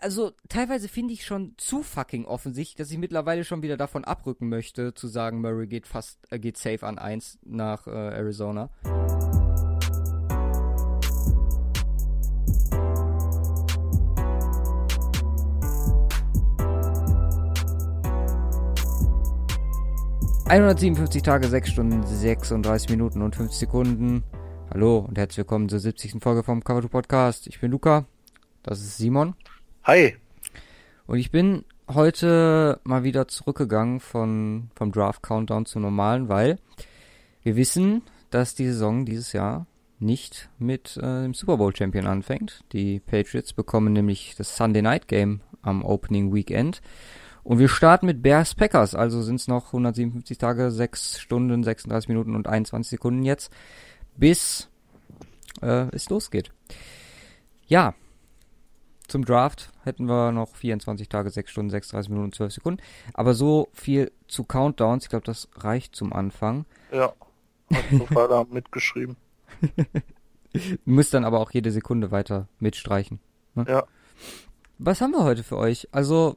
Also teilweise finde ich schon zu fucking offensichtlich, dass ich mittlerweile schon wieder davon abrücken möchte, zu sagen, Murray geht fast, äh, geht safe an 1 nach äh, Arizona. ...157 Tage, 6 Stunden, 36 Minuten und 50 Sekunden. Hallo und herzlich willkommen zur 70. Folge vom Cover 2 Podcast. Ich bin Luca, das ist Simon. Hi. Und ich bin heute mal wieder zurückgegangen von, vom Draft Countdown zum normalen, weil wir wissen, dass die Saison dieses Jahr nicht mit äh, dem Super Bowl Champion anfängt. Die Patriots bekommen nämlich das Sunday Night Game am Opening Weekend. Und wir starten mit Bears Packers, also sind es noch 157 Tage, 6 Stunden, 36 Minuten und 21 Sekunden jetzt, bis äh, es losgeht. Ja, zum Draft hätten wir noch 24 Tage, 6 Stunden, 36 Minuten und 12 Sekunden. Aber so viel zu Countdowns, ich glaube, das reicht zum Anfang. Ja, hat so Vater mitgeschrieben. Müsst dann aber auch jede Sekunde weiter mitstreichen. Ne? Ja. Was haben wir heute für euch? Also,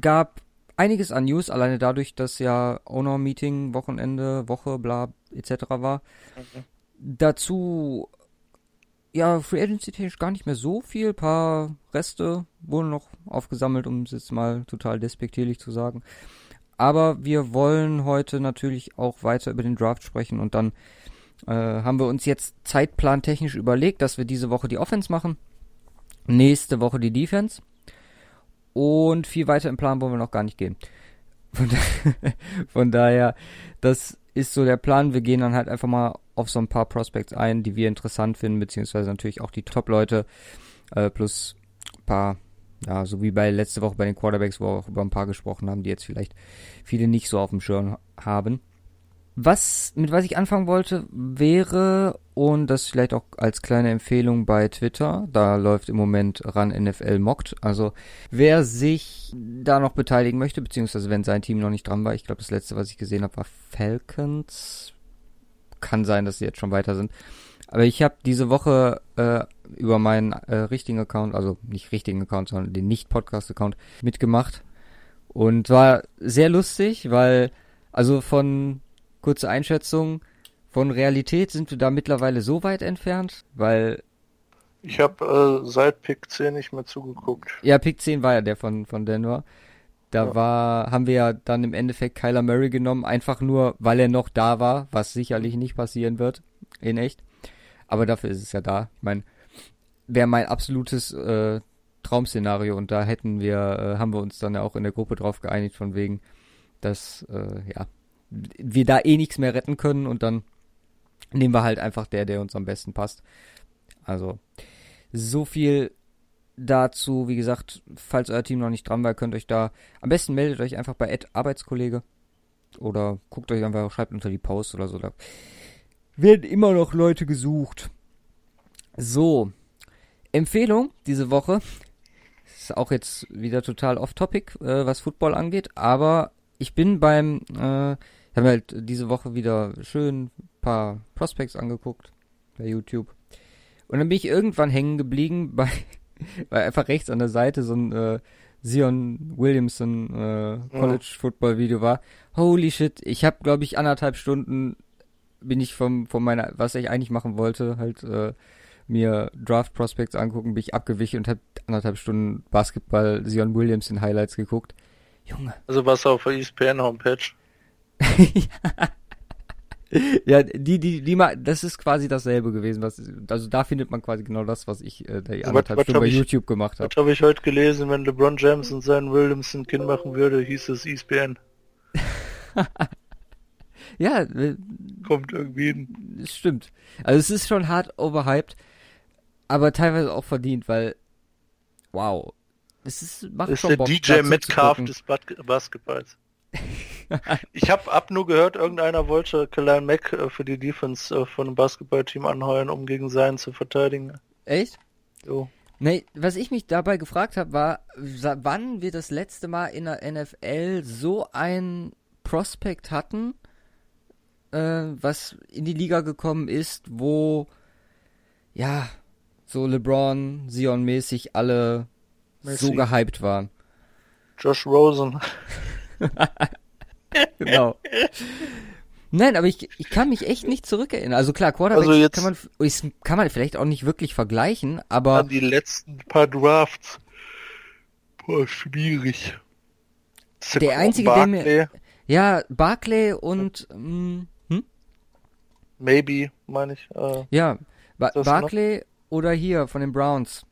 gab einiges an News, alleine dadurch, dass ja Owner-Meeting, Wochenende, Woche, bla, etc. war. Mhm. Dazu, ja, Free Agency technisch gar nicht mehr so viel. paar Reste wurden noch aufgesammelt, um es jetzt mal total despektierlich zu sagen. Aber wir wollen heute natürlich auch weiter über den Draft sprechen und dann äh, haben wir uns jetzt zeitplantechnisch überlegt, dass wir diese Woche die Offense machen, nächste Woche die Defense und viel weiter im Plan wollen wir noch gar nicht gehen. Von, da von daher, das ist so der Plan. Wir gehen dann halt einfach mal auf so ein paar Prospects ein, die wir interessant finden, beziehungsweise natürlich auch die Top-Leute, äh, plus ein paar, ja, so wie bei letzte Woche bei den Quarterbacks, wo wir auch über ein paar gesprochen haben, die jetzt vielleicht viele nicht so auf dem Schirm haben. Was, mit was ich anfangen wollte, wäre, und das vielleicht auch als kleine Empfehlung bei Twitter, da läuft im Moment ran NFL Mockt. Also wer sich da noch beteiligen möchte, beziehungsweise wenn sein Team noch nicht dran war, ich glaube das letzte, was ich gesehen habe, war Falcons. Kann sein, dass sie jetzt schon weiter sind. Aber ich habe diese Woche äh, über meinen äh, richtigen Account, also nicht richtigen Account, sondern den Nicht-Podcast-Account mitgemacht. Und war sehr lustig, weil, also von kurze Einschätzung. Von Realität sind wir da mittlerweile so weit entfernt, weil. Ich habe äh, seit Pick 10 nicht mehr zugeguckt. Ja, Pick 10 war ja der von, von Denver. Da ja. war, haben wir ja dann im Endeffekt Kyler Murray genommen, einfach nur, weil er noch da war, was sicherlich nicht passieren wird, in echt. Aber dafür ist es ja da. Ich meine, wäre mein absolutes äh, Traumszenario und da hätten wir, äh, haben wir uns dann ja auch in der Gruppe drauf geeinigt, von wegen, dass, äh, ja, wir da eh nichts mehr retten können und dann nehmen wir halt einfach der, der uns am besten passt. Also, so viel dazu. Wie gesagt, falls euer Team noch nicht dran war, könnt euch da, am besten meldet euch einfach bei Ed Arbeitskollege oder guckt euch einfach, schreibt unter die Post oder so. Da werden immer noch Leute gesucht. So, Empfehlung diese Woche. Ist auch jetzt wieder total off-topic, äh, was Football angeht, aber ich bin beim äh, ich habe halt diese Woche wieder schön paar Prospects angeguckt bei YouTube. Und dann bin ich irgendwann hängen geblieben bei, bei einfach rechts an der Seite so ein äh, Zion Williamson äh, College ja. Football Video war. Holy shit, ich habe glaube ich anderthalb Stunden bin ich vom von meiner was ich eigentlich machen wollte, halt äh, mir Draft Prospects angucken, bin ich abgewichen und habe anderthalb Stunden Basketball Zion Williamson Highlights geguckt. Junge. Also was auf der ESPN Homepage? ja, die, die, die mal, das ist quasi dasselbe gewesen. Was, also da findet man quasi genau das, was ich äh, die anderthalb Stunden bei ich, YouTube gemacht habe. Was habe ich heute gelesen, wenn LeBron James und seinen Williamson Kind machen würde, hieß es ESPN. ja, äh, kommt irgendwie hin. Es stimmt. Also es ist schon hart overhyped, aber teilweise auch verdient, weil wow, es ist macht das ist schon der Bock, DJ Metcalf des Basketballs ich habe ab nur gehört, irgendeiner wollte Khalil Mack äh, für die Defense äh, von einem Basketballteam anheuern, um gegen seinen zu verteidigen. Echt? Jo. Nee, was ich mich dabei gefragt habe, war, wann wir das letzte Mal in der NFL so ein Prospect hatten, äh, was in die Liga gekommen ist, wo ja so LeBron, Sion mäßig alle Messi. so gehypt waren. Josh Rosen. genau. Nein, aber ich, ich kann mich echt nicht zurückerinnern. Also klar, Quarterback also kann man kann man vielleicht auch nicht wirklich vergleichen, aber an die letzten paar Drafts. Boah, schwierig. Der einzige, Barclay. der mir ja Barclay und hm? Maybe, meine ich. Äh, ja, ba Barclay oder hier von den Browns.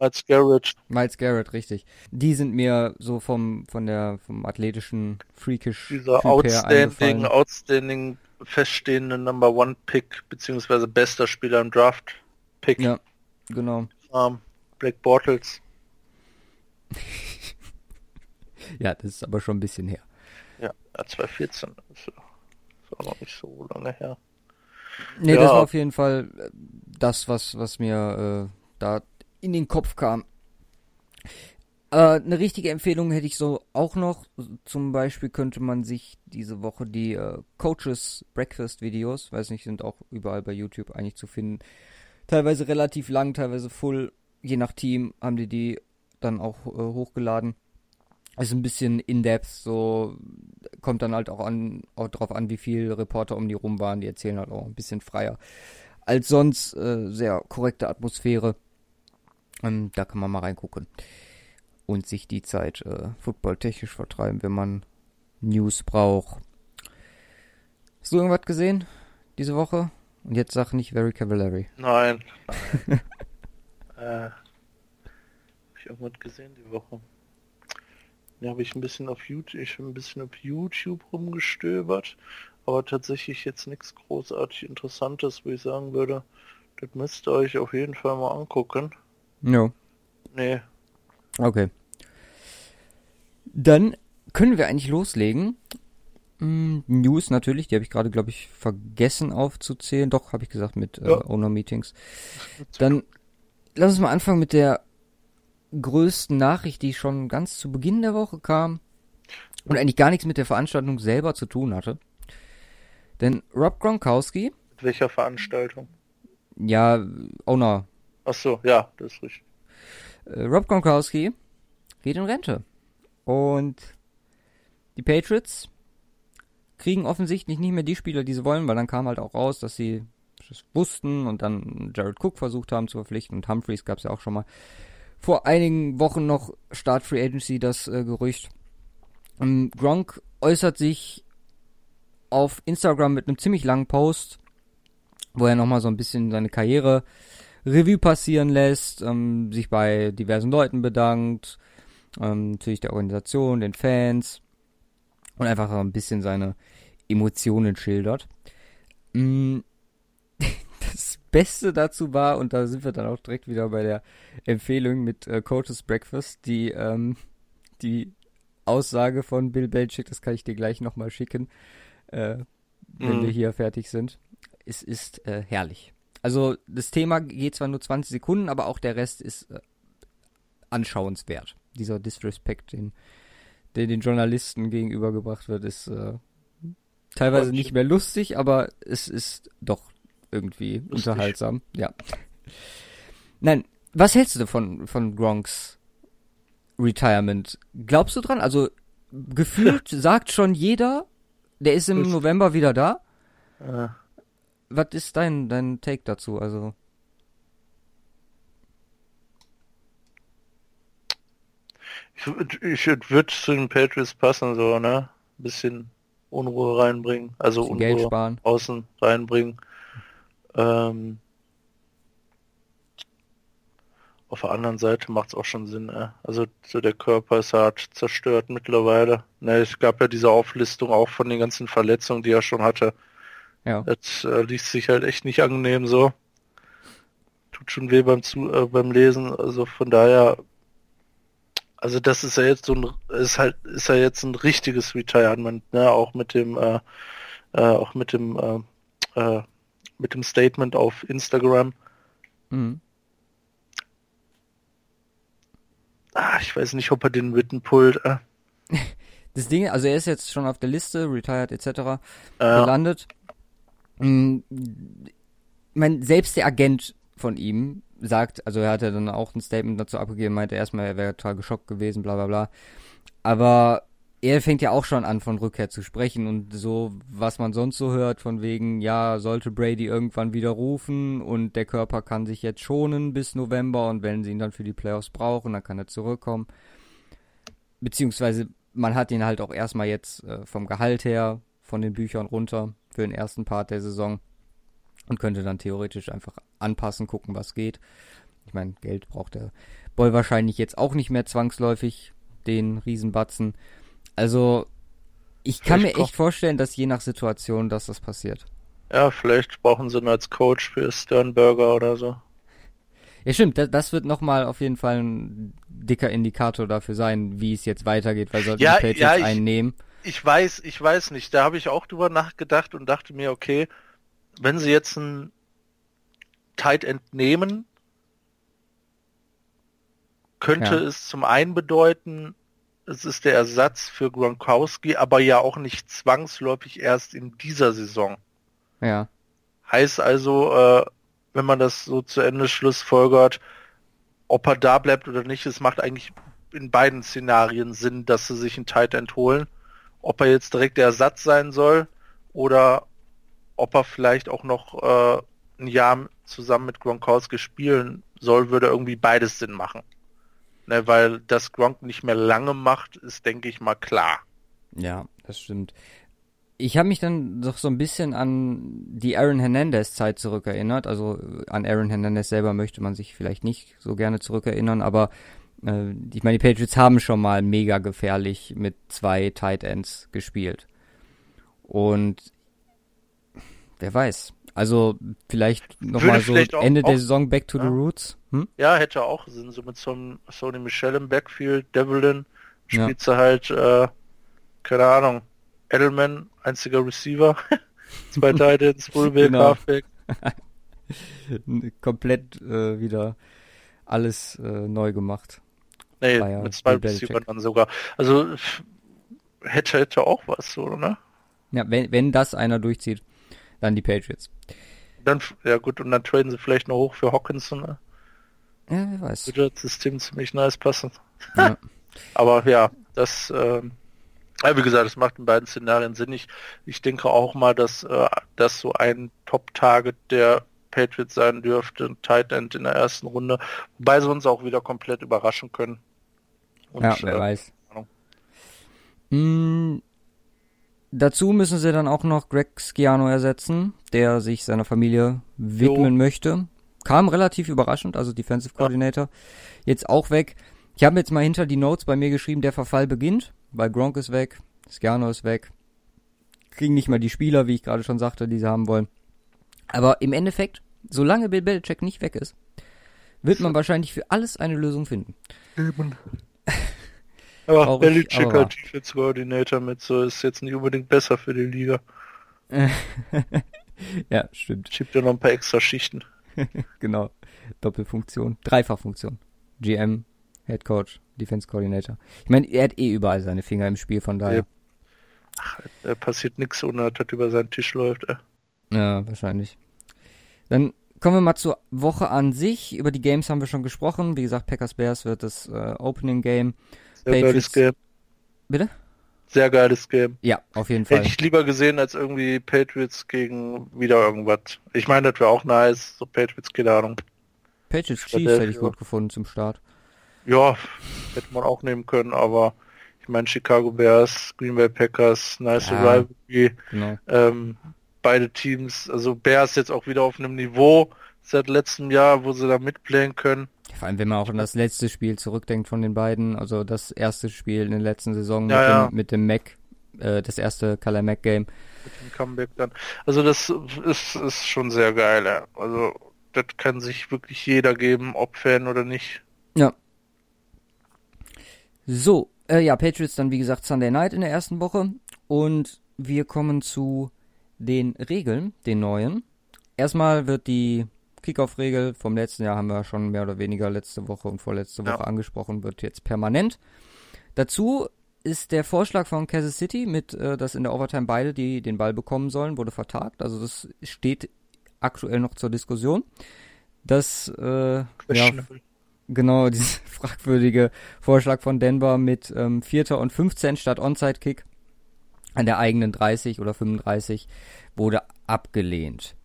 Miles Garrett. Miles Garrett, richtig. Die sind mir so vom von der vom athletischen freakish Dieser outstanding, outstanding feststehende Number One Pick beziehungsweise bester Spieler im Draft Pick. Ja, genau. Um, Black Bortles. ja, das ist aber schon ein bisschen her. Ja, 2014. Das ist auch noch nicht so lange her. Nee, ja. das war auf jeden Fall äh, das, was, was mir äh, da in den Kopf kam. Äh, eine richtige Empfehlung hätte ich so auch noch. Zum Beispiel könnte man sich diese Woche die äh, Coaches Breakfast Videos, weiß nicht, sind auch überall bei YouTube eigentlich zu finden. Teilweise relativ lang, teilweise full. Je nach Team haben die die dann auch äh, hochgeladen. Ist ein bisschen in-depth, so kommt dann halt auch an, auch drauf an, wie viele Reporter um die rum waren. Die erzählen halt auch ein bisschen freier als sonst. Äh, sehr korrekte Atmosphäre. Ähm, da kann man mal reingucken und sich die Zeit äh, footballtechnisch vertreiben, wenn man News braucht. Hast du irgendwas gesehen diese Woche? Und jetzt sag nicht Very Cavallari. Nein. nein. äh, hab ich irgendwas gesehen die Woche? Ja, habe ich ein bisschen auf YouTube, ich ein bisschen auf YouTube rumgestöbert, aber tatsächlich jetzt nichts großartig Interessantes, wo ich sagen würde, das müsst ihr euch auf jeden Fall mal angucken. Ja. Nee. Okay. Dann können wir eigentlich loslegen. Mm, News natürlich, die habe ich gerade, glaube ich, vergessen aufzuzählen. Doch, habe ich gesagt, mit äh, ja. Owner-Meetings. Dann lass uns mal anfangen mit der größten Nachricht, die schon ganz zu Beginn der Woche kam und eigentlich gar nichts mit der Veranstaltung selber zu tun hatte. Denn Rob Gronkowski. Mit welcher Veranstaltung? Ja, Owner. Ach so, ja, das ist richtig. Äh, Rob Gronkowski geht in Rente. Und die Patriots kriegen offensichtlich nicht mehr die Spieler, die sie wollen, weil dann kam halt auch raus, dass sie das wussten und dann Jared Cook versucht haben zu verpflichten und Humphreys gab es ja auch schon mal vor einigen Wochen noch Start Free Agency das äh, Gerücht. Ähm, Gronk äußert sich auf Instagram mit einem ziemlich langen Post, wo er nochmal so ein bisschen seine Karriere Revue passieren lässt, ähm, sich bei diversen Leuten bedankt, ähm, natürlich der Organisation, den Fans und einfach ein bisschen seine Emotionen schildert. Mm, das Beste dazu war, und da sind wir dann auch direkt wieder bei der Empfehlung mit äh, Coach's Breakfast, die, ähm, die Aussage von Bill Belichick, das kann ich dir gleich nochmal schicken, äh, wenn mhm. wir hier fertig sind. Es ist äh, herrlich. Also das Thema geht zwar nur 20 Sekunden, aber auch der Rest ist äh, anschauenswert. Dieser Disrespect, den, der den Journalisten gegenübergebracht wird, ist äh, teilweise nicht mehr lustig, aber es ist doch irgendwie Lustig. unterhaltsam. Ja. Nein, was hältst du von, von Gronks Retirement? Glaubst du dran? Also, gefühlt sagt schon jeder, der ist im November wieder da. Was ist dein, dein Take dazu? Also. Ich, ich würde zu den Patriots passen, so, ne? Bisschen Unruhe reinbringen, also Unruhe Geld sparen. außen reinbringen. Ähm, auf der anderen Seite macht es auch schon Sinn. Äh. Also so der Körper ist hart zerstört mittlerweile. Ne, es gab ja diese Auflistung auch von den ganzen Verletzungen, die er schon hatte. Ja. Das äh, liest sich halt echt nicht angenehm so. Tut schon weh beim Zu äh, beim Lesen. Also von daher, also das ist ja jetzt so ein, ist halt, ist ja jetzt ein richtiges Retirement, ne? Auch mit dem, äh, äh, auch mit dem äh, äh, mit dem Statement auf Instagram. Mhm. Ah, ich weiß nicht, ob er den Witten pullt. Äh. Das Ding, also er ist jetzt schon auf der Liste, retired etc. Gelandet. Mhm. Ich mein, selbst der Agent von ihm sagt, also er hat ja dann auch ein Statement dazu abgegeben, meinte erstmal, er wäre total geschockt gewesen, bla bla bla. Aber er fängt ja auch schon an, von Rückkehr zu sprechen und so, was man sonst so hört, von wegen, ja, sollte Brady irgendwann wieder rufen und der Körper kann sich jetzt schonen bis November und wenn sie ihn dann für die Playoffs brauchen, dann kann er zurückkommen. Beziehungsweise man hat ihn halt auch erstmal jetzt äh, vom Gehalt her von den Büchern runter für den ersten Part der Saison und könnte dann theoretisch einfach anpassen, gucken, was geht. Ich meine, Geld braucht der Boy wahrscheinlich jetzt auch nicht mehr zwangsläufig, den Riesenbatzen. Also, ich kann vielleicht mir echt vorstellen, dass je nach Situation, dass das passiert. Ja, vielleicht brauchen sie ihn als Coach für Sternberger oder so. Ja, stimmt, das, das wird nochmal auf jeden Fall ein dicker Indikator dafür sein, wie es jetzt weitergeht, weil sollten ja, die Patriots ja, ich, einen nehmen. Ich weiß, ich weiß nicht. Da habe ich auch drüber nachgedacht und dachte mir, okay, wenn sie jetzt ein Tight End nehmen, könnte ja. es zum einen bedeuten, es ist der Ersatz für Gronkowski, aber ja auch nicht zwangsläufig erst in dieser Saison. Ja. Heißt also, äh, wenn man das so zu Ende schlussfolgert, ob er da bleibt oder nicht, es macht eigentlich in beiden Szenarien Sinn, dass sie sich einen Tight End holen. Ob er jetzt direkt der Ersatz sein soll oder ob er vielleicht auch noch äh, ein Jahr zusammen mit Gronkowski spielen soll, würde irgendwie beides Sinn machen. Ne, weil das Gronk nicht mehr lange macht, ist, denke ich mal, klar. Ja, das stimmt. Ich habe mich dann doch so ein bisschen an die Aaron Hernandez-Zeit zurückerinnert. Also an Aaron Hernandez selber möchte man sich vielleicht nicht so gerne zurückerinnern, aber äh, ich meine, die Patriots haben schon mal mega gefährlich mit zwei Tight Ends gespielt. Und wer weiß. Also vielleicht nochmal so vielleicht Ende auch, der Saison Back to ja. the Roots. Hm? Ja, hätte auch Sinn. So mit so einem Sony Michel im Backfield, Devlin, spielt ja. halt, äh, keine Ahnung, Edelman, einziger Receiver, zwei Titans, Fullback, genau. Halfback. Komplett äh, wieder alles äh, neu gemacht. Nee, Bayer, mit zwei Receivern dann sogar. Also hätte, hätte auch was, oder? Ne? Ja, wenn, wenn das einer durchzieht, dann die Patriots. Dann, ja gut, und dann traden sie vielleicht noch hoch für Hawkinson, ne? Ja, wer weiß. Würde das System ziemlich nice passen. Ja. Aber ja, das, äh, wie gesagt, das macht in beiden Szenarien Sinn. Ich, ich denke auch mal, dass äh, das so ein Top-Target der Patriots sein dürfte, ein Tight End in der ersten Runde, wobei sie uns auch wieder komplett überraschen können. Und, ja, wer äh, weiß. Mm, dazu müssen sie dann auch noch Greg Schiano ersetzen, der sich seiner Familie widmen jo. möchte. Kam relativ überraschend, also Defensive Coordinator. Ja. Jetzt auch weg. Ich habe jetzt mal hinter die Notes bei mir geschrieben, der Verfall beginnt, weil Gronk ist weg, Schiano ist weg. Kriegen nicht mal die Spieler, wie ich gerade schon sagte, die sie haben wollen. Aber im Endeffekt, solange Bill Belichick nicht weg ist, wird man wahrscheinlich für alles eine Lösung finden. Eben. Aber Traurig, Belichick als Defense Coordinator mit so ist jetzt nicht unbedingt besser für die Liga. ja, stimmt. Schiebt ja noch ein paar extra Schichten. genau. Doppelfunktion. Dreifachfunktion. GM, Head Coach, Defense Coordinator. Ich meine, er hat eh überall seine Finger im Spiel, von daher. Ja. Ach, da passiert nichts, ohne dass das über seinen Tisch läuft. Ey. Ja, wahrscheinlich. Dann kommen wir mal zur Woche an sich. Über die Games haben wir schon gesprochen. Wie gesagt, Packers Bears wird das äh, Opening Game. Sehr Patriots. geiles Game. Bitte? Sehr geiles Game. Ja, auf jeden Fall. Hätte ich lieber gesehen als irgendwie Patriots gegen wieder irgendwas. Ich meine, das wäre auch nice. So Patriots, keine Ahnung. Patriots Chiefs hätte ich gut gefunden zum Start. Ja, hätte man auch nehmen können, aber ich meine Chicago Bears, Green Bay Packers, nice ja, Rivalry. Genau. Ähm, beide Teams, also Bears jetzt auch wieder auf einem Niveau seit letztem Jahr, wo sie da mitplayen können. Vor allem, wenn man auch an das letzte Spiel zurückdenkt von den beiden, also das erste Spiel in der letzten Saison ja, mit, ja. Dem, mit dem Mac, äh, das erste Color Mac Game. Mit dem Comeback dann. Also das ist, ist schon sehr geil, ja. Also das kann sich wirklich jeder geben, ob Fan oder nicht. Ja. So, äh, ja, Patriots dann wie gesagt Sunday Night in der ersten Woche und wir kommen zu den Regeln, den neuen. Erstmal wird die Kickoff-Regel vom letzten Jahr haben wir schon mehr oder weniger letzte Woche und vorletzte Woche ja. angesprochen, wird jetzt permanent. Dazu ist der Vorschlag von Kansas City mit, äh, dass in der Overtime beide, die den Ball bekommen sollen, wurde vertagt. Also das steht aktuell noch zur Diskussion. das äh, ja, genau dieser fragwürdige Vorschlag von Denver mit ähm, Vierter und 15 statt Onside-Kick an der eigenen 30 oder 35 wurde abgelehnt.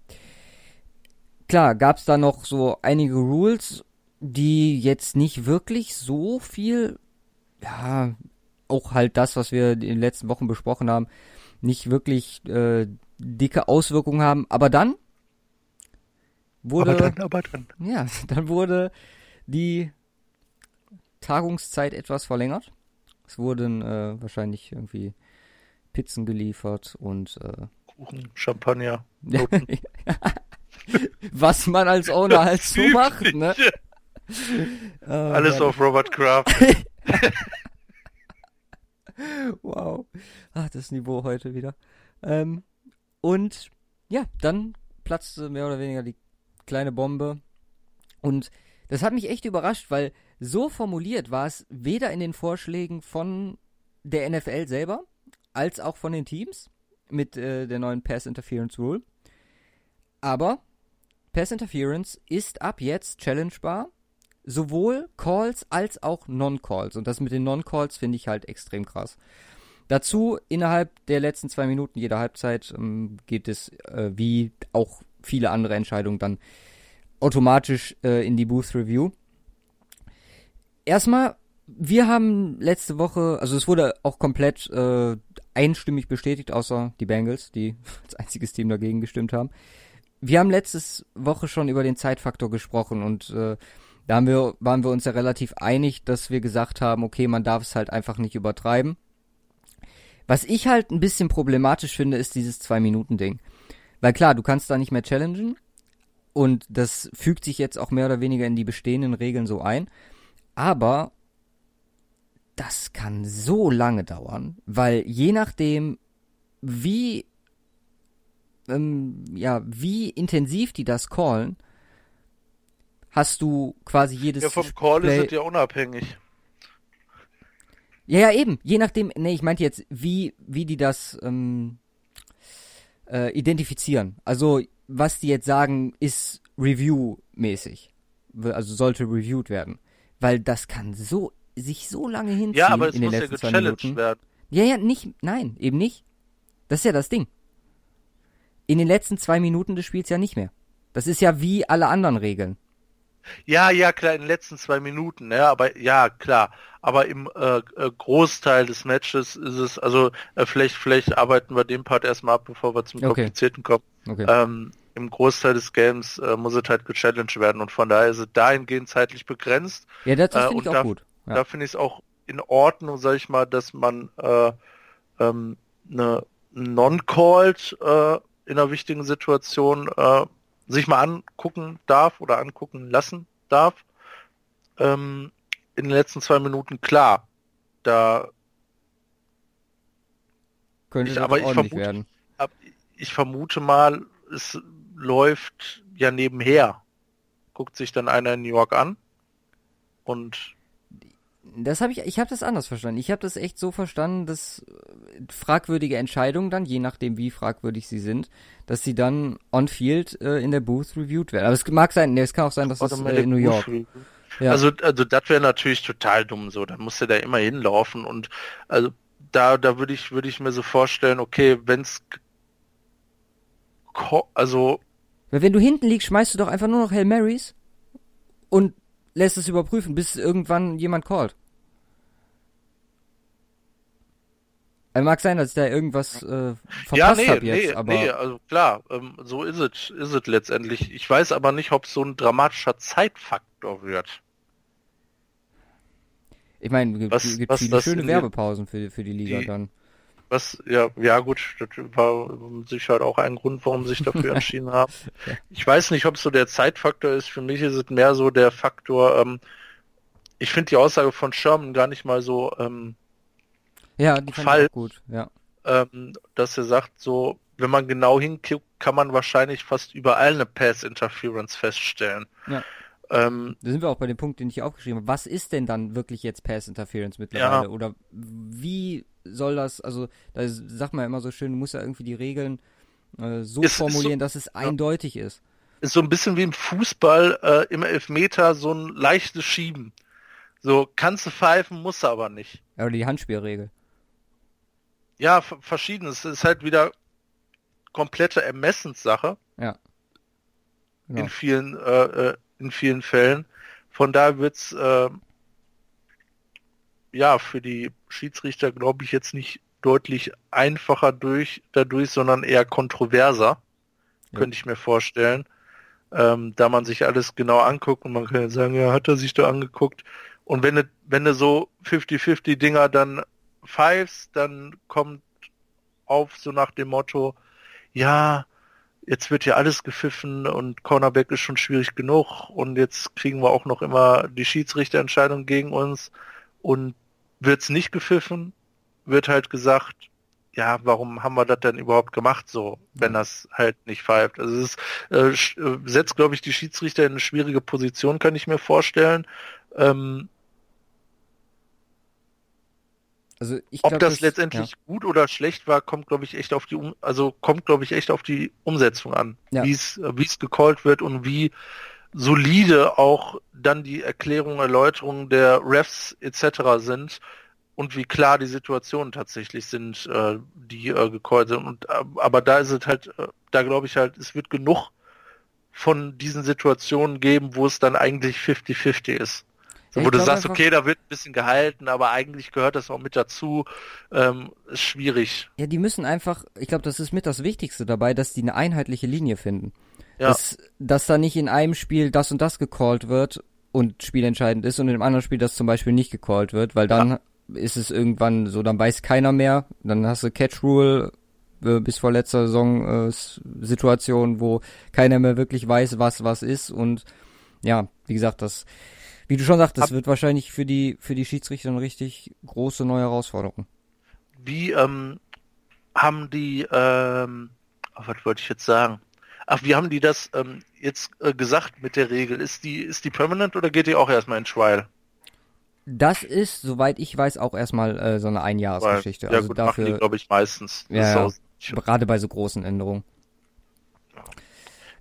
Klar, gab es da noch so einige Rules, die jetzt nicht wirklich so viel, ja, auch halt das, was wir in den letzten Wochen besprochen haben, nicht wirklich äh, dicke Auswirkungen haben. Aber dann wurde, aber dann, aber dann. ja, dann wurde die Tagungszeit etwas verlängert. Es wurden äh, wahrscheinlich irgendwie Pizzen geliefert und äh, Kuchen, Champagner. Was man als Owner halt so macht, ne? Äh, Alles ja, auf Robert Kraft. Wow. Ach, das Niveau heute wieder. Ähm, und ja, dann platzte mehr oder weniger die kleine Bombe. Und das hat mich echt überrascht, weil so formuliert war es weder in den Vorschlägen von der NFL selber, als auch von den Teams mit äh, der neuen Pass Interference Rule. Aber Pass Interference ist ab jetzt challengebar, sowohl Calls als auch Non-Calls. Und das mit den Non-Calls finde ich halt extrem krass. Dazu innerhalb der letzten zwei Minuten jeder Halbzeit ähm, geht es äh, wie auch viele andere Entscheidungen dann automatisch äh, in die Booth Review. Erstmal, wir haben letzte Woche, also es wurde auch komplett äh, einstimmig bestätigt, außer die Bengals, die als einziges Team dagegen gestimmt haben. Wir haben letztes Woche schon über den Zeitfaktor gesprochen und äh, da haben wir, waren wir uns ja relativ einig, dass wir gesagt haben, okay, man darf es halt einfach nicht übertreiben. Was ich halt ein bisschen problematisch finde, ist dieses Zwei-Minuten-Ding. Weil klar, du kannst da nicht mehr challengen und das fügt sich jetzt auch mehr oder weniger in die bestehenden Regeln so ein. Aber das kann so lange dauern, weil je nachdem, wie ähm, ja, wie intensiv die das callen, hast du quasi jedes Ja, vom Call Play- ist es ja unabhängig. Ja, ja, eben. Je nachdem, nee, ich meinte jetzt, wie, wie die das ähm, äh, identifizieren. Also, was die jetzt sagen, ist Review-mäßig. Also sollte reviewed werden. Weil das kann so, sich so lange hinziehen Ja, aber es in den muss ja zwei gechallenged Minuten. werden. Ja, ja, nicht, nein, eben nicht. Das ist ja das Ding. In den letzten zwei Minuten des Spiels ja nicht mehr. Das ist ja wie alle anderen Regeln. Ja, ja, klar, in den letzten zwei Minuten, ja, aber ja, klar. Aber im äh, äh, Großteil des Matches ist es, also äh, vielleicht, vielleicht arbeiten wir den Part erstmal ab, bevor wir zum Okay. komplizierten kommen. Okay. Ähm, Im Großteil des Games äh, muss es halt gechallenged werden und von daher ist es dahingehend zeitlich begrenzt. ja, das, das äh, finde ich auch da- gut. Ja. Da finde ich es auch in Ordnung, sag ich mal, dass man äh, ähm, eine Non-Called äh, in einer wichtigen Situation äh, sich mal angucken darf oder angucken lassen darf. Ähm, in den letzten zwei Minuten, klar, da Könnte ich- aber ich vermute- werden. ab- ich vermute mal, es läuft ja nebenher. Guckt sich dann einer in New York an und Das habe ich, ich habe das anders verstanden. Ich habe das echt so verstanden, dass äh, fragwürdige Entscheidungen dann, je nachdem wie fragwürdig sie sind, dass sie dann on-field äh, in der Booth reviewed werden. Aber es mag sein, nee, es kann auch sein, dass das äh, in New York. Ja. Also, also das wäre natürlich total dumm so. Dann musst du da immer hinlaufen und also da, da würde ich, würde ich mir so vorstellen, okay, wenn's also wenn du hinten liegst, schmeißt du doch einfach nur noch Hail Marys und lässt es überprüfen, bis irgendwann jemand callt. Also mag sein, dass ich da irgendwas äh, verpasst ja, nee, hab jetzt, nee, aber nee, also klar, ähm, so ist es, es letztendlich. Ich weiß aber nicht, ob so ein dramatischer Zeitfaktor wird. ich meine, es Was- gibt, gibt was viele schöne Werbepausen für, für die Liga Die- dann. Was, ja, ja gut, das war sicher auch ein Grund, warum sich dafür entschieden haben. Ich weiß nicht, ob es so der Zeitfaktor ist. Für mich ist es mehr so der Faktor, ähm, ich finde die Aussage von Sherman gar nicht mal so, ähm, Ja, die auch gut, ja. ähm, dass er sagt, so, wenn man genau hinguckt, kann man wahrscheinlich fast überall eine Pass Interference feststellen. Ja. Ähm, Da sind wir auch bei dem Punkt, den ich hier aufgeschrieben habe. Was ist denn dann wirklich jetzt Pass Interference mittlerweile? Ja. Oder wie soll das, also da sagt man ja immer so schön, du musst ja irgendwie die Regeln äh, so ist formulieren, so- dass es eindeutig ist. ist so ein bisschen wie im Fußball äh, im Elfmeter so ein leichtes Schieben. So, kannst du pfeifen, musst du aber nicht. Ja, oder die Handspielregel. Ja, verschiedenes. Es ist halt wieder komplette Ermessenssache. Ja. Genau. In vielen, äh, äh, in vielen Fällen. Von daher wird's äh, ja für die Schiedsrichter, glaube ich, jetzt nicht deutlich einfacher durch dadurch, sondern eher kontroverser, ja. könnte ich mir vorstellen. Ähm, da man sich alles genau anguckt und man kann sagen, ja, hat er sich da angeguckt. Und wenn du, wenn du so 50-50 Dinger dann pfeifst, dann kommt auf so nach dem Motto, ja, jetzt wird ja alles gepfiffen und Cornerback ist schon schwierig genug und jetzt kriegen wir auch noch immer die Schiedsrichterentscheidung gegen uns und wird's nicht gepfiffen, wird halt gesagt, ja, warum haben wir das denn überhaupt gemacht so, wenn das halt nicht pfeift? Also es ist, äh, äh, setzt, glaube ich, die Schiedsrichter in eine schwierige Position, kann ich mir vorstellen. Ähm, also ich Ob glaub, das, das, letztendlich ja. gut oder schlecht war, kommt glaube ich echt auf die um also kommt glaube ich echt auf die Umsetzung an, ja. wie es wie es gecallt wird und wie solide auch dann die Erklärungen, Erläuterungen der Refs etc. sind und wie klar die Situationen tatsächlich sind, äh, die äh, gecallt sind. Und äh, aber da ist es halt, äh, da glaube ich halt, es wird genug von diesen Situationen geben, wo es dann eigentlich 50-50 ist. So, wo du sagst, okay, da wird ein bisschen gehalten, aber eigentlich gehört das auch mit dazu. Ähm, ist schwierig. Ja, die müssen einfach, ich glaube, das ist mit das Wichtigste dabei, dass die eine einheitliche Linie finden. Ja. Dass, dass da nicht in einem Spiel das und das gecallt wird und spielentscheidend ist und in dem anderen Spiel das zum Beispiel nicht gecallt wird, weil dann ja. ist es irgendwann so, dann weiß keiner mehr, dann hast du Catch Rule äh, bis vor letzter Saison äh, Situation, wo keiner mehr wirklich weiß, was was ist und ja, wie gesagt, das wie du schon sagtest, wird wahrscheinlich für die, für die Schiedsrichter eine richtig große neue Herausforderung. Wie ähm, haben die, ähm, oh, was wollte ich jetzt sagen? Ach, wie haben die das ähm, jetzt äh, gesagt mit der Regel? Ist die, ist die permanent oder geht die auch erstmal in Trial? Das ist, soweit ich weiß, auch erstmal äh, so eine Einjahresgeschichte. Ja, also gut, dafür, die, glaube ich, meistens. Ja, ja, gerade bei so großen Änderungen.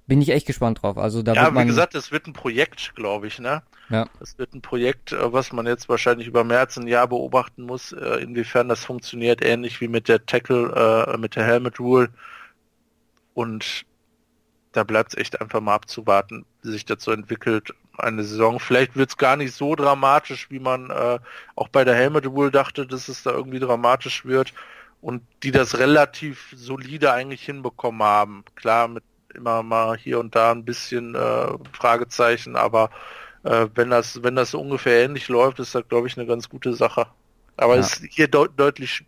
Bin ich echt gespannt drauf. Also da ja, wird man... wie gesagt, es wird ein Projekt, glaube ich, ne? Ja. Es wird ein Projekt, äh, was man jetzt wahrscheinlich über mehr als ein Jahr beobachten muss, äh, inwiefern das funktioniert, ähnlich wie mit der Tackle, äh, mit der Helmet Rule. Und da bleibt es echt einfach mal abzuwarten, wie sich so entwickelt. Eine Saison. Vielleicht wird es gar nicht so dramatisch, wie man äh, auch bei der Helmet Rule dachte, dass es da irgendwie dramatisch wird. Und die das relativ solide eigentlich hinbekommen haben. Klar, mit immer mal hier und da ein bisschen äh, Fragezeichen, aber äh, wenn das, wenn das ungefähr ähnlich läuft, ist das, glaube ich, eine ganz gute Sache. Aber es ja. ist hier deut deutlich,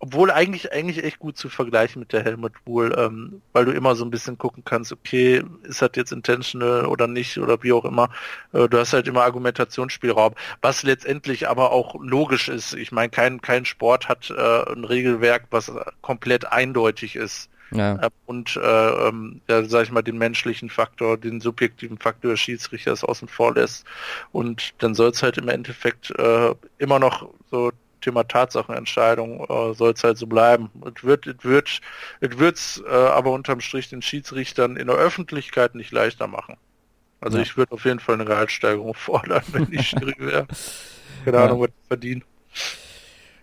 obwohl eigentlich, eigentlich echt gut zu vergleichen mit der Helmut Wohl, ähm, weil du immer so ein bisschen gucken kannst, okay, ist das jetzt intentional oder nicht oder wie auch immer. Äh, du hast halt immer Argumentationsspielraum, was letztendlich aber auch logisch ist. Ich meine, kein, kein Sport hat äh, ein Regelwerk, was komplett eindeutig ist. Ja. Äh, und äh, ähm, ja, sag ich mal, den menschlichen Faktor, den subjektiven Faktor des Schiedsrichters außen vor lässt. Und dann soll es halt im Endeffekt äh, immer noch so Thema Tatsachenentscheidung äh, soll es halt so bleiben. Es wird, es wird, es wird's äh, aber unterm Strich den Schiedsrichtern in der Öffentlichkeit nicht leichter machen. Also ja. ich würde auf jeden Fall eine Gehaltssteigerung fordern, wenn ich schwierig wäre. Keine Ahnung, was ich verdiene.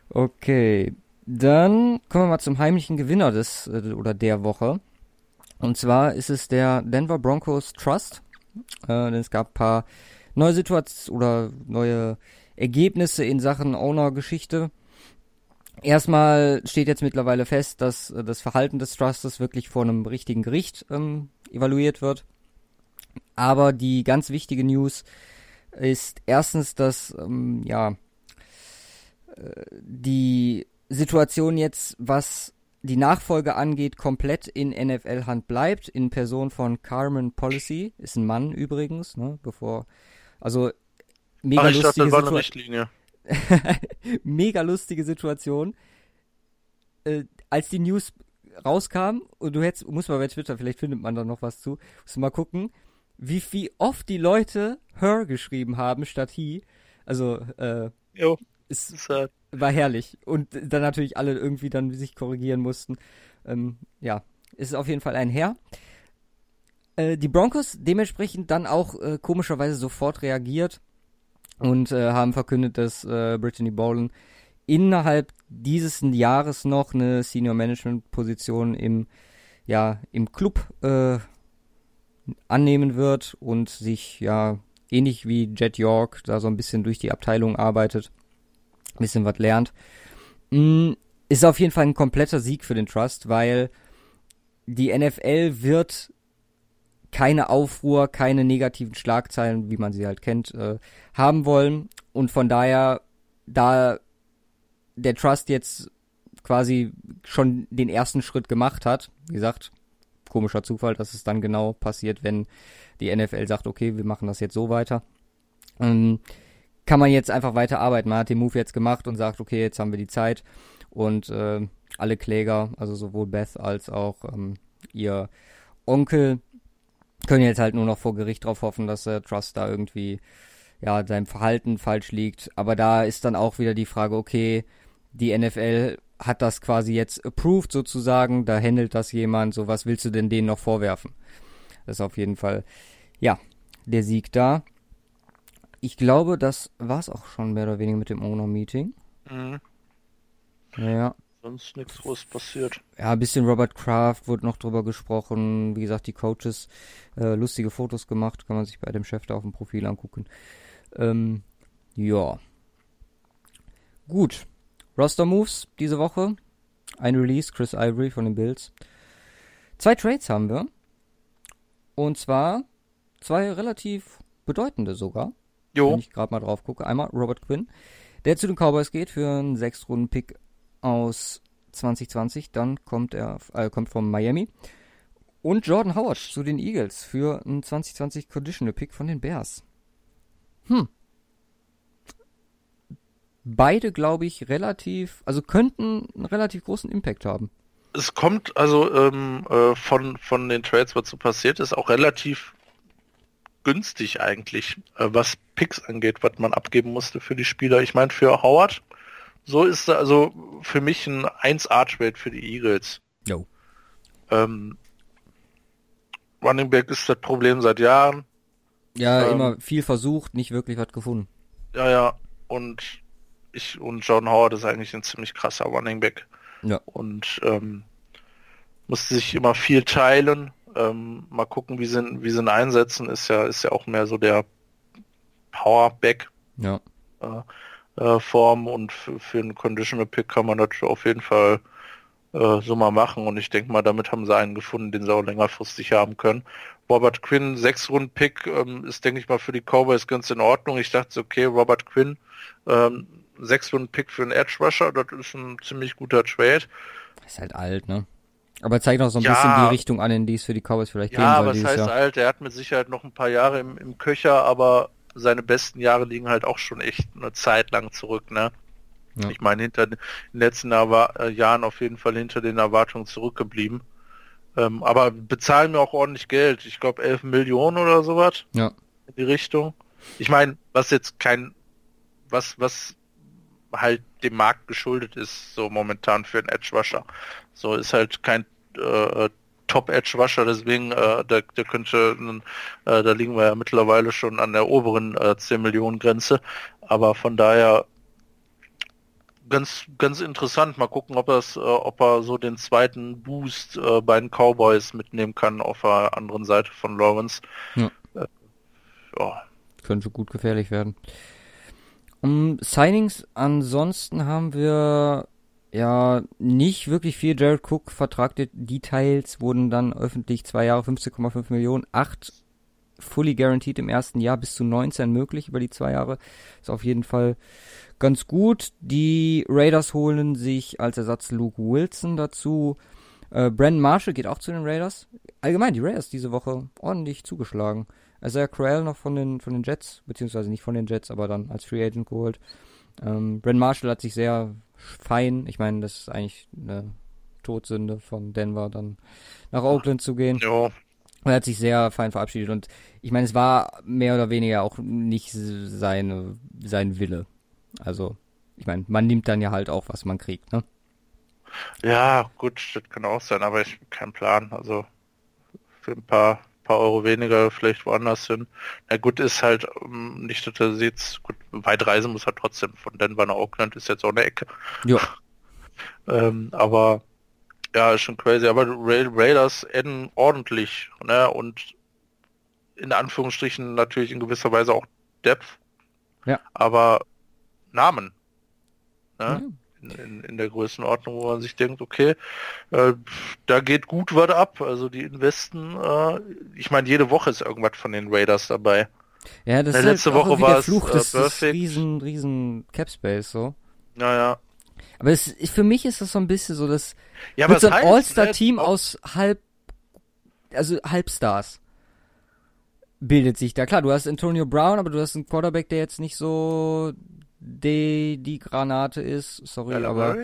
Okay, dann kommen wir mal zum heimlichen Gewinner des äh, oder der Woche. Und zwar ist es der Denver Broncos Trust. Äh, es gab ein paar neue Situationen oder neue Ergebnisse in Sachen Owner-Geschichte. Erstmal steht jetzt mittlerweile fest, dass äh, das Verhalten des Trustes wirklich vor einem richtigen Gericht ähm, evaluiert wird. Aber die ganz wichtige News ist erstens, dass ähm, ja äh, die Situation jetzt, was die Nachfolge angeht, komplett in NFL-Hand bleibt, in Person von Carmen Policy, ist ein Mann übrigens, ne, bevor, also mega Ach, lustige Situation. mega lustige Situation. Äh, als die News rauskam, und du hättest, muss mal bei Twitter, vielleicht findet man da noch was zu, musst mal gucken, wie, wie oft die Leute her geschrieben haben statt he. Also, äh, jo, ist, ist halt war herrlich. Und dann natürlich alle irgendwie dann sich korrigieren mussten. Ähm, ja, ist auf jeden Fall ein Herr. Äh, die Broncos dementsprechend dann auch äh, komischerweise sofort reagiert und äh, haben verkündet, dass äh, Brittany Boland innerhalb dieses Jahres noch eine Senior Management Position im ja im Club äh, annehmen wird und sich ja ähnlich wie Jet York da so ein bisschen durch die Abteilung arbeitet, ein bisschen was lernt. Mm, ist auf jeden Fall ein kompletter Sieg für den Trust, weil die NFL wird keine Aufruhr, keine negativen Schlagzeilen, wie man sie halt kennt, äh, haben wollen. Und von daher, da der Trust jetzt quasi schon den ersten Schritt gemacht hat, wie gesagt, komischer Zufall, dass es dann genau passiert, wenn die NFL sagt, okay, wir machen das jetzt so weiter. Ähm, kann man jetzt einfach weiter arbeiten. Man hat den Move jetzt gemacht und sagt, okay, jetzt haben wir die Zeit und äh, alle Kläger, also sowohl Beth als auch ähm, ihr Onkel, können jetzt halt nur noch vor Gericht drauf hoffen, dass der Trust da irgendwie ja sein Verhalten falsch liegt. Aber da ist dann auch wieder die Frage, okay, die NFL hat das quasi jetzt approved sozusagen, da handelt das jemand, so was willst du denn denen noch vorwerfen? Das ist auf jeden Fall, ja, der Sieg da. Ich glaube, das war es auch schon mehr oder weniger mit dem Owner-Meeting. Mhm. Ja sonst nichts groß passiert. Ja, ein bisschen Robert Kraft wurde noch drüber gesprochen. Wie gesagt, die Coaches äh, lustige Fotos gemacht, kann man sich bei dem Chef da auf dem Profil angucken. Ähm, ja. Gut. Roster Moves diese Woche. Ein Release, Chris Ivory von den Bills. Zwei Trades haben wir. Und zwar zwei relativ bedeutende sogar. Jo. Wenn ich gerade mal drauf gucke. Einmal Robert Quinn, der zu den Cowboys geht für einen 6-Runden-Pick aus 2020. Dann kommt er äh, kommt von Miami. Und Jordan Howard zu den Eagles für einen 2020 Conditional Pick von den Bears. Hm. Beide, glaube ich, relativ, also könnten einen relativ großen Impact haben. Es kommt also ähm, äh, von, von den Trades, was so passiert ist, auch relativ günstig eigentlich, äh, was Picks angeht, was man abgeben musste für die Spieler. Ich meine, für Howard so ist also für mich ein 1A-Trade für die Eagles. Jo. Ähm, Running Back ist das Problem seit Jahren. Ja, ähm, immer viel versucht, nicht wirklich was gefunden. Ja, ja. Und ich und John Howard ist eigentlich ein ziemlich krasser Running Back. Ja. Und ähm, musste sich immer viel teilen. Ähm, mal gucken, wie sie, wie sie ihn einsetzen. Ist ja, ist ja auch mehr so der Powerback. Ja. Äh, äh, Form und für einen Conditional Pick kann man das auf jeden Fall äh, so mal machen und ich denke mal, damit haben sie einen gefunden, den sie auch längerfristig haben können. Robert Quinn, sechs Runden Pick, ähm, ist denke ich mal für die Cowboys ganz in Ordnung. Ich dachte, okay, Robert Quinn, ähm, sechs Runden Pick für einen Edge Rusher, das ist ein ziemlich guter Trade. Ist halt alt, ne? Aber zeigt auch so ein ja, bisschen die Richtung an, in die es für die Cowboys vielleicht ja, gehen soll. Ja, was heißt Jahr. alt? Er hat mit Sicherheit noch ein paar Jahre im, im Köcher, aber seine besten Jahre liegen halt auch schon echt eine Zeit lang zurück, ne? Ja. Ich meine, hinter den letzten äh, Jahren auf jeden Fall hinter den Erwartungen zurückgeblieben. Ähm, aber bezahlen mir auch ordentlich Geld. Ich glaube 11 Millionen oder sowas. Ja. In die Richtung. Ich meine, was jetzt kein, was, was halt dem Markt geschuldet ist, so momentan für einen Edge Rusher. So ist halt kein äh, Top-Edge-Rusher, deswegen, äh, der, der könnte, äh, da liegen wir ja mittlerweile schon an der oberen äh, 10 Millionen Grenze, aber von daher ganz, ganz interessant. Mal gucken, ob, das, äh, ob er so den zweiten Boost äh, bei den Cowboys mitnehmen kann auf der anderen Seite von Lawrence. Ja. Äh, ja. Könnte gut gefährlich werden. Um Signings ansonsten haben wir ja, nicht wirklich viel. Jared Cook Vertrag Details wurden dann öffentlich zwei Jahre 15,5 Millionen, acht fully guaranteed im ersten Jahr bis zu 19 möglich über die zwei Jahre. Ist auf jeden Fall ganz gut. Die Raiders holen sich als Ersatz Luke Wilson dazu. Äh, Brandon Marshall geht auch zu den Raiders. Allgemein die Raiders diese Woche ordentlich zugeschlagen. Isaiah Crowell noch von den, von den Jets, beziehungsweise nicht von den Jets, aber dann als Free Agent geholt. Ähm, Brandon Marshall hat sich sehr fein. Ich meine, das ist eigentlich eine Todsünde von Denver, dann nach Oakland zu gehen. Ja. Er hat sich sehr fein verabschiedet und ich meine, es war mehr oder weniger auch nicht seine, sein Wille. Also, ich meine, man nimmt dann ja halt auch, was man kriegt, ne? Ja, gut, das kann auch sein, aber ich habe keinen Plan. Also für ein paar paar Euro weniger vielleicht woanders hin. Na gut, ist halt ähm, nicht, dass er sieht, gut, weit reisen muss er trotzdem. Von Denver nach Oakland ist jetzt auch eine Ecke. Ja. ähm, aber ja, ist schon crazy. Aber Ra Raiders enden ordentlich, ne? Und in Anführungsstrichen natürlich in gewisser Weise auch Depth. Ja. Aber Namen. Ne? Ja. In, in, der Größenordnung, wo man sich denkt, okay, äh, da geht gut was ab. Also die Investen, äh, ich meine, jede Woche ist irgendwas von den Raiders dabei. Ja, das Ja, ist letzte halt Woche irgendwie der war es, Fluch äh, des, riesen, riesen Capspace so. Naja. Aber es, ich, für mich ist das so ein bisschen so, das Ja, wird so ein heißt, All-Star-Team ne, aus halb, also Halbstars bildet sich da. Klar, du hast Antonio Brown, aber du hast einen Quarterback, der jetzt nicht so die, die Granate ist. Sorry, Kyler aber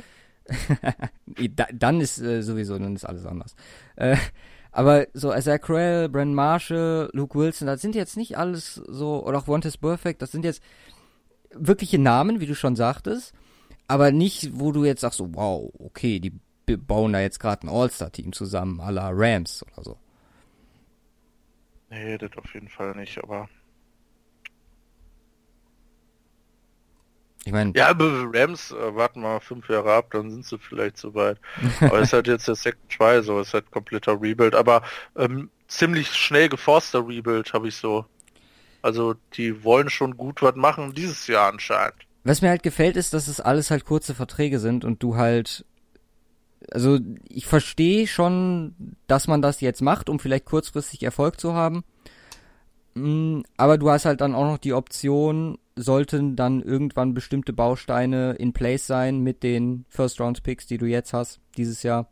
dann ist äh, sowieso, dann ist alles anders. Äh, aber so Crowell, Brandon Marshall, Luke Wilson, das sind jetzt nicht alles so, oder auch Wantes Perfect, das sind jetzt wirkliche Namen, wie du schon sagtest, aber nicht, wo du jetzt sagst, so, wow, okay, die bauen da jetzt gerade ein All-Star-Team zusammen, à la Rams oder so. Nee, das auf jeden Fall nicht, aber. Ich meine, Ja, aber Rams äh, warten wir mal fünf Jahre ab, dann sind sie vielleicht soweit. Aber es ist halt jetzt der Second Try, so es ist halt kompletter Rebuild, aber ähm, ziemlich schnell geforster Rebuild habe ich so. Also die wollen schon gut was machen dieses Jahr anscheinend. was mir halt gefällt, ist, dass es alles halt kurze Verträge sind und du halt, also ich verstehe schon, dass man das jetzt macht, um vielleicht kurzfristig Erfolg zu haben. Mm, Aber du hast halt dann auch noch die Option, sollten dann irgendwann bestimmte Bausteine in place sein mit den First-Round-Picks, die du jetzt hast, dieses Jahr,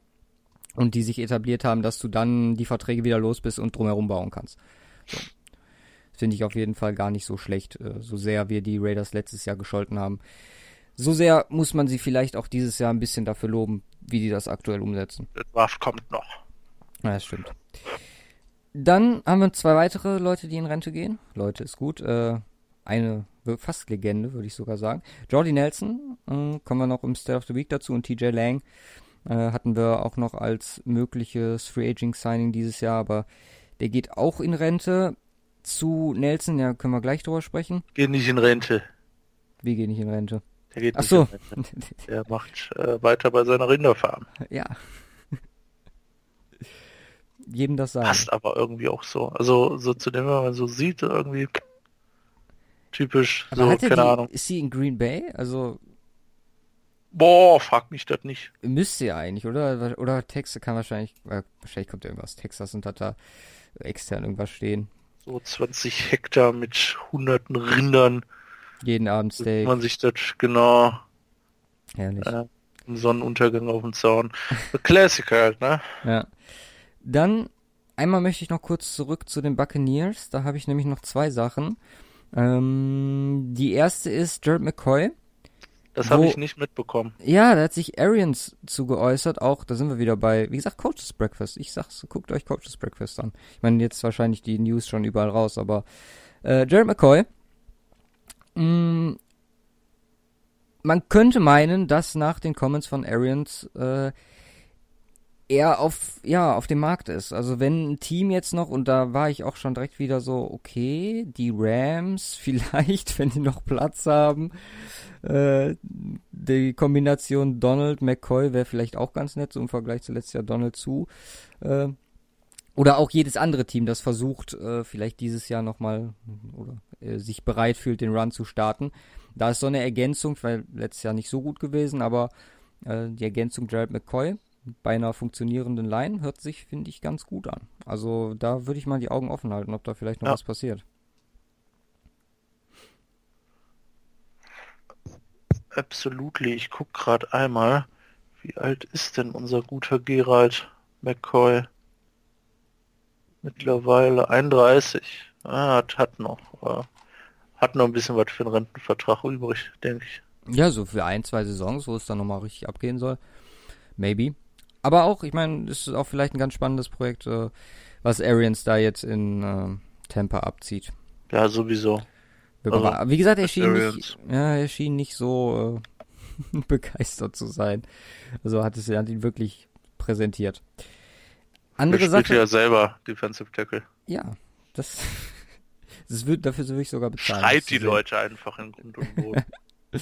und die sich etabliert haben, dass du dann die Verträge wieder los bist und drumherum bauen kannst. So. Finde ich auf jeden Fall gar nicht so schlecht, äh, so sehr wir die Raiders letztes Jahr gescholten haben. So sehr muss man sie vielleicht auch dieses Jahr ein bisschen dafür loben, wie die das aktuell umsetzen. Das Waff kommt noch. Ja, das stimmt. Dann haben wir zwei weitere Leute, die in Rente gehen. Leute ist gut. Äh, eine fast Legende, würde ich sogar sagen. Jordy Nelson, äh, kommen wir noch im State of the Week dazu und TJ Lang äh, hatten wir auch noch als mögliches Free Aging Signing dieses Jahr, aber der geht auch in Rente. Zu Nelson, ja, können wir gleich drüber sprechen. Geht nicht in Rente. Wie geht nicht in Rente? Der geht Ach nicht so. in Rente. Der macht äh, weiter bei seiner Rinderfarm. ja. Jedem das sagen. Passt aber irgendwie auch so. Also so zu dem, wenn man so sieht, irgendwie typisch, Aber so, hat keine die, Ahnung. ist sie in Green Bay? Also Boah, frag mich das nicht. müsste ja eigentlich, oder? Oder Texas kann wahrscheinlich, äh, wahrscheinlich kommt irgendwas Texas und hat da extern irgendwas stehen. So 20 Hektar mit hunderten Rindern. Jeden Abend Steak. man sich das genau Herrlich. äh, Sonnenuntergang auf dem Zaun. Klassiker halt, ne? Ja. Dann einmal möchte ich noch kurz zurück zu den Buccaneers. Da habe ich nämlich noch zwei Sachen. Ähm, die erste ist Jared McCoy. Das habe ich nicht mitbekommen. Ja, da hat sich Arians zu geäußert. Auch, da sind wir wieder bei, wie gesagt, Coaches Breakfast. Ich sag's, guckt euch Coaches Breakfast an. Ich meine, jetzt wahrscheinlich die News schon überall raus, aber äh, Jared McCoy. Mh, man könnte meinen, dass nach den Comments von Arians äh, er auf, ja, auf dem Markt ist. Also wenn ein Team jetzt noch, und da war ich auch schon direkt wieder so, okay, die Rams vielleicht, wenn die noch Platz haben, äh, die Kombination Donald McCoy wäre vielleicht auch ganz nett, so im Vergleich zu letztes Jahr Donald zu. Äh, oder auch jedes andere Team, das versucht, äh, vielleicht dieses Jahr nochmal oder äh, sich bereit fühlt, den Run zu starten. Da ist so eine Ergänzung, weil letztes Jahr nicht so gut gewesen, aber äh, die Ergänzung Jared McCoy bei einer funktionierenden Line hört sich, finde ich, ganz gut an. Also da würde ich mal die Augen offen halten, ob da vielleicht noch Ja. was passiert. Absolutely. Ich guck gerade einmal, wie alt ist denn unser guter Gerald McCoy? Mittlerweile 31. Ah, hat, hat noch. Äh, hat noch ein bisschen was für einen Rentenvertrag übrig, denke ich. Ja, so für ein, zwei Saisons, wo es dann nochmal richtig abgehen soll. Maybe. Aber auch, ich meine, das ist auch vielleicht ein ganz spannendes Projekt, äh, was Arians da jetzt in äh, Tampa abzieht. Ja, sowieso. Also, Wie gesagt, er schien nicht, ja, er schien nicht so äh, begeistert zu sein. Also hat es er hat ihn wirklich präsentiert. Er Andere spielt Sache. ja selber Defensive Tackle. Ja, das, das wird, dafür würde ich sogar bezahlen. Schreit die Leute einfach in Grund und Boden.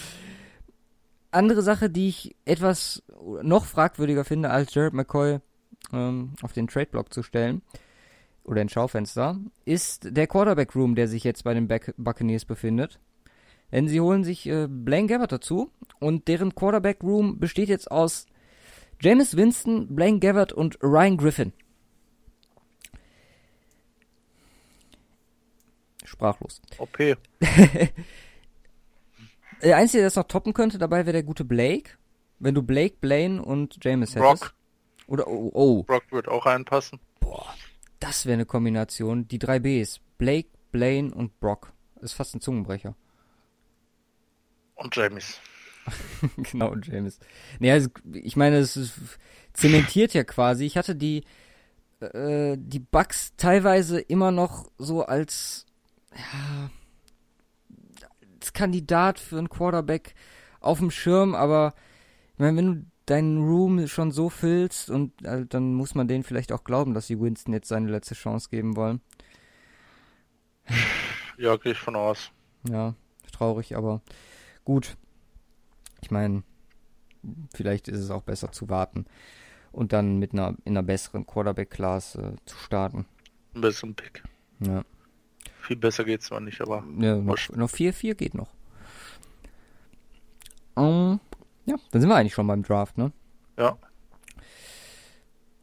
Andere Sache, die ich etwas noch fragwürdiger finde, als Jared McCoy ähm, auf den Trade-Block zu stellen oder ins Schaufenster, ist der Quarterback-Room, der sich jetzt bei den Back Buccaneers befindet. Denn sie holen sich äh, Blaine Gabbert dazu und deren Quarterback-Room besteht jetzt aus James Winston, Blaine Gabbert und Ryan Griffin. Sprachlos. Okay. Der Einzige, der das noch toppen könnte, dabei wäre der gute Blake. Wenn du Blake, Blaine und James hättest. Brock. Oder, oh, oh. Brock wird auch reinpassen. Boah, das wäre eine Kombination. Die drei Bs. Blake, Blaine und Brock. Ist fast ein Zungenbrecher. Und James. genau, James. Nee, also, ich meine, es ist, zementiert ja quasi. Ich hatte die, äh, die Bugs teilweise immer noch so als, ja, Kandidat für einen Quarterback auf dem Schirm, aber ich meine, wenn du deinen Room schon so füllst und äh, dann muss man denen vielleicht auch glauben, dass sie Winston jetzt seine letzte Chance geben wollen. Ja, gehe ich von aus. Ja, traurig, aber gut. Ich meine, vielleicht ist es auch besser zu warten und dann mit einer in einer besseren Quarterback-Class äh, zu starten. Ein bisschen Pick. Ja. Viel besser geht's zwar nicht, aber Ja, noch, Wurscht. noch 4-4 geht noch. Ähm, ja, dann sind wir eigentlich schon beim Draft, ne? ja.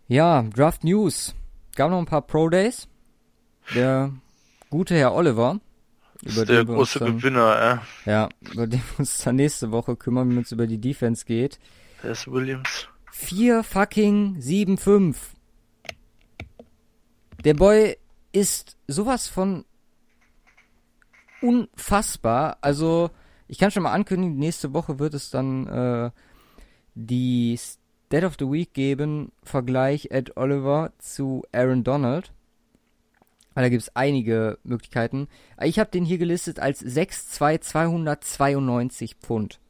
Ja, Draft News. Gab noch ein paar Pro Days. Der gute Herr Oliver, ist der große dann, Gewinner, äh. ja, über den wir uns dann nächste Woche kümmern, wenn es über die Defense geht. Der ist Williams. 4 fucking 7-5. Der Boy ist sowas von unfassbar. Also, ich kann schon mal ankündigen, nächste Woche wird es dann äh, die State of the Week geben, Vergleich Ed Oliver zu Aaron Donald. Weil da gibt es einige Möglichkeiten. Ich habe den hier gelistet als 6'2 292 Pfund.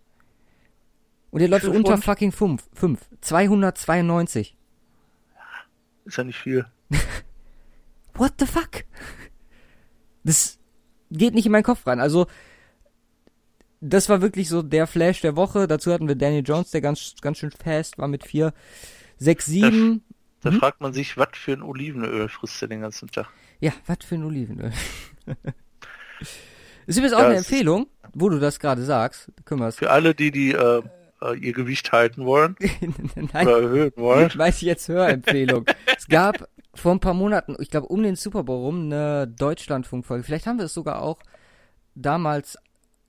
Und der läuft unter Pfund? fucking 5. 5. 292. Ist ja nicht viel. What the fuck? Das geht nicht in meinen Kopf rein. Also, das war wirklich so der Flash der Woche. Dazu hatten wir Daniel Jones, der ganz, ganz schön fast war mit 4, 6, 7. Da Mhm. fragt man sich, was für ein Olivenöl frisst der den ganzen Tag? Ja, was für ein Olivenöl. ist übrigens auch Ja, eine Empfehlung, wo du das gerade sagst. Es. Für alle, die, die äh, äh, ihr Gewicht halten wollen Nein, oder erhöhen wollen. weiß ich jetzt Hörempfehlung. es gab vor ein paar Monaten, ich glaube um den Super Bowl rum, eine Deutschlandfunkfolge. Vielleicht haben wir es sogar auch damals.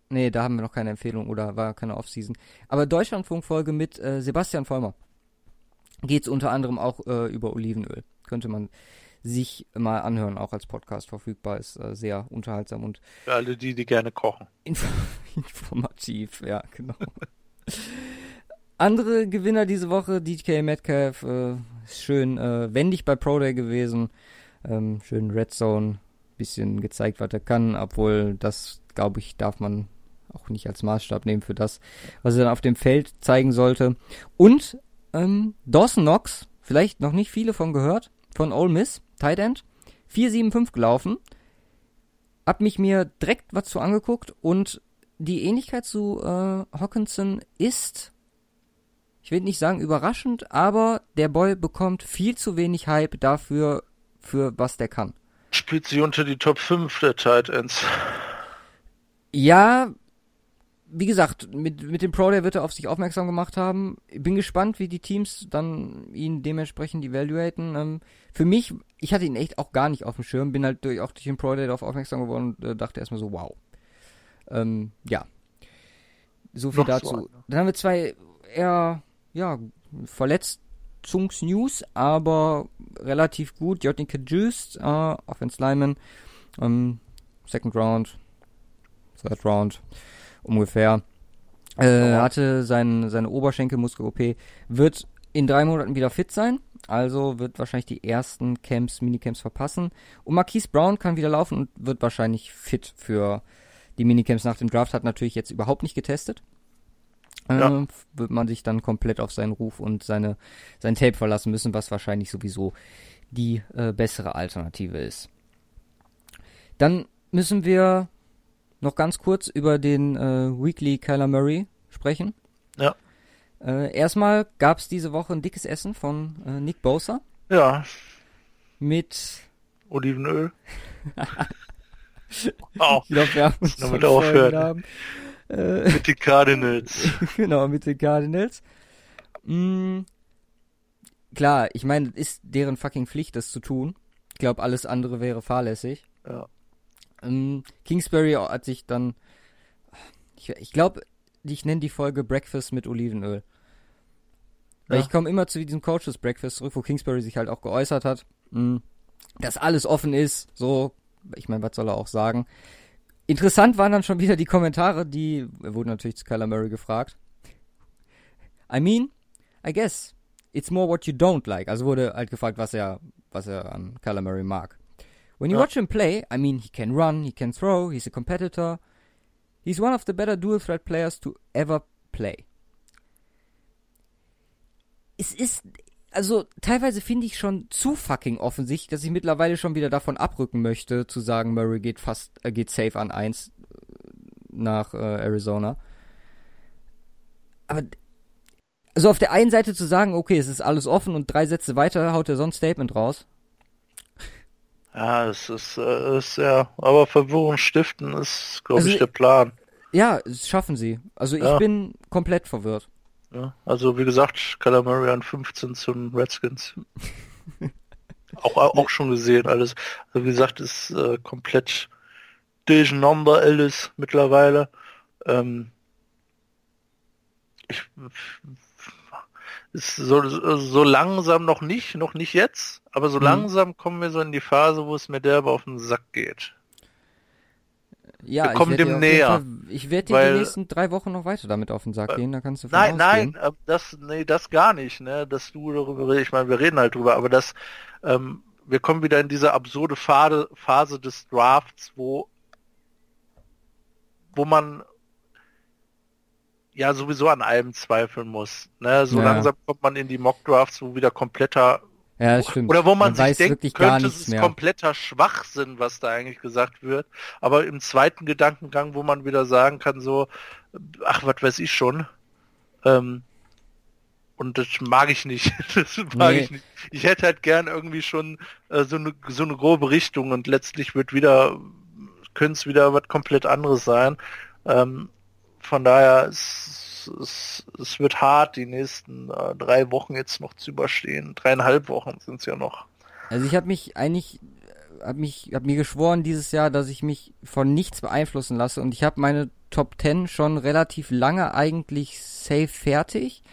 Nee, da haben wir noch keine Empfehlung oder war keine Offseason. Aber Deutschlandfunkfolge mit äh, Sebastian Vollmer. Geht es unter anderem auch äh, über Olivenöl. Könnte man sich mal anhören, auch als Podcast verfügbar. Ist äh, sehr unterhaltsam und Für alle, die, die gerne kochen. Info informativ, ja, genau. Andere Gewinner diese Woche, DK Metcalf, äh, schön äh, wendig bei Pro Day gewesen. Ähm, schön Red Zone, bisschen gezeigt, was er kann, obwohl das, glaube ich, darf man auch nicht als Maßstab nehmen für das, was er dann auf dem Feld zeigen sollte. Und ähm, Dawson Knox, vielleicht noch nicht viele von gehört, von Ole Miss, Tight End, 4-7-5 gelaufen. Hab mich mir direkt was zu angeguckt und die Ähnlichkeit zu äh, Hawkinson ist, ich will nicht sagen überraschend, aber der Boy bekommt viel zu wenig Hype dafür, für was der kann. Spielt sie unter die Top 5 der Tight Ends. Ja, wie gesagt, mit, mit dem Pro Day wird er auf sich aufmerksam gemacht haben. Ich bin gespannt, wie die Teams dann ihn dementsprechend evaluaten. Ähm, für mich, ich hatte ihn echt auch gar nicht auf dem Schirm, bin halt durch, auch durch den Pro Day darauf aufmerksam geworden und äh, dachte erstmal so, wow. Ähm, ja. So viel Noch so dazu. einer. Dann haben wir zwei eher, ja, Verletzungsnews, aber relativ gut. Jotnik Juiced, äh, Offense Lineman, ähm, Second Round, Third Round, ungefähr. Äh, Ja. hatte sein, seine Oberschenkelmuskel-OP, wird in drei Monaten wieder fit sein, also wird wahrscheinlich die ersten Camps, Minicamps verpassen. Und Marquise Brown kann wieder laufen und wird wahrscheinlich fit für die Minicamps nach dem Draft, hat natürlich jetzt überhaupt nicht getestet. Ja. Äh, wird man sich dann komplett auf seinen Ruf und seine, sein Tape verlassen müssen, was wahrscheinlich sowieso die äh, bessere Alternative ist. Dann müssen wir noch ganz kurz über den äh, Weekly Kyler Murray sprechen. Ja. Äh, erstmal gab es diese Woche ein dickes Essen von äh, Nick Bosa Ja, mit, Olivenöl. Auch ich glaube, wir haben uns Damit schon aufhören. vorhin haben. Äh, mit den Cardinals. genau, mit den Cardinals. Mm, klar, ich meine, es ist deren fucking Pflicht, das zu tun. Ich glaube, alles andere wäre fahrlässig. Ja. Ähm, Kingsbury hat sich dann, ich, ich glaube, ich nenne die Folge Breakfast mit Olivenöl. Weil Ja. ich komme immer zu diesem Coaches Breakfast zurück, wo Kingsbury sich halt auch geäußert hat, mh, dass alles offen ist, so, ich meine, was soll er auch sagen. Interessant waren dann schon wieder die Kommentare, die, er wurde natürlich zu Kyler Murray gefragt. I mean, I guess, it's more what you don't like. Also wurde halt gefragt, was er, was er an Kyler Murray mag. When you Ja. watch him play, I mean, he can run, he can throw, he's a competitor. He's one of the better dual threat players to ever play. Es ist, also teilweise finde ich schon zu fucking offensichtlich, dass ich mittlerweile schon wieder davon abrücken möchte, zu sagen, Murray geht fast, äh, geht safe an 1 nach äh, Arizona. Aber also auf der einen Seite zu sagen, okay, es ist alles offen und drei Sätze weiter haut er so ein Statement raus. Ja, es ist, äh, ist ja, aber Verwirrung stiften ist, glaube Also, ich, der Plan. Ja, das schaffen sie. Also ich Ja. bin komplett verwirrt. Ja, also wie gesagt, Murray an 15 zum Redskins. auch, auch schon gesehen alles. Also wie gesagt, ist äh, komplett durcheinander alles mittlerweile. Ähm, ich, ist so, so langsam noch nicht, noch nicht jetzt, aber so Mhm. langsam kommen wir so in die Phase, wo es mir derbe auf den Sack geht. Ja, Wir kommen dem näher, Fall- Ich werde dir weil- die nächsten drei Wochen noch weiter damit auf den Sack Äh, gehen, da kannst du Nein, ausgehen. nein, äh, das, nee, das gar nicht, ne, dass du darüber redest. Ich meine, wir reden halt drüber, aber das, ähm, wir kommen wieder in diese absurde Phase, Phase des Drafts, wo, wo man ja sowieso an allem zweifeln muss. Ne? So Ja. langsam kommt man in die Mock Drafts, wo wieder kompletter Ja, stimmt. oder wo man, sich weiß denkt, könnte es mehr. kompletter Schwachsinn, was da eigentlich gesagt wird. Aber im zweiten Gedankengang, wo man wieder sagen kann, so, ach, was weiß ich schon. Ähm, und das mag ich nicht. Das mag Nee. ich nicht. Ich hätte halt gern irgendwie schon äh, so eine so eine grobe Richtung und letztlich wird wieder könnte es wieder was komplett anderes sein. Ähm, von daher es, es, wird hart, die nächsten äh, drei Wochen jetzt noch zu überstehen. Dreieinhalb Wochen sind es ja noch. Also ich habe mich eigentlich, habe mich, habe mir geschworen dieses Jahr, dass ich mich von nichts beeinflussen lasse und ich habe meine Top 10 schon relativ lange eigentlich safe fertig.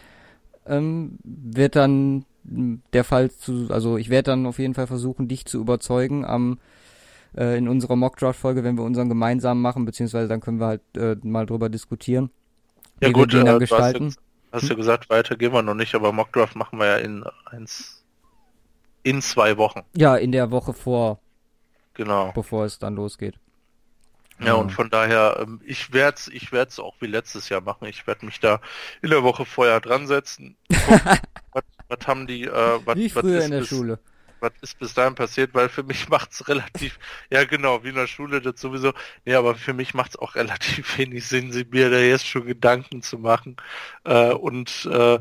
Ähm, wird dann der Fall zu, also ich werde dann auf jeden Fall versuchen, dich zu überzeugen am äh, in unserer Mockdraft-Folge, wenn wir unseren gemeinsam machen, beziehungsweise dann können wir halt äh, mal drüber diskutieren. Ja wie gut, wir den dann äh, du hast, gestalten. jetzt, hast ja gesagt, weiter gehen wir noch nicht, aber Mockdraft machen wir ja in eins in zwei Wochen. Ja, in der Woche vor, Genau. bevor es dann losgeht. Ja, und von daher, ähm, ich werde es ich werd's auch wie letztes Jahr machen. Ich werde mich da in der Woche vorher dran setzen. was, was haben die, äh, was, Wie was früher ist in der bis, Schule. Was ist bis dahin passiert, weil für mich macht's relativ, ja genau, wie in der Schule das sowieso, nee, aber für mich macht's auch relativ wenig Sinn, mir da jetzt schon Gedanken zu machen. Äh, und äh,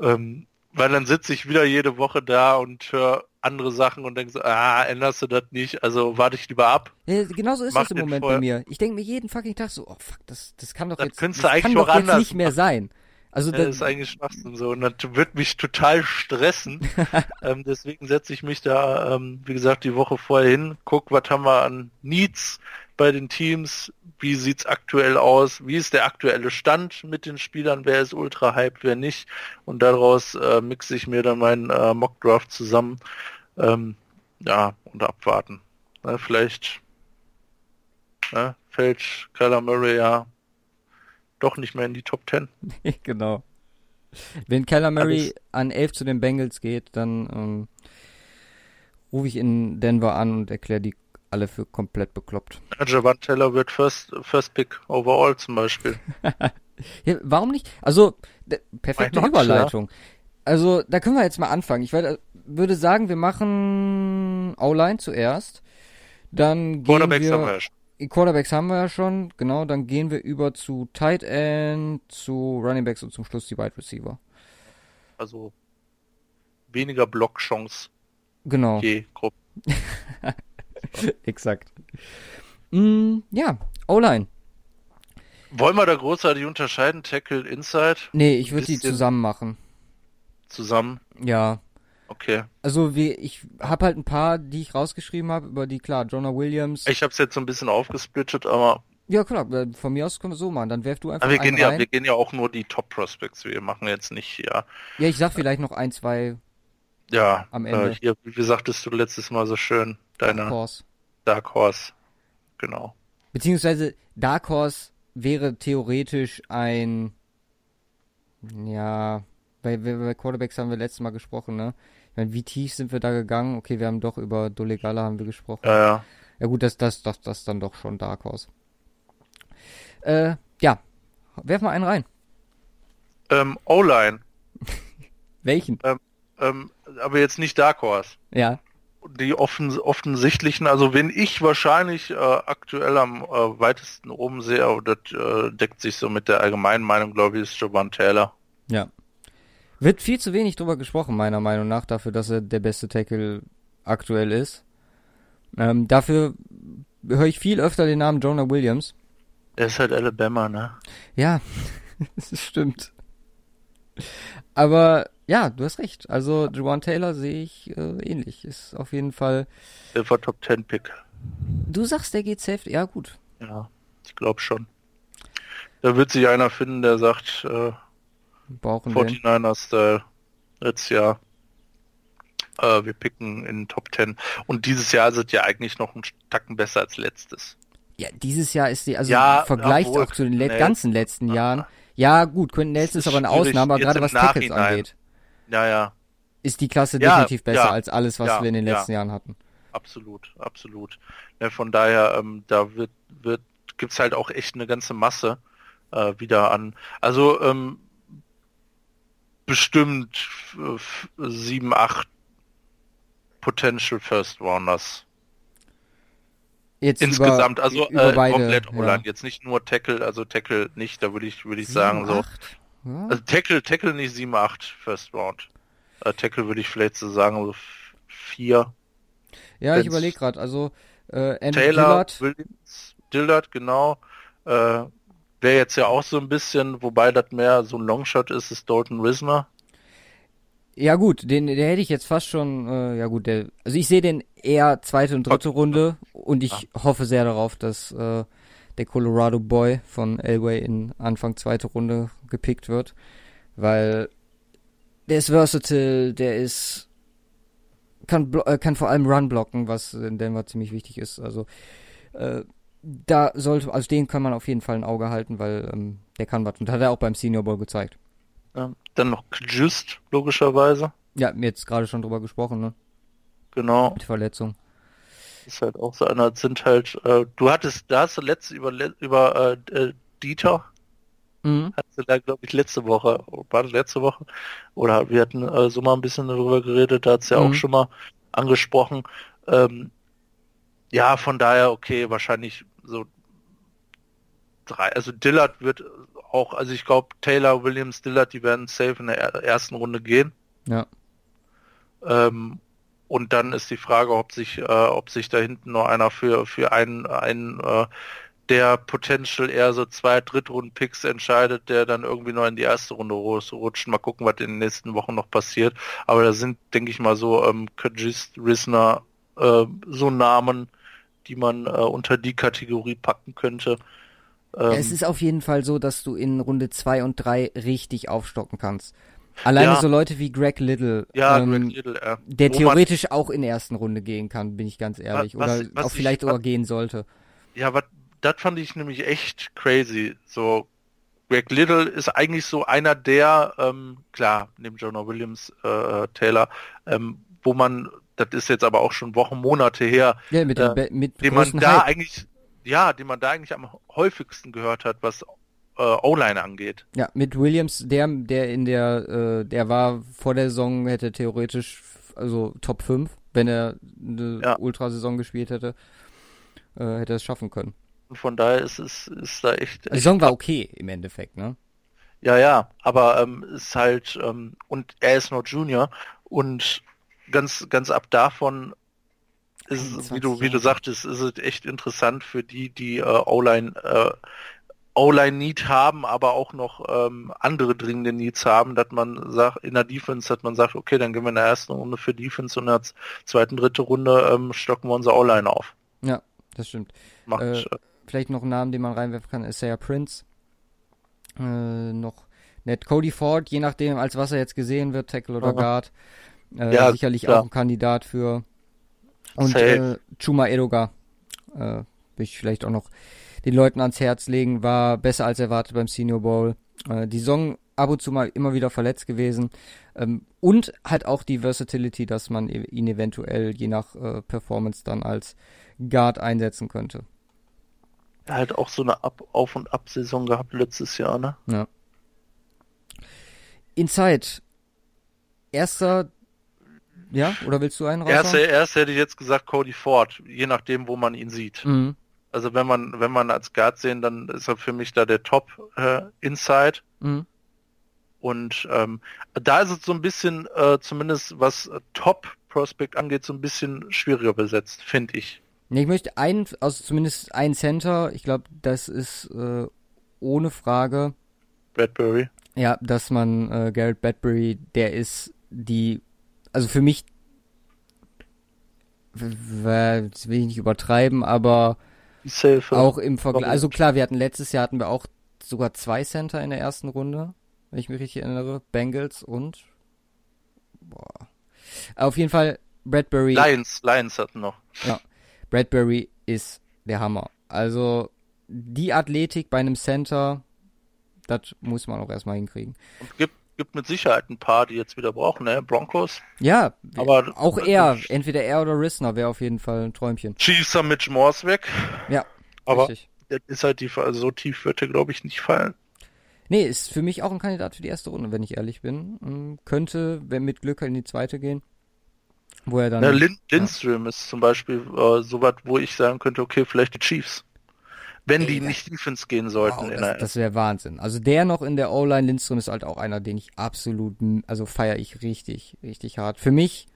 ähm, weil dann sitze ich wieder jede Woche da und höre andere Sachen und denke so, ah, änderst du das nicht? Also warte ich lieber ab. Ja, genauso ist Mach das im Moment vorher. bei mir. Ich denke mir jeden fucking Tag so, oh fuck, das, das kann doch Das jetzt, das kann eigentlich doch jetzt nicht mehr sein. Also Ja, das, das ist eigentlich Schwachsinn so und das wird mich total stressen. ähm, deswegen setze ich mich da, ähm, wie gesagt, die Woche vorher hin, guck, was haben wir an Needs bei den Teams, wie sieht's aktuell aus, wie ist der aktuelle Stand mit den Spielern, wer ist ultra hype, wer nicht und daraus äh, mixe ich mir dann meinen äh, Mock Draft zusammen. Ähm, ja, und abwarten. Ne, vielleicht ne, fällt Kyler Murray ja doch nicht mehr in die Top 10. genau. Wenn Murray Alles- an 11 zu den Bengals geht, dann ähm, rufe ich in Denver an und erkläre die alle für komplett bekloppt. Javan Taylor wird First, First Pick overall zum Beispiel. Ja, warum nicht? Also, perfekte not, Überleitung. Also, da können wir jetzt mal anfangen. Ich werde, würde sagen, wir machen O-Line zuerst. Dann gehen Quarterbacks wir, haben wir ja schon. Quarterbacks haben wir ja schon, genau. Dann gehen wir über zu Tight End, zu Running Backs und zum Schluss die Wide Receiver. Also weniger Blockchance Genau, je Gruppe. exakt. Mm, ja, O-Line. Wollen wir da großartig unterscheiden? Tackle, Inside Nee, ich würde die zusammen machen. zusammen? Ja. Okay. Also wie, ich habe halt ein paar, die ich rausgeschrieben habe, über die, klar, Jonah Williams. Ich habe es jetzt so ein bisschen aufgesplittet, aber, Ja, klar, äh, von mir aus können wir so machen. Dann werf du einfach aber wir gehen ja, rein. wir gehen ja auch nur die Top Prospects. Wir machen jetzt nicht, ja, Ja, ich sag vielleicht noch ein, zwei ja. Am Ende. Äh, hier, wie sagtest du letztes Mal so schön, deine Horse. Dark Horse. Genau. Beziehungsweise Dark Horse wäre theoretisch ein, ja, bei bei Quarterbacks haben wir letztes Mal gesprochen, ne? Meine, wie tief sind wir da gegangen? Okay, wir haben doch über Dolegala haben wir gesprochen. Ja, ja. Ja gut, das, das, das, das dann doch schon Dark Horse. Äh, ja. Werf mal einen rein. Ähm, O-Line. Welchen? Ähm, aber jetzt nicht Dark Horse. Ja. Die offen, offensichtlichen, also wenn ich wahrscheinlich äh, aktuell am äh, weitesten oben sehe, aber das äh, deckt sich so mit der allgemeinen Meinung, glaube ich, ist Jovan Taylor. Ja. Wird viel zu wenig drüber gesprochen, meiner Meinung nach, dafür, dass er der beste Tackle aktuell ist. Ähm, dafür höre ich viel öfter den Namen Jonah Williams. Der ist halt Alabama, ne? Ja, das stimmt. Aber ja, du hast recht. Also Juwan Taylor sehe ich äh, ähnlich. Ist auf jeden Fall. Der war Top 10 Pick. Du sagst, der geht safe. Ja, gut. Ja, ich glaube schon. Da wird sich einer finden, der sagt, äh, brauchen den. 49er-Style, letztes Jahr, äh, wir picken in Top 10. Und dieses Jahr sind ja eigentlich noch einen Tacken besser als letztes. Ja, dieses Jahr ist die, also Ja, vergleicht obwohl auch zu den le Nelson- ganzen letzten Jahren. Ja, gut, Quentin Nelson ist aber eine Ausnahme, aber jetzt gerade im was Tackles Nachhinein. angeht, Ja, ja, ist die Klasse Ja, definitiv besser ja, als alles, was ja, wir in den ja. letzten Jahren hatten. absolut, absolut. Ne, von daher, ähm, da wird, wird, gibt's halt auch echt eine ganze Masse äh, wieder an. Also ähm, bestimmt f- sieben, acht Potential First Rounders. Jetzt Insgesamt, über, also über äh, beide, komplett ja. Jetzt nicht nur Tackle, also Tackle nicht, da würde ich, würde ich Sieben, sagen so. acht? Ja. Also Tackle, Tackle nicht 7, 8 First Round. Äh, Tackle würde ich vielleicht so sagen, so 4. Ja, ich überlege gerade. Also äh, Andrew Taylor, Dillard, Williams, Dillard, genau. Äh, Wäre jetzt ja auch so ein bisschen, wobei das mehr so ein Longshot ist, ist Dalton Risner. ja gut, den der hätte ich jetzt fast schon. Äh, ja gut, der, also ich sehe den eher zweite und dritte Runde und ich hoffe sehr darauf, dass äh, der Colorado Boy von Elway in Anfang zweite Runde gepickt wird, weil der ist versatile, der ist kann äh, kann vor allem Run blocken, was in Denver ziemlich wichtig ist. Also äh, da sollte, also den kann man auf jeden Fall ein Auge halten, weil ähm, der kann was und hat er auch beim Senior Bowl gezeigt. Ja. Dann noch Just, logischerweise. Ja, mir jetzt gerade schon drüber gesprochen, ne? Genau. Mit Verletzung. Ist halt auch so einer, sind halt, äh, du hattest, da hast du letzte über, über äh, äh, Dieter, Mhm. hast du da glaube ich letzte Woche, war das letzte Woche? Oder wir hatten äh, so mal ein bisschen darüber geredet, da hat's ja Mhm. auch schon mal angesprochen. Ähm, ja, von daher, okay, wahrscheinlich so drei, also Dillard wird auch, also ich glaube Taylor, Williams, Dillard, die werden safe in der er- ersten Runde gehen. Ja. Ähm, und dann ist die Frage, ob sich, äh, ob sich da hinten noch einer für, für einen, einen äh, der potential eher so zwei Drittrunden-Picks entscheidet, der dann irgendwie noch in die erste Runde ru- rutscht. Mal gucken, was in den nächsten Wochen noch passiert. Aber da sind, denke ich mal, so ähm, Kajist, Risner, äh, so Namen, die man äh, unter die Kategorie packen könnte. Ähm, es ist auf jeden Fall so, dass du in Runde 2 und 3 richtig aufstocken kannst. Alleine Ja. so Leute wie Greg Little, ja, ähm, Greg Little, äh, der wo man- theoretisch auch in der ersten Runde gehen kann, bin ich ganz ehrlich. was- Oder was auch ich- vielleicht was- sogar gehen sollte. Ja, das fand ich nämlich echt crazy. So, Greg Little ist eigentlich so einer der, ähm, klar, neben Jonah Williams, äh, Taylor, ähm, wo man, das ist jetzt aber auch schon Wochen, Monate her, Ja, mit äh, dem Be- mit den man da Hype. eigentlich, ja, den man da eigentlich am häufigsten gehört hat, was äh, O-Line angeht. Ja, mit Williams, der, der in der, äh, der war vor der Saison, hätte theoretisch, also Top 5, wenn er eine Ja. Ultrasaison gespielt hätte. äh, hätte es schaffen können. Und von daher ist es ist da echt. Die Saison war okay im Endeffekt, ne? Ja, ja, aber ähm, ist halt ähm, und er ist noch Junior und ganz ganz ab davon ist wie du wie du sagtest, ist es echt interessant für die, die äh, O-Line äh, O-Line Need haben, aber auch noch ähm, andere dringende Needs haben, dass man sagt, in der Defense, dass man sagt, okay, dann gehen wir in der ersten Runde für Defense und in der zweiten, dritte Runde ähm, stocken wir unser O-Line auf. Ja, das stimmt. Macht, Äh, äh, vielleicht noch einen Namen, den man reinwerfen kann, ist ja Prince. Äh, noch nett Cody Ford, je nachdem, als was er jetzt gesehen wird, Tackle oder. Guard. Äh, Ja, sicherlich klar. auch ein Kandidat für. Und Safe. äh, Chuma Edoga. Äh, will ich vielleicht auch noch den Leuten ans Herz legen, war besser als erwartet beim Senior Bowl. Äh, die Saison ab und zu mal immer wieder verletzt gewesen. Ähm, und halt auch die Versatility, dass man e- ihn eventuell je nach äh, Performance dann als Guard einsetzen könnte. er hat auch so eine Ab Auf- und Ab-Saison gehabt letztes Jahr, ne? Ja. Inside. Erster. Ja, oder willst du einen raus? Erst, erst hätte ich jetzt gesagt Cody Ford, je nachdem, wo man ihn sieht. Mhm. Also wenn man wenn man als Guard sehen, dann ist er für mich da der Top äh, Inside. Mhm. Und ähm, da ist es so ein bisschen, äh, zumindest was Top Prospect angeht, so ein bisschen schwieriger besetzt, finde ich. Nee, ich möchte einen, also zumindest einen Center. Ich glaube, das ist äh, ohne Frage. Bradbury. Ja, dass man äh, Garrett Badbury, der ist die, also für mich, das will ich nicht übertreiben, aber Safe. auch im Vergleich, also klar, wir hatten letztes Jahr hatten wir auch sogar zwei Center in der ersten Runde, wenn ich mich richtig erinnere, Bengals und boah. Auf jeden Fall Bradbury. Lions, Lions hatten noch. Bradbury ist der Hammer. Also die Athletik bei einem Center, das muss man auch erstmal hinkriegen. Und gibt, gibt mit Sicherheit ein paar, die jetzt wieder brauchen, ne? Broncos. Ja, Aber- auch er, entweder er oder Rissner wäre auf jeden Fall ein Träumchen. Chiefs haben Mitch Morse weg. Ja, Aber richtig. der ist halt die, also so tief wird er, glaube ich, nicht fallen. Nee, ist für mich auch ein Kandidat für die erste Runde, wenn ich ehrlich bin. Ähm, Könnte, wenn mit Glück in die zweite gehen. Wo er dann. Ja, Lin Lindström ist zum Beispiel äh, so was, wo ich sagen könnte, okay, vielleicht die Chiefs. Wenn die Ey, das- nicht Defense gehen sollten. Wow, in das das wäre Wahnsinn. Also der noch in der O-Line Lindström ist halt auch einer, den ich absolut, also feiere ich richtig, richtig hart. Für mich,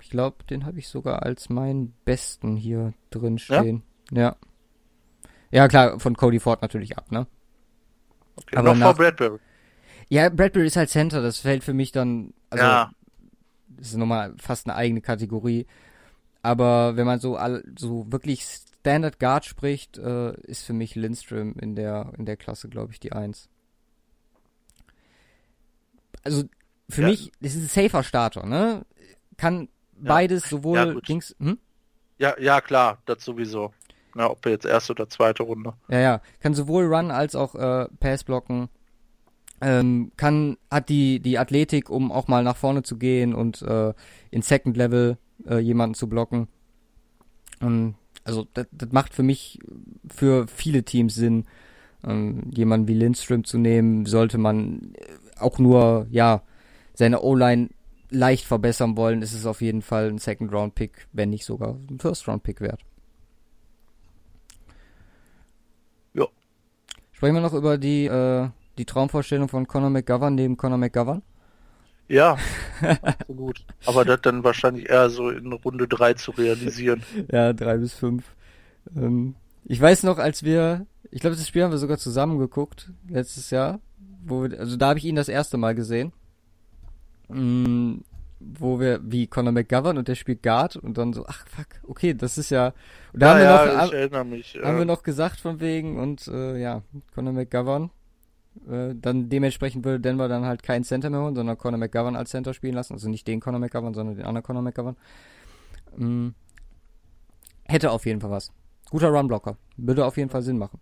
ich glaube, den habe ich sogar als meinen besten hier drin stehen. Ja. Ja, klar, von Cody Ford natürlich ab, ne? okay, aber noch nach- vor Bradbury. Ja, Bradbury ist halt Center, das fällt für mich dann, also, ja, das ist nochmal fast eine eigene Kategorie. Aber wenn man so all, so wirklich Standard Guard spricht, äh, ist für mich Lindström in der in der Klasse, glaube ich, die Eins. Also für Ja. mich, das ist ein safer Starter, ne? Kann Ja. beides sowohl Ja. Dings, hm? ja, ja, klar, das sowieso. Ja, ob jetzt erste oder zweite Runde. Ja, ja, kann sowohl Run als auch äh, Pass blocken. Ähm, kann hat die die Athletik, um auch mal nach vorne zu gehen und äh, in Second Level äh, jemanden zu blocken. Ähm, also das, das macht für mich für viele Teams Sinn, ähm, jemanden wie Lindström zu nehmen. Sollte man äh, auch nur ja seine O-Line leicht verbessern wollen, ist es auf jeden Fall ein Second Round Pick, wenn nicht sogar ein First Round Pick wert. Ja. Sprechen wir noch über die, äh, die Traumvorstellung von Conor McGovern neben Conor McGovern? Ja, absolut. Aber das dann wahrscheinlich eher so in Runde drei zu realisieren. Ja, drei bis fünf. Ähm, ich weiß noch, als wir, ich glaube, das Spiel haben wir sogar zusammen geguckt, letztes Jahr, wo wir, also da habe ich ihn das erste Mal gesehen. Mm, wo wir, wie Conor McGovern und der spielt Guard und dann so, ach fuck, okay, das ist ja, und da ja, haben wir ja, noch, ich erinnere mich. haben wir äh, noch gesagt von wegen und äh, ja, Conor McGovern. Äh, dann dementsprechend würde Denver dann halt keinen Center mehr holen, sondern Conor McGovern als Center spielen lassen. Also nicht den Conor McGovern, sondern den anderen Conor McGovern. Mm. Hätte auf jeden Fall was. Guter Runblocker. Würde auf jeden Fall Sinn machen.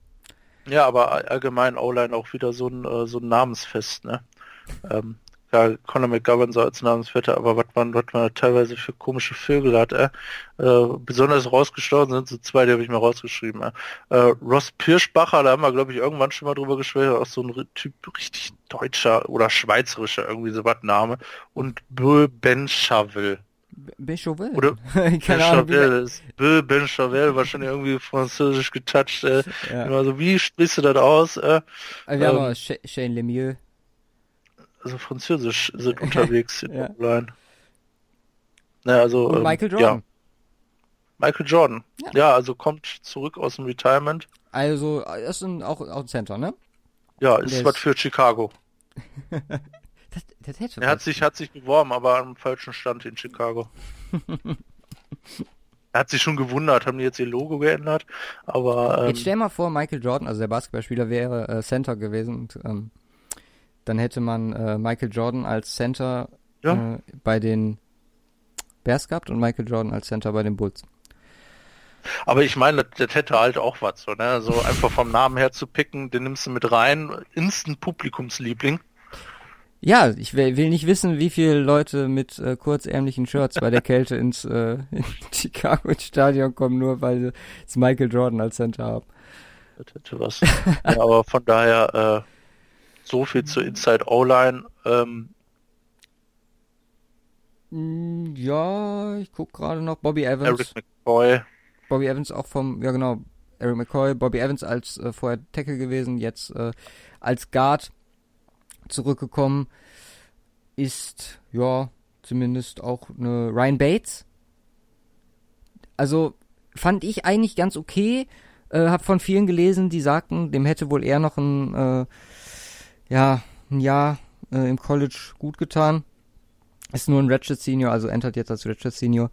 Ja, aber all- allgemein O-Line auch wieder so ein, äh, so ein Namensfest, ne? Ähm, ja, Conor McGovern so als Namensvetter, aber was man, was man teilweise für komische Vögel hat, äh? äh besonders rausgestochen sind so zwei, die habe ich mir rausgeschrieben. Äh. Äh, Ross Pirschbacher, da haben wir, glaube ich, irgendwann schon mal drüber gesprochen, auch so ein Typ richtig deutscher oder schweizerischer irgendwie so was Name. Und Bö Ben Chavel. Ben Chauvel. Oder Keine Ben Ahnung. wie- Chauvel, ist Bill Ben Chauvel, wahrscheinlich irgendwie französisch getoucht. Äh. Ja. Immer so, wie sprichst du das aus? Äh? Also wir haben ähm, auch Sh- Shane Lemieux. Also französisch sind unterwegs in Ja. der Line. Ja, also, Und ähm, Michael Ja, Jordan. Michael Jordan. Ja. Ja. also kommt zurück aus dem Retirement. Also, er ist ein, auch, auch ein Center, ne? Ja, ist was für Chicago. Das, das Er hat sich, hat sich beworben, aber am falschen Stand in Chicago. er hat sich schon gewundert, haben die jetzt ihr Logo geändert, aber ähm, Jetzt stell mal vor, Michael Jordan, also der Basketballspieler, wäre äh, Center gewesen und ähm, dann hätte man äh, Michael Jordan als Center Ja. äh, bei den Bears gehabt und Michael Jordan als Center bei den Bulls. aber ich meine, das, das hätte halt auch was, so, ne? So einfach vom Namen her zu picken, den nimmst du mit rein, Instant Publikumsliebling. Ja, ich will, nicht wissen, wie viele Leute mit äh, kurzärmlichen Shirts bei der Kälte ins äh, in Chicago ins Stadion kommen, nur weil sie jetzt Michael Jordan als Center haben. Das hätte was. ja, aber von daher, äh, so viel zu Inside O-Line. Ähm, Mm, Ja, ich guck gerade noch. Bobby Evans. Eric McCoy. Bobby Evans auch vom, ja genau, Eric McCoy, Bobby Evans als äh, vorher Tackle gewesen, jetzt äh, als Guard zurückgekommen, ist ja zumindest auch eine Ryan Bates. Also fand ich eigentlich ganz okay. Äh, hab von vielen gelesen, die sagten, dem hätte wohl eher noch ein, äh, ja, ein Jahr äh, im College gut getan. Ist nur ein Ratchet Senior, also entert jetzt als Ratchet Senior.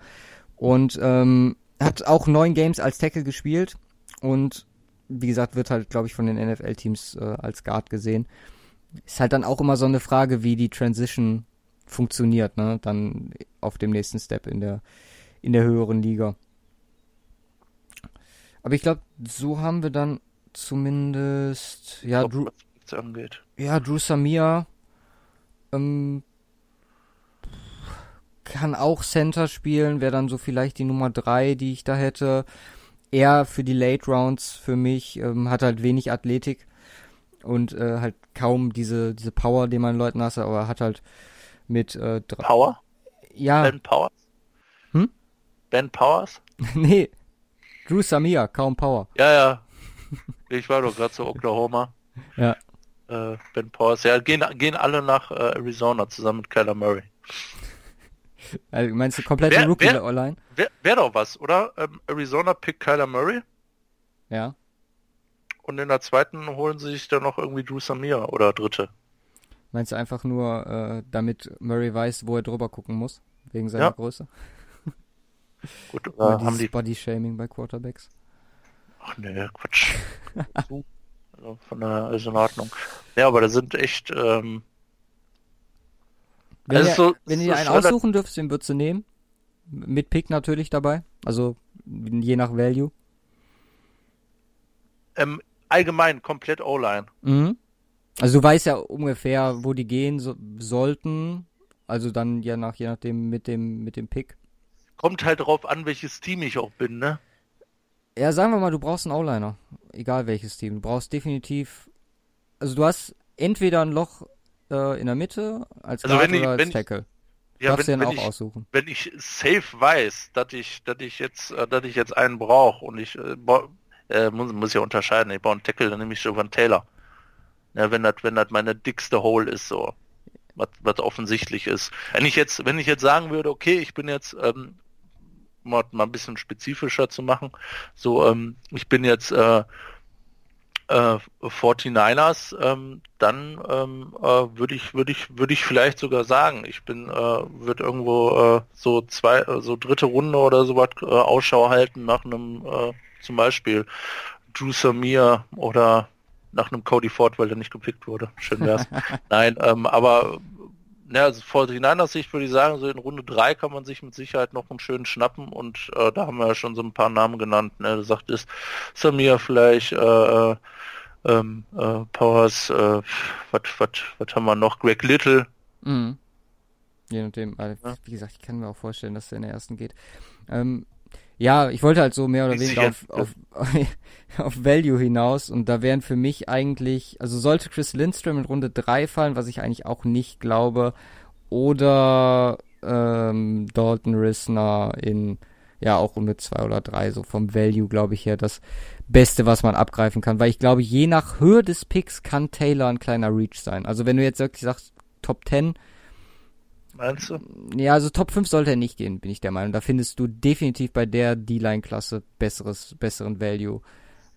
Und ähm, hat auch neun Games als Tackle gespielt und wie gesagt, wird halt, glaube ich, von den NFL-Teams äh, als Guard gesehen. Ist halt dann auch immer so eine Frage, wie die Transition funktioniert, ne? Dann auf dem nächsten Step in der in der höheren Liga. Aber ich glaube, so haben wir dann zumindest ja Drew, nichts angeht. ja Drew Samia ähm, kann auch Center spielen, wäre dann so vielleicht die Nummer drei, die ich da hätte. Er für die Late Rounds für mich ähm, hat halt wenig Athletik und äh, halt kaum diese diese Power, die man Leuten lasse, aber hat halt mit äh, Power? ja Ben Powers? Hm? Ben Powers? nee Drew Samia kaum Power Ja, ja. Ich war doch gerade zu Oklahoma. ja Äh, ben Powers. Ja, gehen, gehen alle nach äh, Arizona zusammen mit Kyler Murray. also, meinst du komplette Wer- Rookie wer- Online Wäre wär doch was, oder? Ähm, Arizona pickt Kyler Murray ja und in der zweiten holen sie sich dann noch irgendwie Drew Samir oder dritte. meinst du einfach nur äh, damit Murray weiß wo er drüber gucken muss wegen seiner Ja. Größe Gut, Oder haben die. Body Shaming bei Quarterbacks Ach nee, Quatsch. So. also von daher ist in Ordnung. Ja, aber da sind echt. Ähm, Wenn, Also ihr, so- wenn so ihr einen aussuchen dürft, den würdest du nehmen. Mit Pick natürlich dabei. Also je nach Value. ähm, allgemein komplett O-Line. Mhm. Also du weißt ja ungefähr, wo die gehen so, sollten. Also dann je nach je nachdem mit dem mit dem Pick. Kommt halt drauf an, welches Team ich auch bin, ne? Ja, sagen wir mal, du brauchst einen O-Liner. Egal welches Team. Du brauchst definitiv. Also du hast entweder ein Loch äh, in der Mitte als Also Guard wenn ich- oder als wenn ich- Tackle. Ja, Darfst du wenn, dann wenn auch ich, aussuchen. wenn ich safe weiß, dass ich, dass ich jetzt, äh, dass ich jetzt einen brauche und ich äh, äh, muss, muss ja unterscheiden, ich brauche einen Tackle, dann nehme ich Jovan Taylor. Ja, wenn das, wenn das meine dickste Hole ist, so. Was, was offensichtlich ist. Wenn ich jetzt, wenn ich jetzt sagen würde, okay, ich bin jetzt, ähm, mal, mal ein bisschen spezifischer zu machen, so, ähm, ich bin jetzt, äh, äh, 49ers, ähm, dann ähm, äh, würde ich würde ich würde ich vielleicht sogar sagen, ich bin äh, würde irgendwo äh, so zwei äh, so dritte Runde oder sowas äh, Ausschau halten nach einem äh, zum Beispiel Drew Samir oder nach einem Cody Ford, weil der nicht gepickt wurde. Schön wär's. Nein, ähm, aber ja, also 49ers Sicht würde ich sagen, so in Runde drei kann man sich mit Sicherheit noch einen schönen schnappen und äh, da haben wir ja schon so ein paar Namen genannt. Ne? Du sagtest Samir vielleicht, äh, äh, ähm, äh, Powers, äh, was was haben wir noch? Greg Little. Mhm. Je nachdem, äh, Ja. wie gesagt, ich kann mir auch vorstellen, dass der in der ersten geht. Ähm, ja, ich wollte halt so mehr oder weniger auf, auf, auf Value hinaus und da wären für mich eigentlich, also sollte Chris Lindstrom in Runde 3 fallen, was ich eigentlich auch nicht glaube, oder ähm, Dalton Risner in ja auch Runde zwei oder drei so vom Value glaube ich her das Beste, was man abgreifen kann, weil ich glaube, je nach Höhe des Picks kann Taylor ein kleiner Reach sein. Also wenn du jetzt wirklich sagst Top 10, Meinst du? Ja, also Top 5 sollte er nicht gehen, bin ich der Meinung. Da findest du definitiv bei der D-Line-Klasse besseres, besseren Value.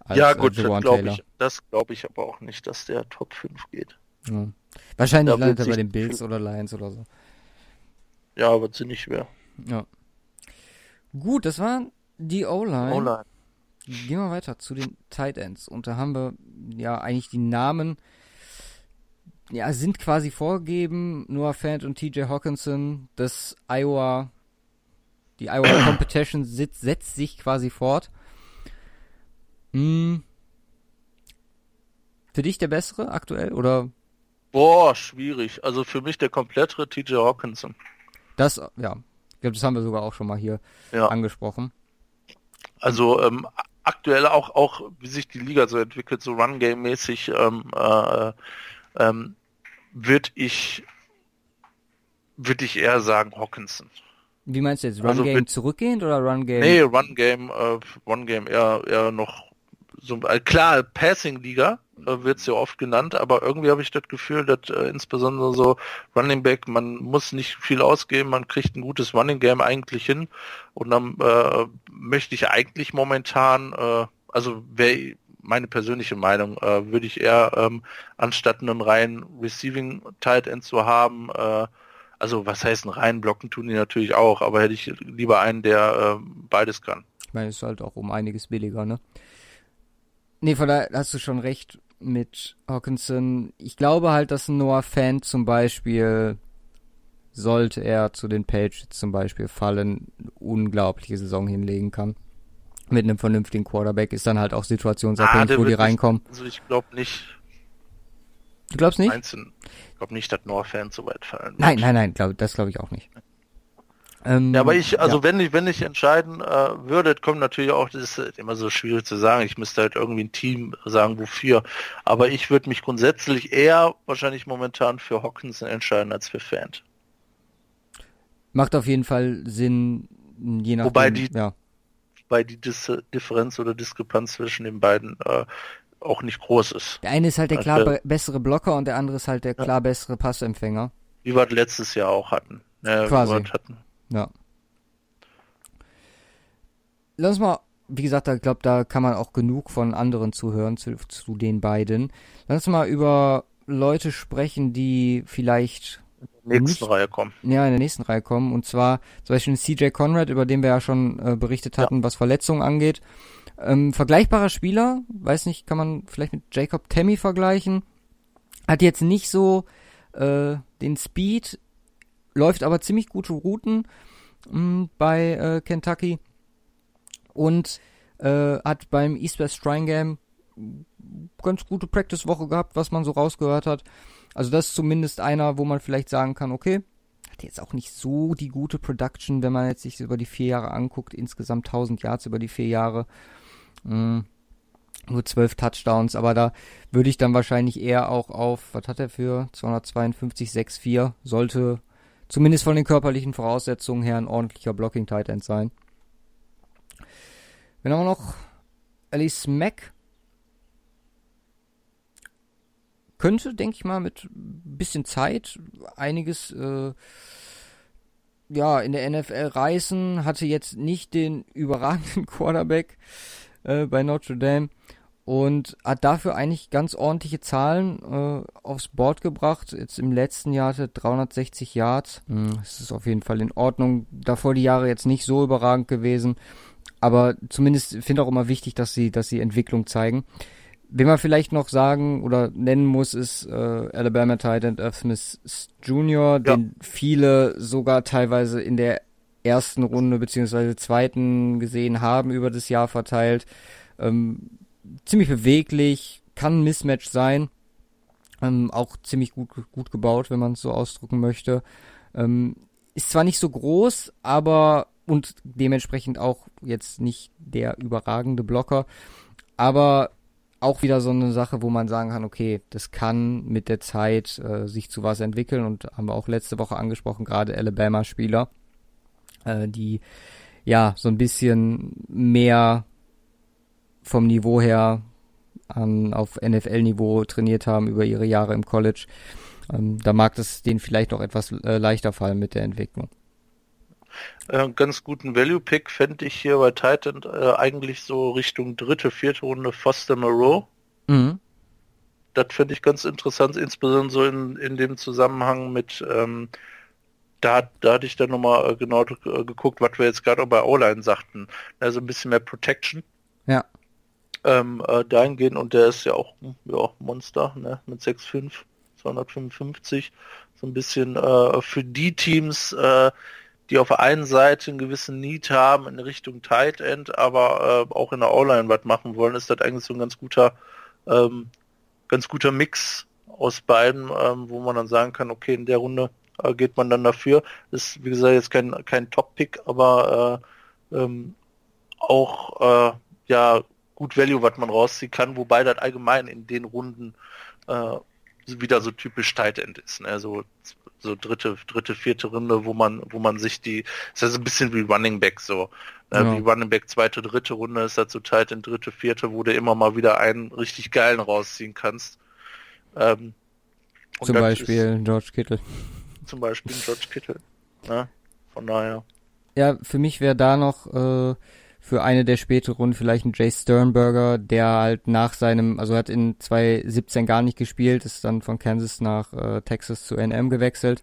Als, ja, gut, äh, das glaube ich, das glaube ich aber auch nicht, dass der Top 5 geht. Ja. Wahrscheinlich da landet er bei den Bills oder Lions oder so. Ja, aber ziemlich schwer. Ja. Gut, das war die O-Line. O-Line. Gehen wir weiter zu den Tight Ends. Und da haben wir ja eigentlich die Namen ja, sind quasi vorgegeben. Noah Fant und TJ Hawkinson, das Iowa, die Iowa Competition sitzt, setzt sich quasi fort. Hm. Für dich der bessere aktuell oder? Boah, schwierig. Also für mich der komplettere TJ Hawkinson. Das, ja. Ich glaube, das haben wir sogar auch schon mal hier ja. angesprochen. Also ähm, aktuell auch, auch, wie sich die Liga so entwickelt, so Run-Game-mäßig, ähm, äh, ähm, würde ich, würde ich eher sagen Hawkinson. Wie meinst du jetzt? Run also Game zurückgehend oder Run Game? Nee, Run Game, äh, Run Game eher, eher noch so, äh, klar, Passing Liga äh, wird ja oft genannt, aber irgendwie habe ich das Gefühl, dass äh, insbesondere so Running Back, man muss nicht viel ausgeben, man kriegt ein gutes Running Game eigentlich hin und dann äh, möchte ich eigentlich momentan, äh, also wer meine persönliche Meinung, äh, würde ich eher ähm, anstatt einen reinen Receiving Tight End zu haben, äh, also was heißt ein reinen Blocken tun die natürlich auch, aber hätte ich lieber einen, der äh, beides kann. Ich meine, es ist halt auch um einiges billiger, ne? Nee, von daher hast du schon recht mit Hawkinson. Ich glaube halt, dass Noah Fan zum Beispiel, sollte er zu den Pages zum Beispiel fallen, unglaubliche Saison hinlegen kann mit einem vernünftigen Quarterback ist dann halt auch situationsabhängig, ah, wo die reinkommen. also ich glaube nicht. Du glaubst nicht? Einzeln, ich glaube nicht, dass Noah-Fans so weit fallen. Nein, nein, nein, glaub, das glaube ich auch nicht. Ähm, ja, aber ich, also ja. wenn ich, wenn ich entscheiden äh, würde, kommt natürlich auch, das ist immer so schwierig zu sagen. Ich müsste halt irgendwie ein Team sagen, wofür. Aber ich würde mich grundsätzlich eher wahrscheinlich momentan für Hawkinson entscheiden als für Fan. Macht auf jeden Fall Sinn, je nachdem. Wobei die, ja weil die Dis Differenz oder Diskrepanz zwischen den beiden äh, auch nicht groß ist. Der eine ist halt der klar also, bessere Blocker und der andere ist halt der klar ja. bessere Passempfänger. Wie wir letztes Jahr auch hatten. Ja, Quasi. hatten. Ja. Lass mal, wie gesagt, ich glaube, da kann man auch genug von anderen zuhören, zu, zu den beiden. Lass uns mal über Leute sprechen, die vielleicht nächsten nicht, Reihe kommen. Ja, in der nächsten Reihe kommen. Und zwar zum Beispiel CJ Conrad, über den wir ja schon äh, berichtet hatten, ja. was Verletzungen angeht. Ähm, vergleichbarer Spieler, weiß nicht, kann man vielleicht mit Jacob Tammy vergleichen. Hat jetzt nicht so äh, den Speed, läuft aber ziemlich gute Routen mh, mm, bei äh, Kentucky und äh, hat beim East West Shrine Game ganz gute Practice-Woche gehabt, was man so rausgehört hat. Also das ist zumindest einer, wo man vielleicht sagen kann, okay, hat jetzt auch nicht so die gute Production, wenn man jetzt sich über die vier Jahre anguckt, insgesamt 1000 Yards über die vier Jahre. Mhm. Nur 12 Touchdowns, aber da würde ich dann wahrscheinlich eher auch auf, was hat er für 252, 6-4, sollte zumindest von den körperlichen Voraussetzungen her ein ordentlicher Blocking Tight End sein. Wenn haben wir noch Alice Mack, könnte, denke ich mal, mit bisschen Zeit einiges äh, ja in der NFL reißen. Hatte jetzt nicht den überragenden Quarterback äh, bei Notre Dame und hat dafür eigentlich ganz ordentliche Zahlen äh, aufs Board gebracht. Jetzt im letzten Jahr hatte 360 Yards. Hm, das ist auf jeden Fall in Ordnung. Davor die Jahre jetzt nicht so überragend gewesen. Aber zumindest finde auch immer wichtig, dass sie, dass sie Entwicklung zeigen. Wen man vielleicht noch sagen oder nennen muss, ist äh, Alabama Titan F. Smith Jr., ja. den viele sogar teilweise in der ersten Runde beziehungsweise zweiten gesehen haben über das Jahr verteilt. Ähm, ziemlich beweglich, kann ein Mismatch sein. Ähm, auch ziemlich gut, gut gebaut, wenn man es so ausdrücken möchte. Ähm, ist zwar nicht so groß, aber und dementsprechend auch jetzt nicht der überragende Blocker, aber auch wieder so eine Sache, wo man sagen kann, okay, das kann mit der Zeit äh, sich zu was entwickeln und haben wir auch letzte Woche angesprochen, gerade Alabama-Spieler, äh, die ja so ein bisschen mehr vom Niveau her an, auf NFL-Niveau trainiert haben über ihre Jahre im College. Ähm, da mag es denen vielleicht auch etwas äh, leichter fallen mit der Entwicklung. Äh, ganz guten Value-Pick fände ich hier bei Titan äh, eigentlich so Richtung dritte, vierte Runde Foster Moreau. Mhm. Das finde ich ganz interessant, insbesondere so in, in dem Zusammenhang mit, ähm, da, da hatte ich dann nochmal äh, genau äh, geguckt, was wir jetzt gerade auch bei O-Line sagten. Also ein bisschen mehr Protection. Ja. Ähm, äh, dahingehend und der ist ja auch ja, Monster, ne, mit 6'5, 255. So ein bisschen äh, für die Teams, äh, die auf der einen Seite einen gewissen Need haben in Richtung Tight End, aber äh, auch in der O-Line was machen wollen, ist das eigentlich so ein ganz guter, ähm, ganz guter Mix aus beiden, ähm, wo man dann sagen kann, okay, in der Runde äh, geht man dann dafür. Ist, wie gesagt, jetzt kein, kein Top-Pick, aber äh, ähm, auch äh, ja gut Value, was man rausziehen kann, wobei das allgemein in den Runden äh, wieder so typisch Tight End ist. Ne? So so dritte, dritte, vierte Runde, wo man, wo man sich die, ist das ein bisschen wie Running Back so. Äh, ja. Wie Running Back zweite, dritte Runde ist so tight in dritte, vierte, wo du immer mal wieder einen richtig geilen rausziehen kannst. Ähm, zum Beispiel ist, George Kittle. Zum Beispiel George Kittle. Ne? Von daher. Ja, für mich wäre da noch äh, für eine der späteren Runden vielleicht ein Jay Sternberger, der halt nach seinem, also hat in 2017 gar nicht gespielt, ist dann von Kansas nach äh, Texas zu NM gewechselt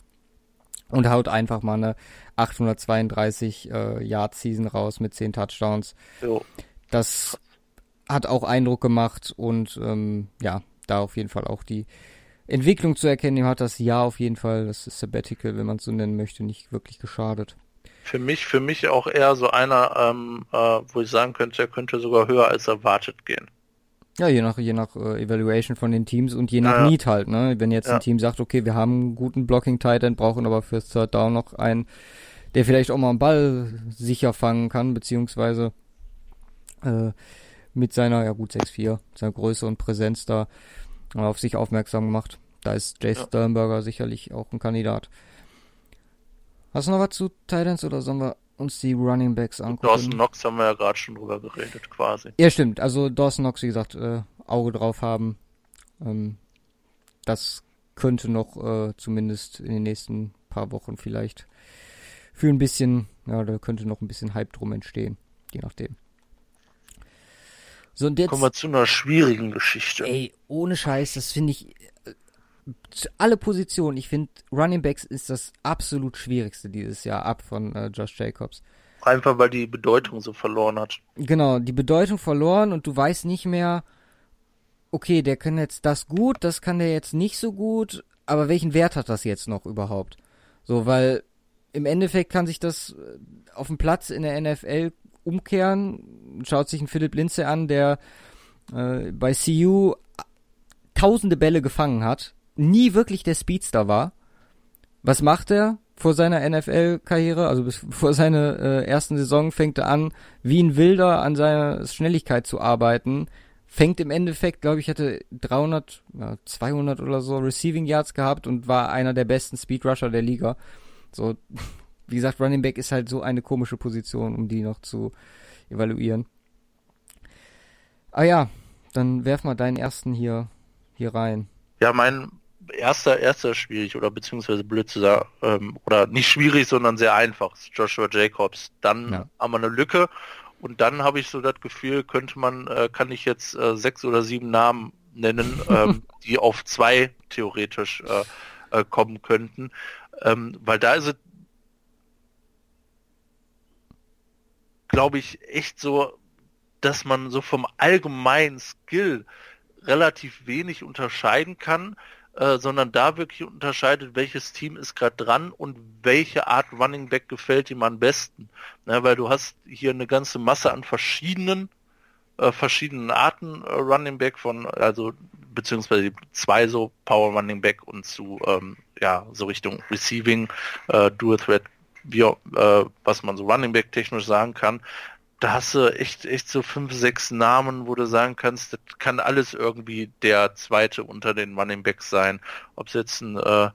und haut einfach mal eine 832 äh, Yard Season raus mit 10 Touchdowns. Jo. Das hat auch Eindruck gemacht und ähm, ja, da auf jeden Fall auch die Entwicklung zu erkennen. Ihm hat das Jahr auf jeden Fall, das ist Sabbatical, wenn man es so nennen möchte, nicht wirklich geschadet für mich, für mich auch eher so einer, ähm, äh, wo ich sagen könnte, er könnte sogar höher als erwartet gehen. Ja, je nach, je nach äh, Evaluation von den Teams und je nach ja, Need halt, ne? Wenn jetzt ja. ein Team sagt, okay, wir haben einen guten Blocking Titan, brauchen aber fürs Third Down noch einen, der vielleicht auch mal einen Ball sicher fangen kann, beziehungsweise äh, mit seiner, ja gut, 6-4, seiner Größe und Präsenz da auf sich aufmerksam gemacht. Da ist Jay ja. Sternberger sicherlich auch ein Kandidat. Hast du noch was zu Titans oder sollen wir uns die Running Backs angucken? Dawson Knox haben wir ja gerade schon drüber geredet, quasi. Ja, stimmt. Also Dawson Knox, wie gesagt, äh, Auge drauf haben. Ähm, das könnte noch äh, zumindest in den nächsten paar Wochen vielleicht für ein bisschen, ja, da könnte noch ein bisschen Hype drum entstehen, je nachdem. So, und jetzt, Kommen wir zu einer schwierigen Geschichte. Ey, ohne Scheiß, das finde ich, alle Positionen. Ich finde, Running Backs ist das absolut schwierigste dieses Jahr ab von äh, Josh Jacobs. Einfach weil die Bedeutung so verloren hat. Genau, die Bedeutung verloren und du weißt nicht mehr, okay, der kann jetzt das gut, das kann der jetzt nicht so gut, aber welchen Wert hat das jetzt noch überhaupt? So, weil im Endeffekt kann sich das äh, auf dem Platz in der NFL umkehren. Schaut sich ein Philipp Linze an, der äh, bei CU tausende Bälle gefangen hat nie wirklich der Speedster war. Was macht er vor seiner NFL-Karriere? Also bis, vor seiner äh, ersten Saison fängt er an, wie ein Wilder an seiner Schnelligkeit zu arbeiten. Fängt im Endeffekt, glaube ich, hatte 300, ja, 200 oder so Receiving Yards gehabt und war einer der besten Speedrusher der Liga. So, wie gesagt, Running Back ist halt so eine komische Position, um die noch zu evaluieren. Ah ja, dann werf mal deinen ersten hier, hier rein. Ja, mein erster, erster schwierig oder beziehungsweise blöd zu sagen, ähm, oder nicht schwierig, sondern sehr einfach, Joshua Jacobs. Dann ja. haben wir eine Lücke und dann habe ich so das Gefühl, könnte man, äh, kann ich jetzt äh, sechs oder sieben Namen nennen, ähm, die auf zwei theoretisch äh, äh, kommen könnten. Ähm, weil da ist es, glaube ich, echt so, dass man so vom allgemeinen Skill relativ wenig unterscheiden kann. Äh, sondern da wirklich unterscheidet, welches Team ist gerade dran und welche Art Running Back gefällt ihm am besten. Ne, weil du hast hier eine ganze Masse an verschiedenen äh, verschiedenen Arten äh, Running Back von, also beziehungsweise zwei so Power Running Back und zu ähm, ja so Richtung Receiving, äh, Dual Threat, wie, äh, was man so Running Back technisch sagen kann. Da hast du echt, echt so fünf, sechs Namen, wo du sagen kannst, das kann alles irgendwie der zweite unter den Running Backs sein. Ob es jetzt ein äh,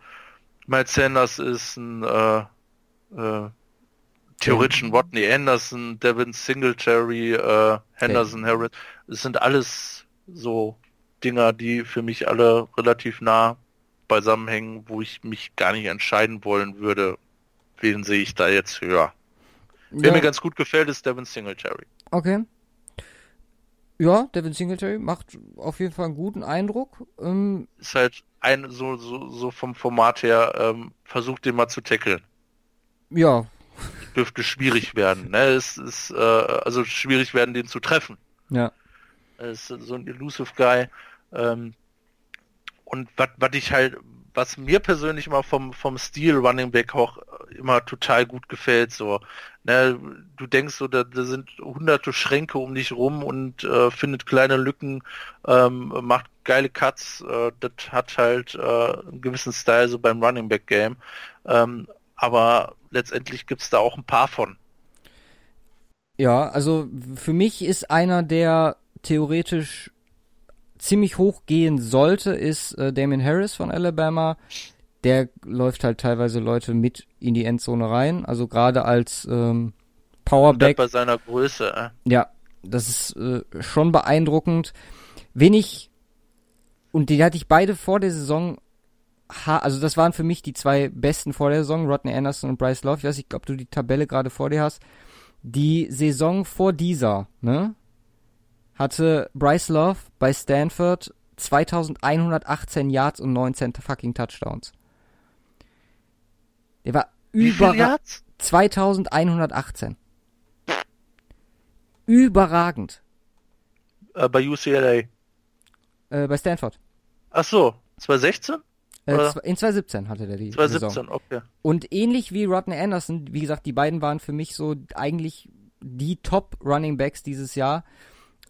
Miles Sanders ist, ein äh, äh, theoretischen Rodney Anderson, Devin Singletary, äh, Henderson, Harris. Es sind alles so Dinger, die für mich alle relativ nah beisammenhängen, wo ich mich gar nicht entscheiden wollen würde, wen sehe ich da jetzt höher. Wer Ja. mir ganz gut gefällt, ist Devin Singletary. Okay. Ja, Devin Singletary macht auf jeden Fall einen guten Eindruck. Ähm, Ist halt ein, so, so, so vom Format her, ähm, versucht den mal zu tackeln. ja, Dürfte schwierig werden, ne? Es ist, äh, also schwierig werden, den zu treffen. ja. Er ist so ein elusive Guy. Ähm, und was ich halt, was mir persönlich mal vom, vom Stil Running Back auch immer total gut gefällt, so, ne, du denkst so, da, da sind hunderte Schränke um dich rum und äh, findet kleine Lücken, ähm, macht geile Cuts, äh, das hat halt äh, einen gewissen Style so beim Running Back Game. Ähm, aber letztendlich gibt's da auch ein paar von. Ja, also für mich ist einer, der theoretisch ziemlich hoch gehen sollte, ist äh, Damien Harris von Alabama. Der läuft halt teilweise Leute mit in die Endzone rein. Also gerade als ähm, Powerback bei seiner Größe. Äh. Ja, das ist äh, schon beeindruckend. Wen ich, und die hatte ich beide vor der Saison, ha also das waren für mich die zwei besten vor der Saison, Rodney Anderson und Bryce Love. Ich weiß nicht, ob du die Tabelle gerade vor dir hast. Die Saison vor dieser, ne, hatte Bryce Love bei Stanford 2118 Yards und 19 fucking Touchdowns. Der war Wie viel über Yards? 2118. Überragend. Äh, bei UCLA. Äh, bei Stanford. Ach so, 2016? Äh, in 2017 hatte der die Saison. 2017, okay. Und ähnlich wie Rodney Anderson, wie gesagt, die beiden waren für mich so eigentlich die Top Running Backs dieses Jahr,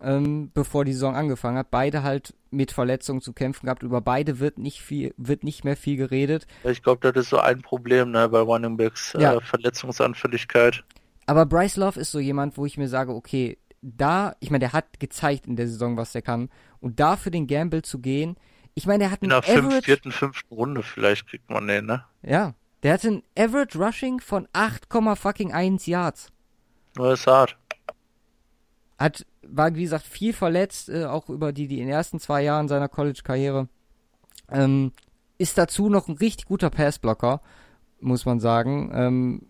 ähm, bevor die Saison angefangen hat. Beide halt mit Verletzungen zu kämpfen gehabt. Über beide wird nicht viel, wird nicht mehr viel geredet. Ich glaube, das ist so ein Problem ne, bei Running Backs, Ja. äh, Verletzungsanfälligkeit. Aber Bryce Love ist so jemand, wo ich mir sage, okay, da, ich meine, der hat gezeigt in der Saison, was er kann. Und da für den Gamble zu gehen, ich meine, der hat In einen der fünften, Average, vierten, fünften Runde vielleicht kriegt man den, ne? ja, der hatte ein Average Rushing von 8, fucking 1 Yards. Nur ist hart. Hat, war, wie gesagt, viel verletzt, äh, auch über die, die in den ersten zwei Jahren seiner College-Karriere. Ähm, ist dazu noch ein richtig guter Passblocker, muss man sagen. Ähm,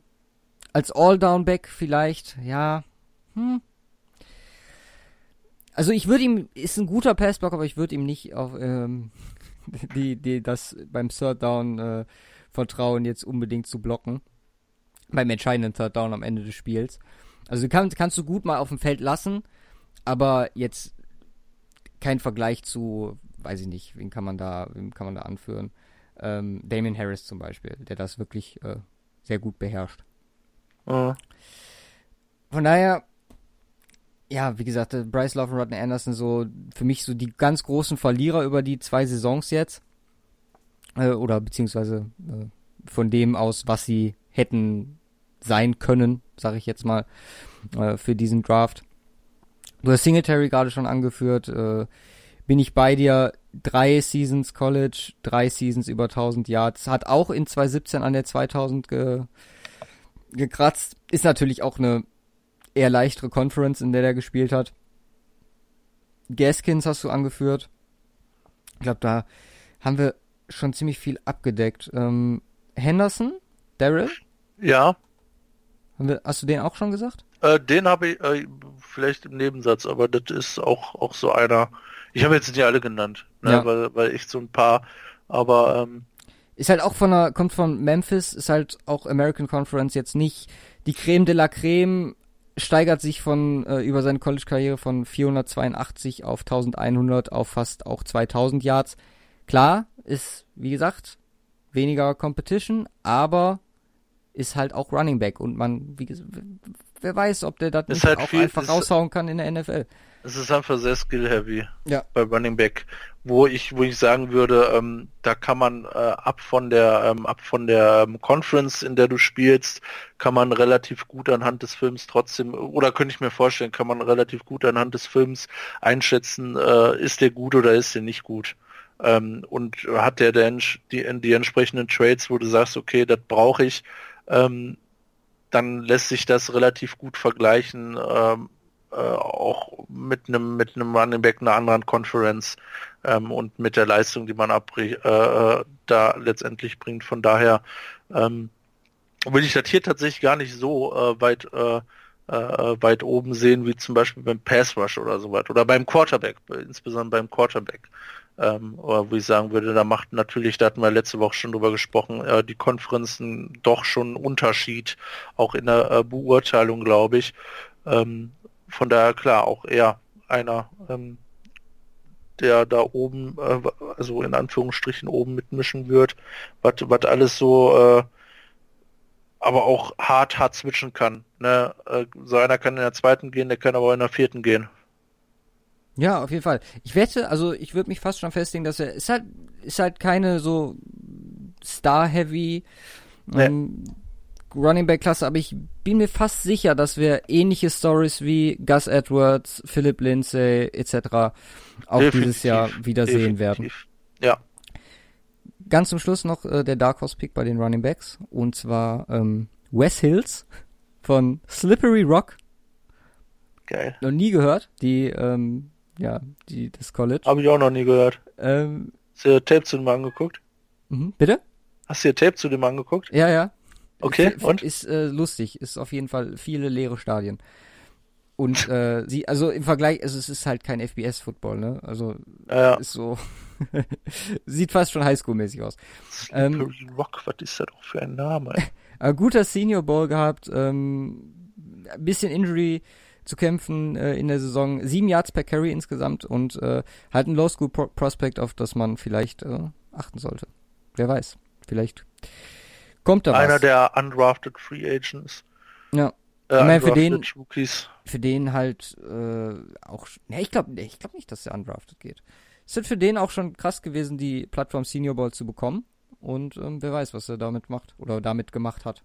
als All-Down-Back vielleicht, ja, hm. Also ich würde ihm, ist ein guter Passblocker, aber ich würde ihm nicht auf ähm, die, die, das beim Third Down äh, vertrauen, jetzt unbedingt zu blocken. Beim entscheidenden Third Down am Ende des Spiels. Also kann, kannst du gut mal auf dem Feld lassen, aber jetzt kein Vergleich zu, weiß ich nicht, wen kann man da, wen kann man da anführen? Ähm, Damien Harris zum Beispiel, der das wirklich äh, sehr gut beherrscht. Ja. Von daher, ja, wie gesagt, äh, Bryce Love und Rodney Anderson so für mich so die ganz großen Verlierer über die zwei Saisons jetzt. Äh, oder beziehungsweise äh, von dem aus, was sie hätten sein können, sage ich jetzt mal, äh, für diesen Draft. Du hast Singletary gerade schon angeführt. Äh, bin ich bei dir? Drei Seasons College, drei Seasons über 1000 Yards. Hat auch in 2017 an der 2000 ge gekratzt. Ist natürlich auch eine eher leichtere Conference, in der der gespielt hat. Gaskins hast du angeführt. Ich glaube, da haben wir schon ziemlich viel abgedeckt. Ähm, Henderson, Daryl, ja, wir, hast du den auch schon gesagt? Äh, den habe ich äh, vielleicht im Nebensatz, aber das ist auch, auch so einer. Ich habe jetzt nicht alle genannt, ne, Ja. weil, weil ich so ein paar, aber ähm, Ist halt auch von der, kommt von Memphis, ist halt auch American Conference jetzt nicht die Creme de la Creme, steigert sich von äh, über seine College-Karriere von 482 auf 1100 auf fast auch 2000 Yards. Klar, ist, wie gesagt, weniger Competition, aber ist halt auch Running Back und man, wie gesagt, wer weiß, ob der das nicht halt auch viel- einfach raushauen kann in der NFL. Es ist einfach sehr skill-heavy Ja. bei Running Back, wo ich, wo ich sagen würde, ähm, da kann man äh, ab von der, ähm, ab von der ähm, Conference, in der du spielst, kann man relativ gut anhand des Films trotzdem, oder könnte ich mir vorstellen, kann man relativ gut anhand des Films einschätzen, äh, ist der gut oder ist der nicht gut. Ähm, und hat der denn die, die entsprechenden Trades, wo du sagst, okay, das brauche ich, ähm, dann lässt sich das relativ gut vergleichen, ähm, äh, auch mit einem mit einem Running Back einer anderen Conference ähm, und mit der Leistung, die man abbri äh, äh, da letztendlich bringt. Von daher ähm, will ich das hier tatsächlich gar nicht so äh, weit äh, äh, weit oben sehen, wie zum Beispiel beim Pass Rush oder so weit oder beim Quarterback, insbesondere beim Quarterback. Ähm, oder wo ich sagen würde, da macht natürlich, da hatten wir letzte Woche schon drüber gesprochen, äh, die Konferenzen doch schon einen Unterschied, auch in der äh, Beurteilung, glaube ich. Ähm, von daher klar, auch eher einer, ähm, der da oben, äh, also in Anführungsstrichen oben mitmischen wird, was alles so, äh, aber auch hart, hart switchen kann. Ne? Äh, so einer kann in der zweiten gehen, der kann aber in der vierten gehen. Ja, auf jeden Fall. Ich wette, also ich würde mich fast schon festlegen, dass er ist halt ist halt keine so Star-heavy ähm, Running Back Klasse, aber ich bin mir fast sicher, dass wir ähnliche Stories wie Gus Edwards, Philip Lindsay etc. auch dieses Jahr wieder sehen werden. Definitiv. Ja, Ganz zum Schluss noch äh, der Dark Horse Pick bei den Running Backs und zwar ähm, Wes Hills von Slippery Rock, geil. noch nie gehört, die ähm, ja, die das College. Habe ich auch noch nie gehört. Ähm, Hast du dir Tape zu dem angeguckt? mhm, bitte? Hast du dir Tape zu dem angeguckt? Ja, ja. Okay, f- und? Ist äh, lustig, ist auf jeden Fall viele leere Stadien. Und äh, sie, also im Vergleich, also es ist halt kein FBS-Football, ne? Also Ja, ist so, sieht fast schon Highschool-mäßig aus. Ähm, Rock, was ist das doch für ein Name? Äh, guter Senior Bowl gehabt, ähm, ein bisschen Injury zu kämpfen äh, in der Saison, sieben Yards per Carry insgesamt und äh, halt ein Low School Pro Prospect, auf das man vielleicht äh, achten sollte. Wer weiß, vielleicht kommt da Einer was. der undrafted Free Agents. Ja. Äh, Ich meine, für Rookies. für den halt äh, auch. Ne, ich glaube ich glaub nicht, dass der undrafted geht. Es wird für den auch schon krass gewesen, die Plattform Senior Bowl zu bekommen. Und ähm, wer weiß, was er damit macht oder damit gemacht hat.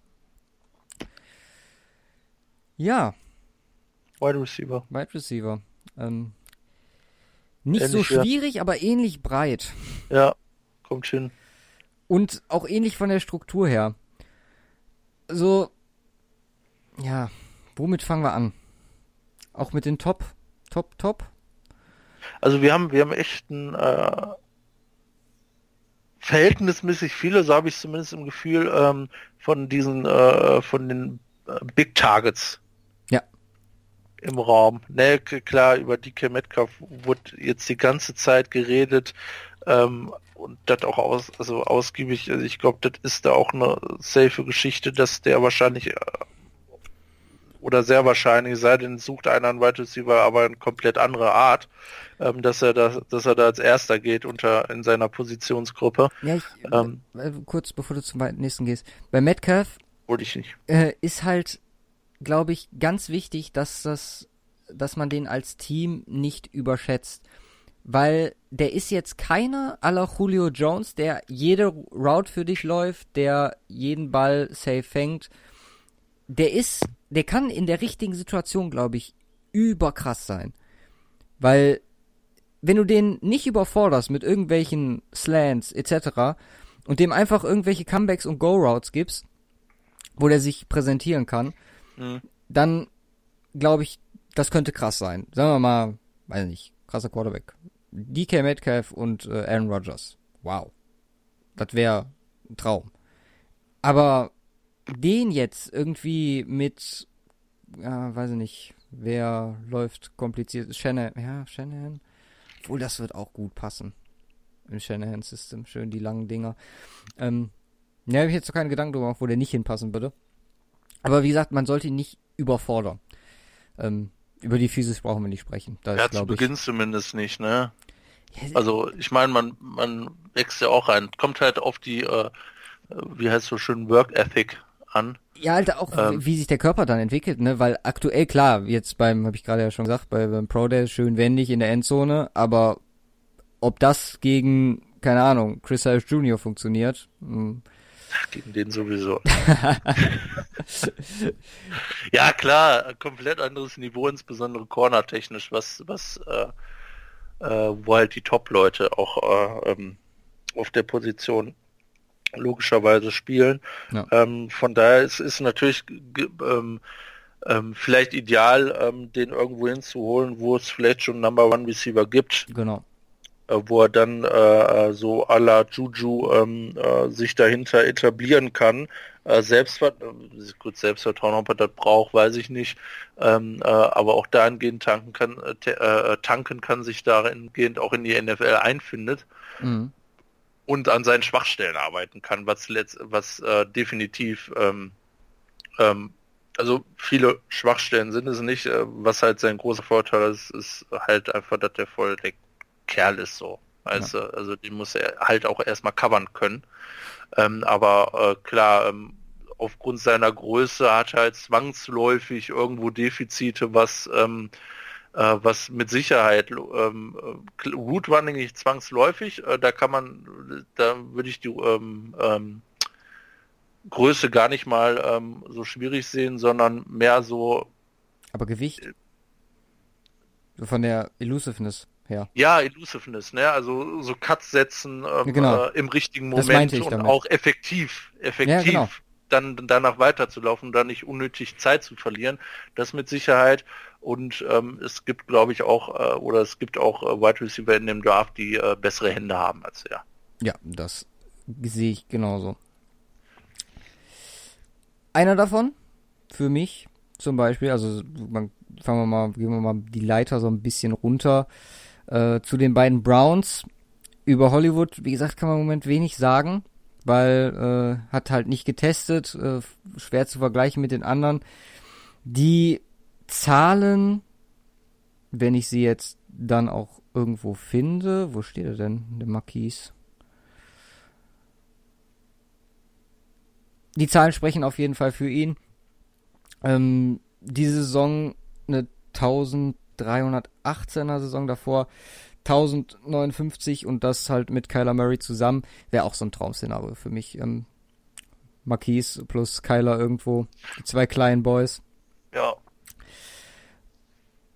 Ja, Wide Receiver. Wide Receiver. Ähm, nicht so Ähnlich, ja. schwierig, aber ähnlich breit. Ja, kommt hin. Und auch ähnlich von der Struktur her. So, ja, womit fangen wir an? Auch mit den Top, Top, Top? Also wir haben, wir haben echt ein äh, verhältnismäßig viele, so habe ich zumindest im Gefühl, ähm, von diesen, äh, von den äh, Big Targets. Im Raum. Ne, k- klar, über DK Metcalf wurde jetzt die ganze Zeit geredet, ähm, und das auch aus, also ausgiebig, also ich glaube, das ist da auch eine safe Geschichte, dass der wahrscheinlich äh, oder sehr wahrscheinlich, sei denn sucht einer einen Wide Receiver, aber eine komplett andere Art, ähm, dass er da, dass er da als erster geht unter in seiner Positionsgruppe. Ja, ich, Ähm. äh, kurz bevor du zum nächsten gehst. Bei Metcalf Wollte ich nicht. äh, ist halt, glaube ich, ganz wichtig, dass das, dass man den als Team nicht überschätzt. Weil der ist jetzt keiner la Julio Jones, der jede Route für dich läuft, der jeden Ball safe fängt. Der ist, der kann in der richtigen Situation, glaube ich, überkrass sein. Weil, wenn du den nicht überforderst mit irgendwelchen Slants etc. und dem einfach irgendwelche Comebacks und Go-Routes gibst, wo der sich präsentieren kann, Dann glaube ich, das könnte krass sein. Sagen wir mal, weiß nicht, krasser Quarterback. DK Metcalf und äh, Aaron Rodgers. Wow. Das wäre ein Traum. Aber den jetzt irgendwie mit, ja, weiß ich nicht, wer läuft kompliziert, Shanahan, ja, Shanahan. Obwohl, das wird auch gut passen. Im Shanahan-System. Schön die langen Dinger. Ähm, ja, habe ich jetzt noch keine Gedanken drüber gemacht, wo der nicht hinpassen würde. Aber wie gesagt, man sollte ihn nicht überfordern. Ähm, über die Physis brauchen wir nicht sprechen. Da Ja, ist, zu glaube ich. Beginn zumindest nicht, ne? Also ich meine, man, man wächst ja auch rein. Kommt halt auf die, äh, wie heißt so schön, Work Ethic an. Ja, Alter, auch ähm, wie sich der Körper dann entwickelt, ne? Weil aktuell, klar, jetzt beim, habe ich gerade ja schon gesagt, bei, beim Pro Day schön wendig in der Endzone, aber ob das gegen, keine Ahnung, Chris Harris Jr. funktioniert, mh. Gegen den sowieso. ja, klar, komplett anderes Niveau, insbesondere cornertechnisch, was, was, äh, äh, wo halt die Top-Leute auch äh, ähm, auf der Position logischerweise spielen. Ja. Ähm, von daher ist es natürlich ähm, ähm, vielleicht ideal, ähm, den irgendwo hinzuholen, wo es vielleicht schon Number One Receiver gibt. Genau. Äh, wo er dann äh, so à la Juju ähm, äh, sich dahinter etablieren kann. Äh, Selbstvertrauen, äh, gut, Selbstvertrauen, ob er das braucht, weiß ich nicht. Ähm, äh, aber auch dahingehend tanken kann, äh, tanken kann sich dahingehend auch in die NFL einfindet. Mhm und an seinen Schwachstellen arbeiten kann, was letzt, was äh, definitiv ähm, ähm, also viele Schwachstellen sind es nicht, äh, was halt sein großer Vorteil ist, ist halt einfach, dass der voll der Kerl ist so. Also, ja. also den muss er halt auch erstmal covern können. Ähm, aber äh, klar, ähm, aufgrund seiner Größe hat er halt zwangsläufig irgendwo Defizite, was ähm, äh, was mit Sicherheit ähm, äh, Root Running nicht zwangsläufig, äh, da kann man, da würde ich die ähm, ähm, Größe gar nicht mal ähm, so schwierig sehen, sondern mehr so. Aber Gewicht? Von der Elusiveness her. Ja, Elusiveness, ne? Also so Cuts setzen ähm, genau. äh, im richtigen Moment und damit. auch effektiv, effektiv ja, genau. dann danach weiterzulaufen dann nicht unnötig Zeit zu verlieren. Das mit Sicherheit. Und ähm, es gibt, glaube ich, auch, äh, oder es gibt auch äh, Wide Receiver in dem Draft, die äh, bessere Hände haben als er. Ja, das sehe ich genauso. Einer davon, für mich zum Beispiel, also man, fangen wir mal, gehen wir mal die Leiter so ein bisschen runter äh, zu den beiden Browns. Über Hollywood, wie gesagt, kann man im Moment wenig sagen, weil äh, hat halt nicht getestet, äh, schwer zu vergleichen mit den anderen. Die Zahlen, wenn ich sie jetzt dann auch irgendwo finde, wo steht er denn, der Marquis? Die Zahlen sprechen auf jeden Fall für ihn. Ähm, diese Saison eine 1318er Saison davor 1059 und das halt mit Kyler Murray zusammen wäre auch so ein Traumszenario für mich. Ähm, Marquis plus Kyler irgendwo, die zwei kleinen Boys. Ja,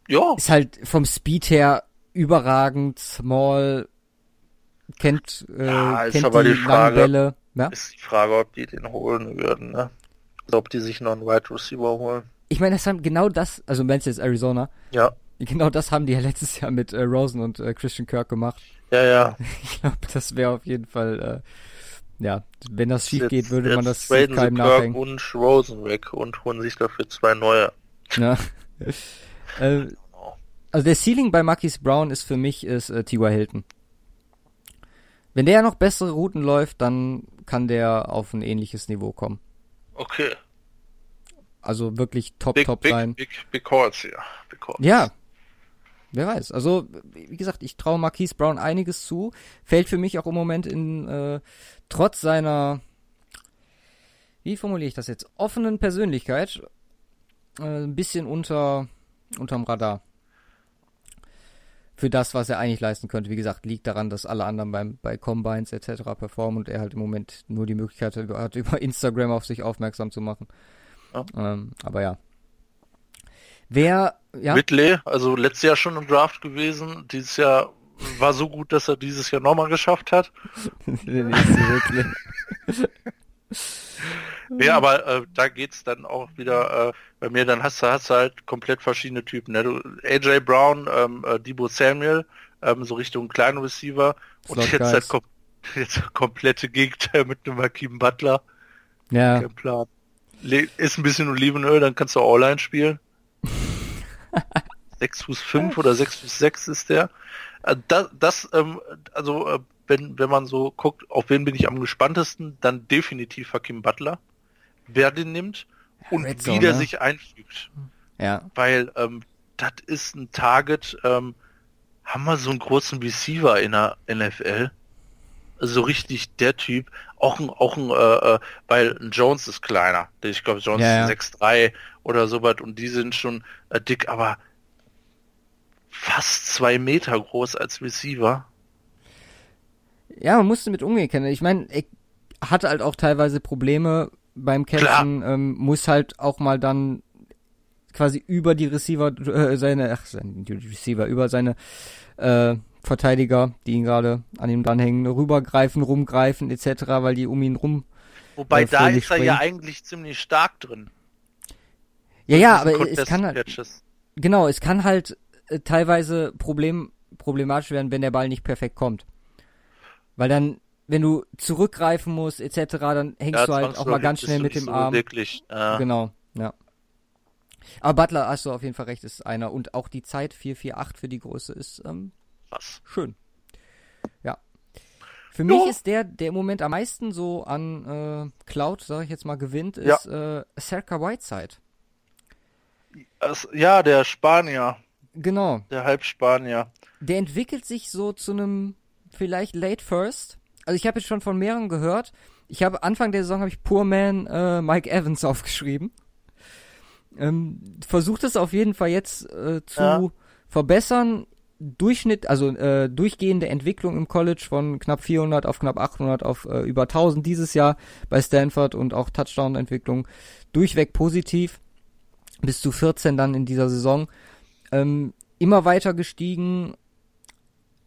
ja. Ist halt vom Speed her überragend, small, kennt, äh, ja, kennt aber die, die Frage, Bälle. Ja? Ist die Frage, ob die den holen würden, ne? Also ob die sich noch einen Wide Receiver holen. Ich meine, das haben genau das, also meinst du jetzt Arizona? Ja. Genau das haben die ja letztes Jahr mit äh, Rosen und äh, Christian Kirk gemacht. Ja, ja. Ich glaube, das wäre auf jeden Fall, äh, ja, wenn das schief jetzt, geht, würde man das keinem Kirk nachhängen. und Rosen weg und holen sich dafür zwei neue. Ja. äh, also der Ceiling bei Marquis Brown ist für mich ist äh, T.Y. Hilton. Wenn der noch bessere Routen läuft, dann kann der auf ein ähnliches Niveau kommen. Okay. Also wirklich top, big, top big, sein. Big, big calls, ja. Big calls. Ja. Wer weiß. Also, wie gesagt, ich traue Marquise Brown einiges zu. Fällt für mich auch im Moment in, äh, trotz seiner, wie formuliere ich das jetzt, offenen Persönlichkeit, äh, ein bisschen unter, unterm Radar für das, was er eigentlich leisten könnte. Wie gesagt, liegt daran, dass alle anderen beim, bei Combines etc. performen und er halt im Moment nur die Möglichkeit hat, über Instagram auf sich aufmerksam zu machen. Ja. Ähm, aber ja. Wer, ja. Whitley, also letztes Jahr schon im Draft gewesen, dieses Jahr war so gut, dass er dieses Jahr nochmal geschafft hat. Ja, aber äh, da geht's dann auch wieder äh, bei mir, dann hast du, hast du halt komplett verschiedene Typen. Ne? Du, AJ Brown, ähm, äh, Debo Samuel, ähm, so Richtung kleinen Receiver und Slot jetzt halt kom jetzt komplette Gegenteil mit einem Hakim Butler. Ja. Kein Plan. Le ist ein bisschen Olivenöl, dann kannst du All-Line spielen. 6 Fuß 5 oder 6 Fuß 6 ist der. Äh, das, das ähm, also äh, wenn, wenn man so guckt, auf wen bin ich am gespanntesten, dann definitiv Hakim Butler, wer den nimmt und Red wie der ne? sich einfügt. Ja. Weil ähm, das ist ein Target, ähm, haben wir so einen großen Receiver in der NFL? so richtig der Typ. Auch ein, auch ein, äh, äh weil ein Jones ist kleiner. Ich glaube, Jones ja, ja. ist 6'3 oder sowas und die sind schon äh, dick, aber fast zwei Meter groß als Receiver. Ja, man musste mit umgehen können. Ich meine, er hatte halt auch teilweise Probleme beim Catchen, ähm, muss halt auch mal dann quasi über die Receiver, äh, seine, ach, seine, Receiver, über seine äh, Verteidiger, die ihn gerade an ihm dranhängen, rübergreifen, rumgreifen etc., weil die um ihn rum. Wobei äh, da ist er ja eigentlich ziemlich stark drin. Ja, ja, aber es kann halt, genau, es kann halt äh, teilweise Problem, problematisch werden, wenn der Ball nicht perfekt kommt. Weil dann, wenn du zurückgreifen musst etc., dann hängst ja, du halt auch mal ganz schnell mit dem so Arm. Wirklich, äh, genau, ja. Aber Butler, hast du auf jeden Fall recht, ist einer. Und auch die Zeit 448 für die Größe ist ähm, Was? schön. Ja. Für mich ist der, der im Moment am meisten so an äh, Cloud, sag ich jetzt mal, gewinnt, ist ja. äh, Serka Whiteside. Ja, der Spanier. Genau. Der Halbspanier. Der entwickelt sich so zu einem vielleicht Late First. Also ich habe jetzt schon von mehreren gehört. Ich habe Anfang der Saison habe ich Poor Man äh, Mike Evans aufgeschrieben. Ähm, versucht es auf jeden Fall jetzt äh, zu ja. verbessern. Durchschnitt, also äh, durchgehende Entwicklung im College von knapp 400 auf knapp 800 auf äh, über 1000 dieses Jahr bei Stanford und auch Touchdown-Entwicklung durchweg positiv. Bis zu 14 dann in dieser Saison. Ähm, immer weiter gestiegen,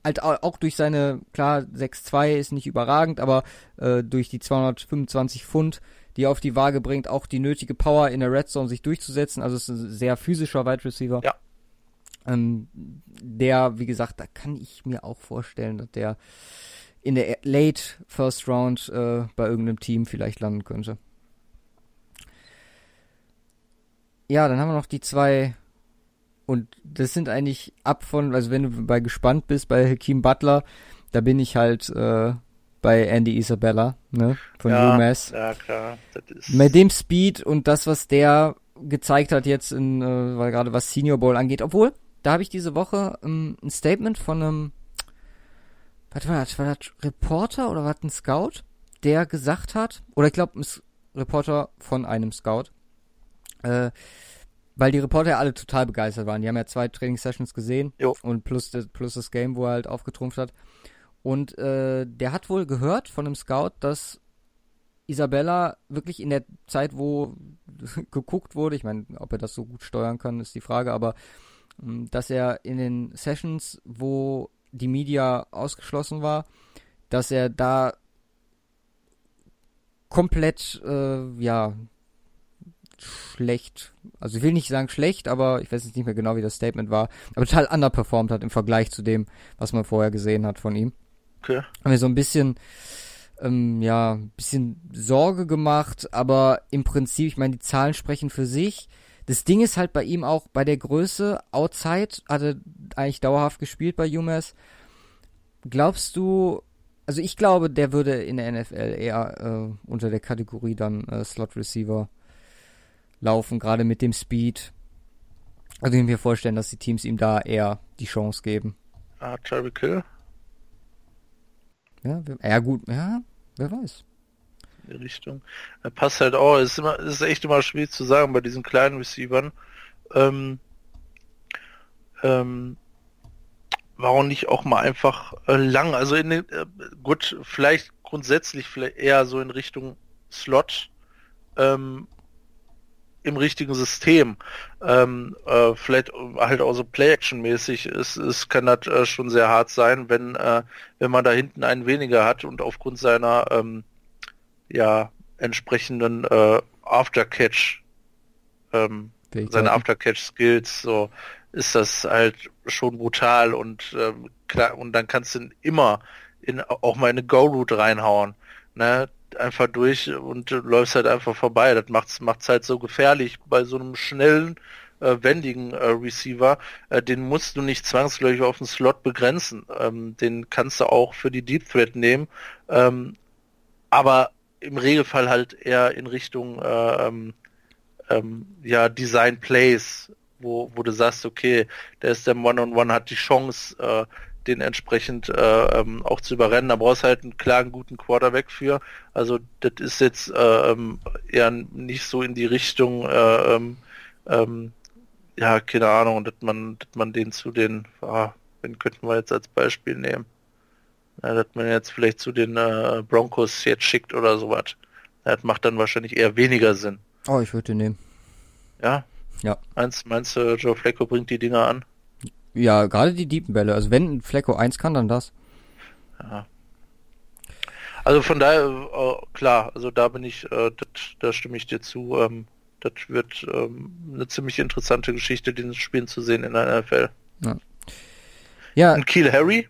halt auch durch seine, klar, 6'2 ist nicht überragend, aber äh, durch die 225 Pfund, die er auf die Waage bringt, auch die nötige Power in der Red Zone sich durchzusetzen. Also es ist ein sehr physischer Wide Receiver. Ja. Ähm, der, wie gesagt, da kann ich mir auch vorstellen, dass der in der Late First Round äh, bei irgendeinem Team vielleicht landen könnte. Ja, dann haben wir noch die zwei und das sind eigentlich ab von, also wenn du bei gespannt bist bei Hakeem Butler, da bin ich halt äh, bei Andy Isabella, ne, von ja, UMass. Ja, klar. Mit dem Speed und das, was der gezeigt hat jetzt in, äh, weil gerade was Senior Bowl angeht, obwohl, da habe ich diese Woche ähm, ein Statement von einem, was war das, war das Reporter oder war das ein Scout, der gesagt hat, oder ich glaube, ein Reporter von einem Scout, äh, weil die Reporter ja alle total begeistert waren. Die haben ja zwei Trainingssessions gesehen jo. und plus, plus das Game, wo er halt aufgetrumpft hat. Und äh, der hat wohl gehört von einem Scout, dass Isabella wirklich in der Zeit, wo geguckt wurde, ich meine, ob er das so gut steuern kann, ist die Frage, aber hm, dass er in den Sessions, wo die Media ausgeschlossen war, dass er da komplett, äh, ja, schlecht, also ich will nicht sagen schlecht, aber ich weiß jetzt nicht mehr genau, wie das Statement war, aber total underperformed hat im Vergleich zu dem, was man vorher gesehen hat von ihm. Okay. Haben wir so ein bisschen, ähm, ja, ein bisschen Sorge gemacht, aber im Prinzip, ich meine, die Zahlen sprechen für sich. Das Ding ist halt bei ihm auch bei der Größe, outside, hat er eigentlich dauerhaft gespielt bei UMass. Glaubst du, also ich glaube, der würde in der NFL eher äh, unter der Kategorie dann äh, Slot Receiver laufen, gerade mit dem Speed. Also ich kann mir vorstellen, dass die Teams ihm da eher die Chance geben. Ah, Tyreek Hill? Ja, ja gut, ja, wer weiß. In die Richtung. Er passt halt auch, ist immer, ist echt immer schwierig zu sagen bei diesen kleinen Receivern. Ähm, ähm, warum nicht auch mal einfach äh, lang, also in den, äh, gut, vielleicht grundsätzlich vielleicht eher so in Richtung Slot, ähm, im richtigen System. Ähm, äh, vielleicht halt auch so Play-Action-mäßig ist, ist, kann das äh, schon sehr hart sein, wenn, äh, wenn man da hinten einen weniger hat und aufgrund seiner ähm, ja, entsprechenden äh, Aftercatch ähm, seine Aftercatch-Skills, so ist das halt schon brutal und äh, klar, und dann kannst du immer in auch mal eine Go-Route reinhauen. Ne? Einfach durch und du läufst halt einfach vorbei. Das macht's macht's halt so gefährlich bei so einem schnellen äh, wendigen äh, Receiver. Äh, den musst du nicht zwangsläufig auf den Slot begrenzen. Ähm, den kannst du auch für die Deep Threat nehmen. Ähm, aber im Regelfall halt eher in Richtung äh, ähm, ähm, ja Design Plays, wo, wo du sagst, okay, der ist der One-on-One, -on -One, hat die Chance, äh, den entsprechend äh, ähm, auch zu überrennen. Da brauchst halt einen klaren, guten Quarterback für. Also das ist jetzt äh, ähm, eher nicht so in die Richtung, äh, ähm, ähm, ja, keine Ahnung, dass man, dass man den zu den, ah, den könnten wir jetzt als Beispiel nehmen. Ja, dass man jetzt vielleicht zu den äh, Broncos jetzt schickt oder sowas. Das macht dann wahrscheinlich eher weniger Sinn. Oh, ich würde den nehmen. Ja? Ja. Meinst, meinst du, Joe Flacco bringt die Dinger an? Ja, gerade die deepen Bälle. Also wenn Flecko eins kann, dann das. Ja. Also von daher, äh, klar, also da bin ich, äh, dat, da stimme ich dir zu. Ähm, das wird ähm, eine ziemlich interessante Geschichte, dieses Spielen zu sehen in der NFL. Ja. ja. Und Kiel Harry,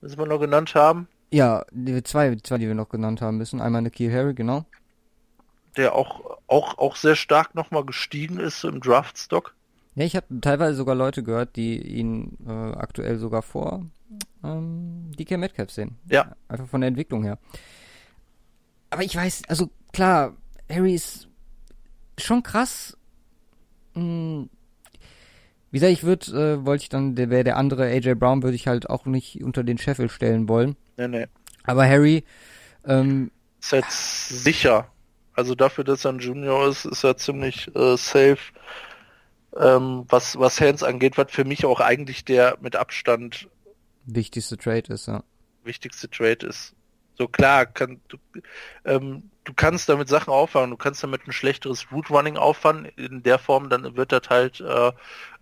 müssen wir noch genannt haben. Ja, die zwei, zwei, die wir noch genannt haben müssen. Einmal eine Kiel Harry, genau. Der auch, auch, auch sehr stark nochmal gestiegen ist im Draftstock. Ja, ich habe teilweise sogar Leute gehört, die ihn äh, aktuell sogar vor ähm, DK Metcalf sehen. Ja. Einfach von der Entwicklung her. Aber ich weiß, also klar, Harry ist schon krass. Hm, wie gesagt, ich würde, äh, wollte ich dann, der wäre der andere AJ Brown, würde ich halt auch nicht unter den Scheffel stellen wollen. Nee, nee. Aber Harry, ähm, ist halt sicher. Also dafür, dass er ein Junior ist, ist er ziemlich äh, safe ähm, was, was Hands angeht, was für mich auch eigentlich der mit Abstand wichtigste Trade ist, ja. Wichtigste Trade ist. So klar, kann, du, ähm, du kannst damit Sachen auffangen, du kannst damit ein schlechteres Root Running auffangen in der Form, dann wird das halt äh,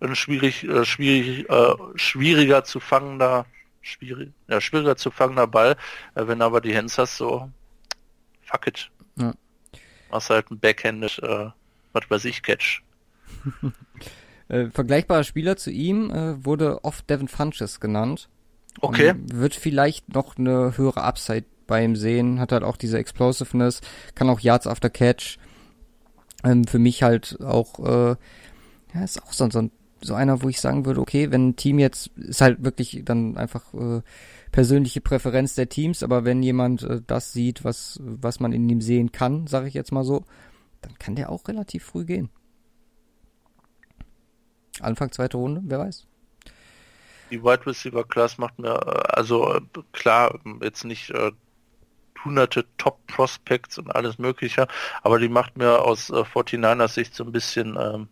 ein schwierig, äh, schwierig, äh, schwieriger zu fangender, schwierig, ja, schwieriger zu fangender Ball. Äh, wenn aber die Hands hast, so fuck it. Ja. Machst halt ein Backhanded, äh, was weiß ich, Catch. äh, vergleichbarer Spieler zu ihm äh, wurde oft Devin Funches genannt. Okay. Und wird vielleicht noch eine höhere Upside bei ihm sehen, hat halt auch diese Explosiveness, kann auch Yards after Catch. Ähm, für mich halt auch, äh, ja, ist auch so, so, so einer, wo ich sagen würde, okay, wenn ein Team jetzt, ist halt wirklich dann einfach äh, persönliche Präferenz der Teams, aber wenn jemand äh, das sieht, was, was man in ihm sehen kann, sage ich jetzt mal so, dann kann der auch relativ früh gehen. Anfang zweite Runde, wer weiß. Die Wide Receiver Class macht mir, äh, also äh, klar, jetzt nicht äh, hunderte Top Prospects und alles mögliche, aber die macht mir aus äh, 49ers Sicht so ein bisschen ähm,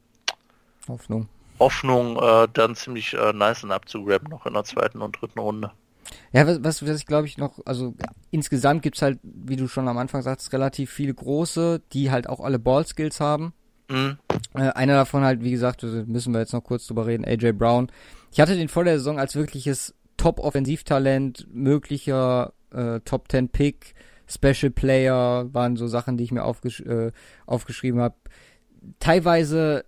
Hoffnung. Hoffnung, äh, dann ziemlich äh, nice abzugraben noch in der zweiten und dritten Runde. Ja, was, was, was ich glaube ich noch, also insgesamt gibt's halt, wie du schon am Anfang sagst, relativ viele große, die halt auch alle Ball-Skills haben. Mhm. Äh, einer davon halt, wie gesagt, müssen wir jetzt noch kurz drüber reden, AJ Brown. Ich hatte den vor der Saison als wirkliches Top-Offensivtalent, möglicher äh, Top 10 Pick, Special Player, waren so Sachen, die ich mir aufgesch äh, aufgeschrieben habe. Teilweise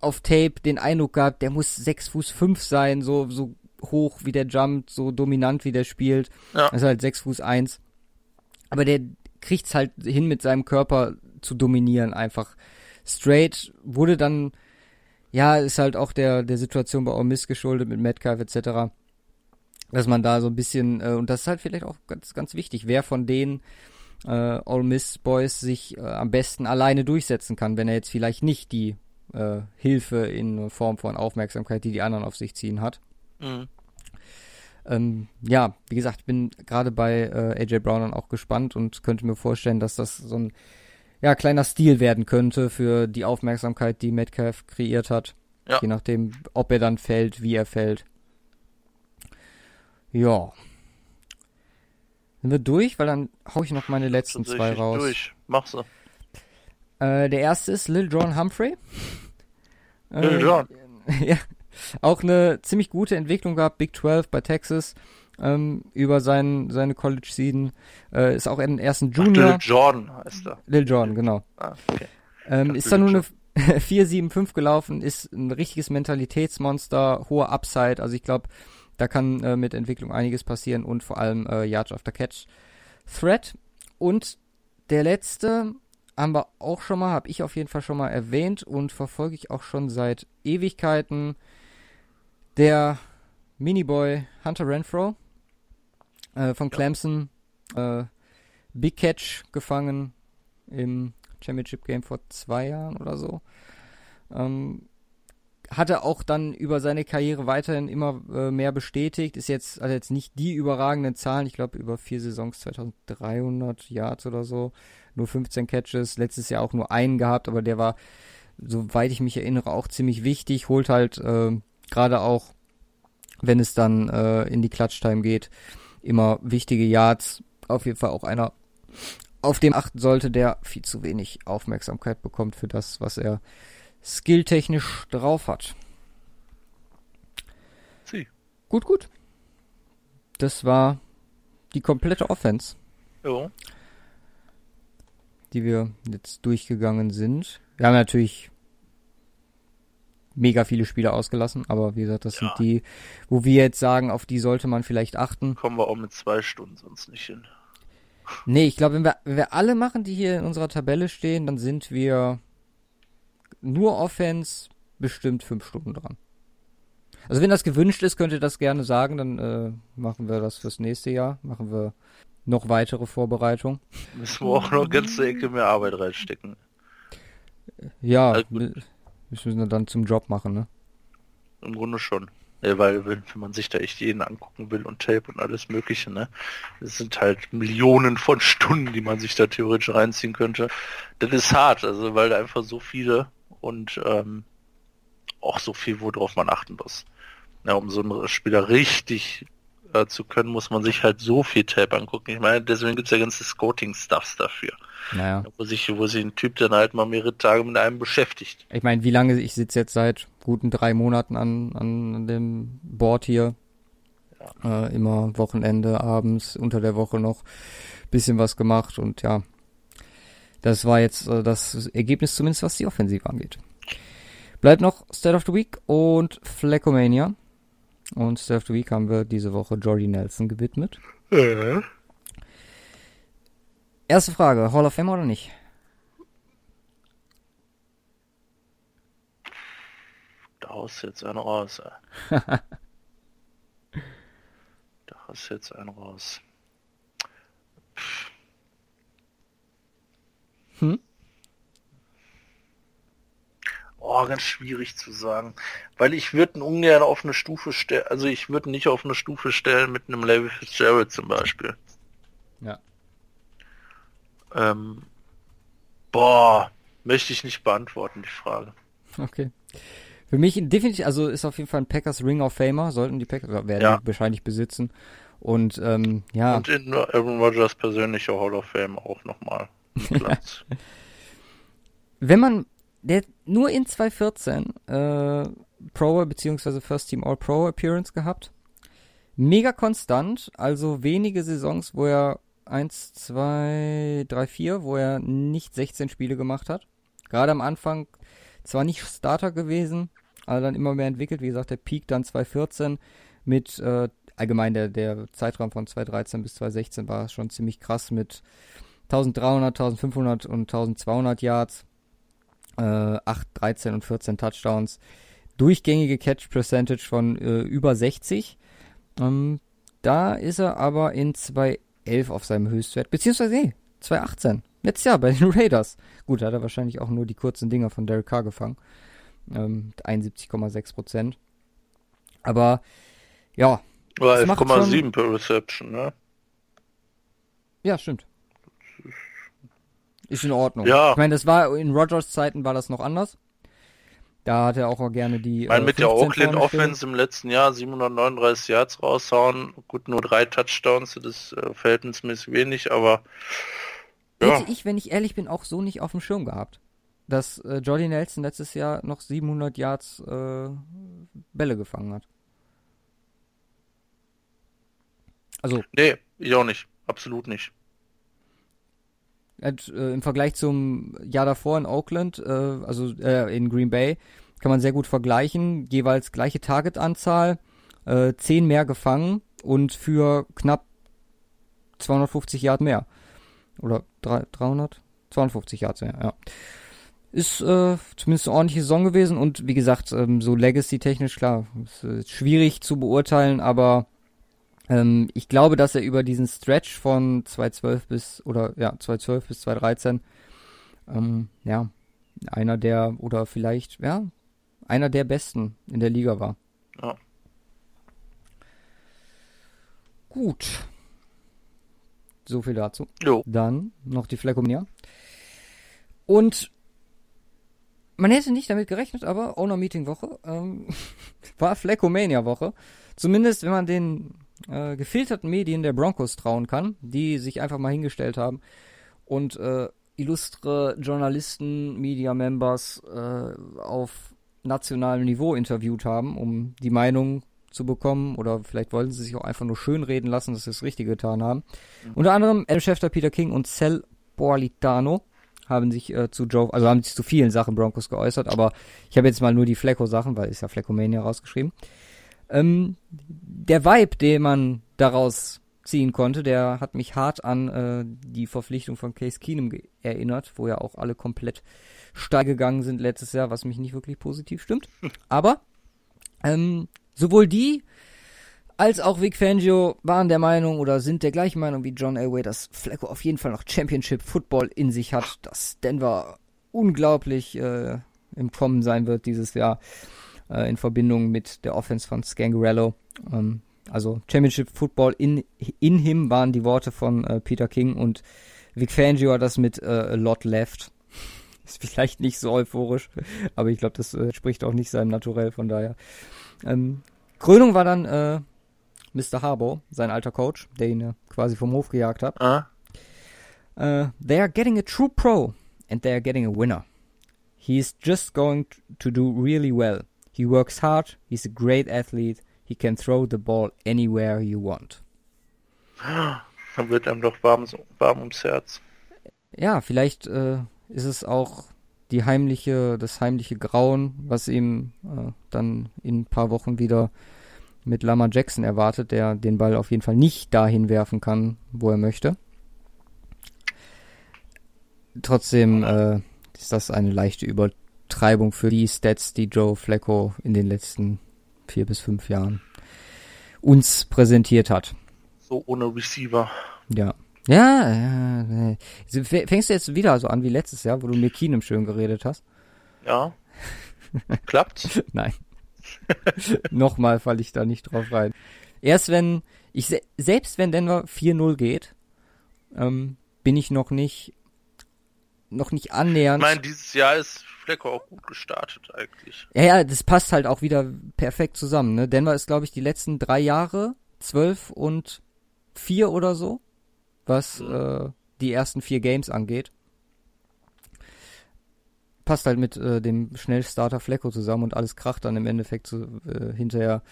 auf Tape den Eindruck gehabt, der muss 6 Fuß 5 sein, so, so hoch wie der jumpt, so dominant wie der spielt. Ja. Also halt 6 Fuß 1. Aber der kriegt's halt hin mit seinem Körper zu dominieren einfach straight, wurde dann, ja, ist halt auch der, der Situation bei Ole Miss geschuldet mit Metcalf etc., dass man da so ein bisschen, äh, und das ist halt vielleicht auch ganz, ganz wichtig, wer von den äh, Ole Miss Boys sich äh, am besten alleine durchsetzen kann, wenn er jetzt vielleicht nicht die äh, Hilfe in Form von Aufmerksamkeit, die die anderen auf sich ziehen hat. Mhm. Ähm, ja, wie gesagt, ich bin gerade bei äh, AJ Brown dann auch gespannt und könnte mir vorstellen, dass das so ein ja, kleiner Stil werden könnte für die Aufmerksamkeit, die Metcalf kreiert hat. Ja. Je nachdem, ob er dann fällt, wie er fällt. Ja. Sind wir durch? Weil dann hau ich noch meine letzten zwei raus. Durch, mach so. Äh, der erste ist Lil John Humphrey. Lil John. Äh, ja. Auch eine ziemlich gute Entwicklung gehabt, Big 12 bei Texas ähm, über sein, seine College-Season. Äh, ist auch im ersten Junior. Ach, Lil Jordan heißt er. Lil Jordan, genau. Ah, okay. Ähm, ist da nur eine 4-7-5 gelaufen, ist ein richtiges Mentalitätsmonster, hoher Upside. Also ich glaube, da kann äh, mit Entwicklung einiges passieren und vor allem äh, Yards after Catch Threat. Und der letzte haben wir auch schon mal, habe ich auf jeden Fall schon mal erwähnt und verfolge ich auch schon seit Ewigkeiten. Der Miniboy Hunter Renfro äh, von Clemson. Äh, Big Catch gefangen im Championship Game vor zwei Jahren oder so. Ähm, hat er auch dann über seine Karriere weiterhin immer äh, mehr bestätigt. Ist jetzt also jetzt nicht die überragenden Zahlen. Ich glaube über vier Saisons 2300 Yards oder so, nur 15 Catches. Letztes Jahr auch nur einen gehabt, aber der war, soweit ich mich erinnere, auch ziemlich wichtig. Holt halt äh, gerade auch, wenn es dann äh, in die Clutch-Time geht, immer wichtige Yards. Auf jeden Fall auch einer, auf dem achten sollte, der viel zu wenig Aufmerksamkeit bekommt für das, was er skilltechnisch drauf hat. Sie. Gut, gut. Das war die komplette Offense. Jo. Die wir jetzt durchgegangen sind. Wir haben natürlich mega viele Spieler ausgelassen, aber wie gesagt, das ja. sind die, wo wir jetzt sagen, auf die sollte man vielleicht achten. Kommen wir auch mit zwei Stunden sonst nicht hin. Nee, ich glaube, wenn wir, wenn wir alle machen, die hier in unserer Tabelle stehen, dann sind wir nur Offense bestimmt fünf Stunden dran. Also wenn das gewünscht ist, könnt ihr das gerne sagen, dann äh, machen wir das fürs nächste Jahr. Machen wir noch weitere Vorbereitungen. Müssen wir auch noch ganze Ecke mehr Arbeit reinstecken. Ja, also müssen wir dann zum Job machen, ne? Im Grunde schon. Ja, weil wenn, wenn man sich da echt jeden angucken will und Tape und alles mögliche, ne? Das sind halt Millionen von Stunden, die man sich da theoretisch reinziehen könnte. Das ist hart, also weil da einfach so viele und ähm, auch so viel, worauf man achten muss. Ja, um so einen Spieler richtig äh, zu können, muss man sich halt so viel Tape angucken. Ich meine, deswegen gibt es ja ganze Scouting-Stuffs dafür. Naja. Wo sich, wo sich ein Typ dann halt mal mehrere Tage mit einem beschäftigt. Ich meine, wie lange, ich sitze jetzt seit guten drei Monaten an, an dem Board hier. Ja. Äh, immer Wochenende, abends, unter der Woche noch bisschen was gemacht und ja, das war jetzt äh, das Ergebnis zumindest, was die Offensive angeht. Bleibt noch State of the Week und Fleckomania. Und of the Week haben wir diese Woche Jordy Nelson gewidmet. Ja. Erste Frage, Hall of Fame oder nicht? Da haust jetzt einen raus. da haust jetzt einen raus. Hm? Oh, ganz schwierig zu sagen. Weil ich würde ihn ungern auf eine Stufe stellen, also ich würde nicht auf eine Stufe stellen mit einem Level Fitzgerald zum Beispiel. Ja. Ähm, boah, möchte ich nicht beantworten, die Frage. Okay. Für mich definitiv, also ist auf jeden Fall ein Packers Ring of Famer, sollten die Packers, werden ja. wahrscheinlich besitzen. Und ähm, ja. Und in Aaron Rodgers persönlicher Hall of Fame auch nochmal. Platz. Wenn man der nur in 2014 äh, Pro bzw. First Team All Pro Appearance gehabt. Mega konstant, also wenige Saisons, wo er 1, 2, 3, 4, wo er nicht 16 Spiele gemacht hat. Gerade am Anfang zwar nicht Starter gewesen, aber dann immer mehr entwickelt. Wie gesagt, der Peak dann 2014 mit äh, allgemein der, der Zeitraum von 2013 bis 2016 war schon ziemlich krass mit 1300, 1500 und 1200 Yards, äh, 8, 13 und 14 Touchdowns, durchgängige Catch Percentage von äh, über 60. Ähm, da ist er aber in 2011 auf seinem Höchstwert, beziehungsweise nee, 2018, letztes Jahr bei den Raiders. Gut, da hat er wahrscheinlich auch nur die kurzen Dinger von Derek Carr gefangen. Ähm, 71,6 Prozent. Aber ja. War 11,7 per Reception, ne? Ja, stimmt. Ist in Ordnung. Ja. Ich meine, das war in Rogers Zeiten war das noch anders. Da hat er auch gerne die. Ich meine, äh, mit der Oakland Offense im letzten Jahr 739 Yards raushauen. Gut, nur drei Touchdowns, das ist äh, verhältnismäßig wenig, aber. Ja. Hätte ich, wenn ich ehrlich bin, auch so nicht auf dem Schirm gehabt. Dass äh, Jordy Nelson letztes Jahr noch 700 Yards äh, Bälle gefangen hat. Also. Nee, ich auch nicht. Absolut nicht. Hat, äh, Im Vergleich zum Jahr davor in Oakland, äh, also äh, in Green Bay, kann man sehr gut vergleichen. Jeweils gleiche Targetanzahl, äh, 10 mehr gefangen und für knapp 250 Yard mehr. Oder 300? 250 Yards mehr, ja. Ist äh, zumindest eine ordentliche Saison gewesen und wie gesagt, ähm, so Legacy-technisch, klar, ist, äh, schwierig zu beurteilen, aber ähm, ich glaube, dass er über diesen Stretch von 2012 bis, oder ja, 2012 bis 2013, ähm, ja, einer der, oder vielleicht, ja, einer der besten in der Liga war. Ja. Gut. So viel dazu. Jo. Dann noch die Fleckomania. Und man hätte nicht damit gerechnet, aber Owner Meeting Woche ähm, war Fleckomania Woche. Zumindest wenn man den äh, gefilterten Medien der Broncos trauen kann, die sich einfach mal hingestellt haben und äh, illustre Journalisten, Media Members äh, auf nationalem Niveau interviewt haben, um die Meinung zu bekommen oder vielleicht wollten sie sich auch einfach nur schön reden lassen, dass sie das Richtige getan haben. Mhm. Unter anderem Adam Schefter, Peter King und Cel Borlitano haben sich äh, zu Joe, also haben sich zu vielen Sachen Broncos geäußert, aber ich habe jetzt mal nur die Flecko-Sachen, weil ist ja Fleckomania rausgeschrieben. Ähm, der Vibe, den man daraus ziehen konnte, der hat mich hart an äh, die Verpflichtung von Case Keenum erinnert, wo ja auch alle komplett steil gegangen sind letztes Jahr, was mich nicht wirklich positiv stimmt. Aber ähm, sowohl die als auch Vic Fangio waren der Meinung oder sind der gleichen Meinung wie John Elway, dass Flacco auf jeden Fall noch Championship Football in sich hat, dass Denver unglaublich äh, im Kommen sein wird dieses Jahr äh, in Verbindung mit der Offense von Scangarello. Ähm, also Championship Football in, in him waren die Worte von äh, Peter King und Vic Fangio hat das mit äh, a lot left. Ist vielleicht nicht so euphorisch, aber ich glaube, das äh, spricht auch nicht seinem Naturell, von daher. Ähm, Krönung war dann äh, Mr. Harbour, sein alter Coach, der ihn quasi vom Hof gejagt hat. Ah. Uh, they are getting a true pro and they are getting a winner. He is just going to do really well. He works hard, he's a great athlete, he can throw the ball anywhere you want. Dann wird einem doch warm, warm ums Herz. Ja, vielleicht äh, ist es auch die heimliche, das heimliche Grauen, was ihm äh, dann in ein paar Wochen wieder mit Lama Jackson erwartet, der den Ball auf jeden Fall nicht dahin werfen kann, wo er möchte. Trotzdem äh, ist das eine leichte Übertreibung für die Stats, die Joe Flacco in den letzten vier bis fünf Jahren uns präsentiert hat. So ohne Receiver. Ja. Ja, ja. Fängst du jetzt wieder so an wie letztes Jahr, wo du mir Keenum schön geredet hast? Ja. Klappt? Nein. Nochmal falle ich da nicht drauf rein. Erst wenn, ich selbst wenn Denver 4-0 geht, ähm, bin ich noch nicht, noch nicht annähernd. Ich meine, dieses Jahr ist Flecko auch gut gestartet eigentlich. Ja, ja, das passt halt auch wieder perfekt zusammen. Ne? Denver ist, glaube ich, die letzten drei Jahre zwölf und vier oder so, was mhm. äh, die ersten vier Games angeht passt halt mit äh, dem Schnellstarter Flecko zusammen und alles kracht dann im Endeffekt so, äh, hinterher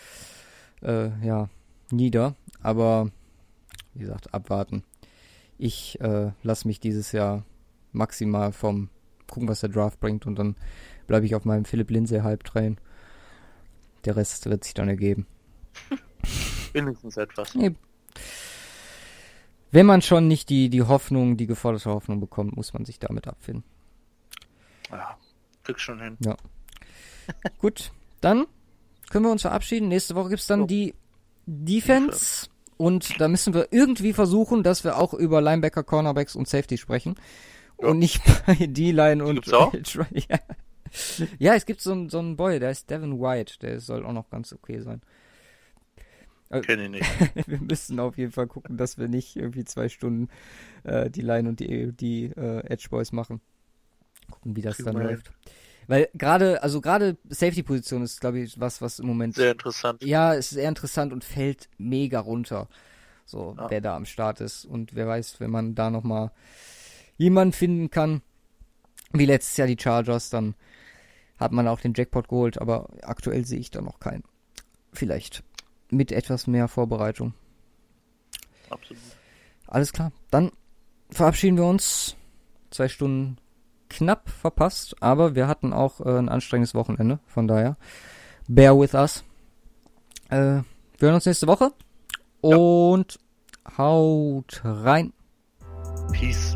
äh, ja nieder. Aber wie gesagt, abwarten. Ich äh, lasse mich dieses Jahr maximal vom gucken, was der Draft bringt und dann bleibe ich auf meinem Philipp Lindsay Halbtrain. Der Rest wird sich dann ergeben. Wenigstens etwas. Nee. Wenn man schon nicht die, die Hoffnung, die geforderte Hoffnung bekommt, muss man sich damit abfinden. Ja, krieg schon hin. Ja. Gut, dann können wir uns verabschieden. Nächste Woche gibt's dann oh. die Defense. Und da müssen wir irgendwie versuchen, dass wir auch über Linebacker, Cornerbacks und Safety sprechen. Ja. Und nicht bei D-Line und. auch? ja. ja, es gibt so einen so einen Boy, der ist Devin White. Der soll auch noch ganz okay sein. Äh, Kenne ich nicht. wir müssen auf jeden Fall gucken, dass wir nicht irgendwie zwei Stunden äh, die Line und die, die äh, Edge Boys machen. Gucken, wie das dann läuft. Weil gerade, also gerade Safety-Position ist, glaube ich, was, was im Moment. Sehr interessant. Ja, es ist sehr interessant und fällt mega runter. So, ja. wer da am Start ist. Und wer weiß, wenn man da nochmal jemanden finden kann, wie letztes Jahr die Chargers, dann hat man auch den Jackpot geholt, aber aktuell sehe ich da noch keinen. Vielleicht mit etwas mehr Vorbereitung. Absolut. Alles klar. Dann verabschieden wir uns. Zwei Stunden knapp verpasst, aber wir hatten auch äh, ein anstrengendes Wochenende, von daher bear with us. Äh, wir hören uns nächste Woche ja. und haut rein. Peace.